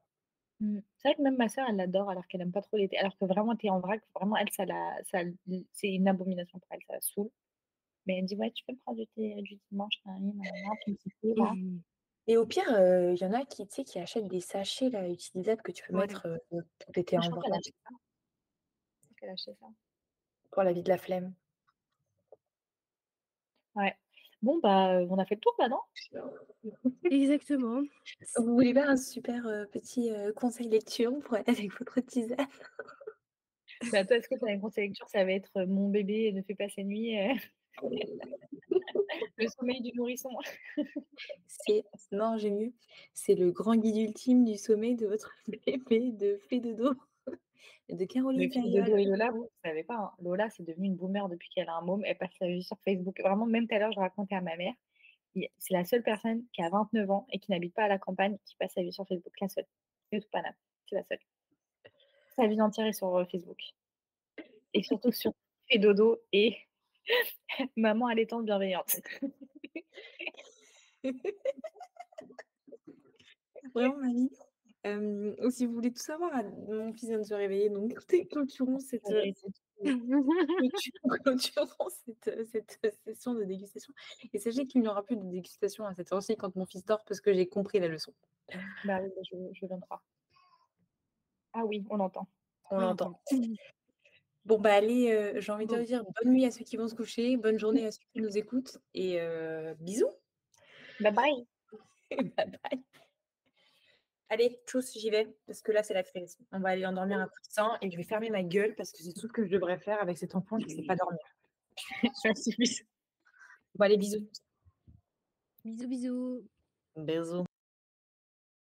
S4: Mmh. C'est vrai que même ma sœur, elle l'adore alors qu'elle aime pas trop les thés. Alors que vraiment thé en vrac, vraiment elle, ça la ça c'est une abomination pour elle, ça la saoule. Mais elle dit: «Ouais, tu peux me prendre du thé du dimanche, nanani, nanana, ton petit thé là?»
S6: Mmh.
S5: Et au pire, heu, il y en a qui, tu sais, qui achètent des sachets là, utilisables que tu peux
S4: Ouais.
S5: mettre, heu, pour
S4: qu'elle a acheté ça.
S5: Pour la vie de la flemme.
S4: Ouais. Bon, bah, on a fait le tour là, non?
S6: Exactement.
S5: Vous voulez pas un super, petit, conseil lecture? Pour aller avec votre tisane?
S4: Bah, toi, est-ce que tu as un conseil lecture, ça va être, Mon bébé ne fait pas ses nuits, heu Le sommeil du nourrisson.
S5: C'est non, j'ai mieux. C'est le grand guide ultime du sommeil de votre bébé de Fée Dodo de Caroline.
S4: Dodo et Lola, vous, vous savez pas, hein, Lola, c'est devenue une boomer depuis qu'elle a un môme. Elle passe sa vie sur Facebook. Vraiment, même tout à l'heure, je racontais à ma mère, c'est la seule personne qui a 29 ans et qui n'habite pas à la campagne, qui passe sa vie sur Facebook. La seule. De toute Paname, c'est la seule. Sa vie entière est sur, heu, Facebook. Et surtout sur Fée Dodo et maman allaitante bienveillante.
S5: Vraiment mamie. Si vous voulez tout savoir, à mon fils vient de se réveiller, donc écoutez, clôturons cette, heu, cette, cette, heu, session de dégustation et sachez qu'il n'y aura plus de dégustation à cette heure-ci quand mon fils dort parce que j'ai compris la leçon.
S4: Bah oui, bah je je viens de croire. Ah oui, on l'entend.
S5: On
S6: On
S5: l'entend. Bon, bah, allez, j'ai envie de
S6: Bon.
S5: dire bonne nuit à ceux qui vont se coucher, bonne journée à ceux qui nous écoutent et bisous.
S4: Bye bye.
S5: Bye bye. Allez, tchuss, j'y vais parce que là, c'est la crise. On va aller endormir un coup de sang et je vais fermer ma gueule parce que c'est tout ce que je devrais faire avec cet enfant qui ne sait pas dormir.
S4: Merci, bisous.
S5: Bon, allez, bisous.
S6: Bisous, bisous.
S5: Bisous.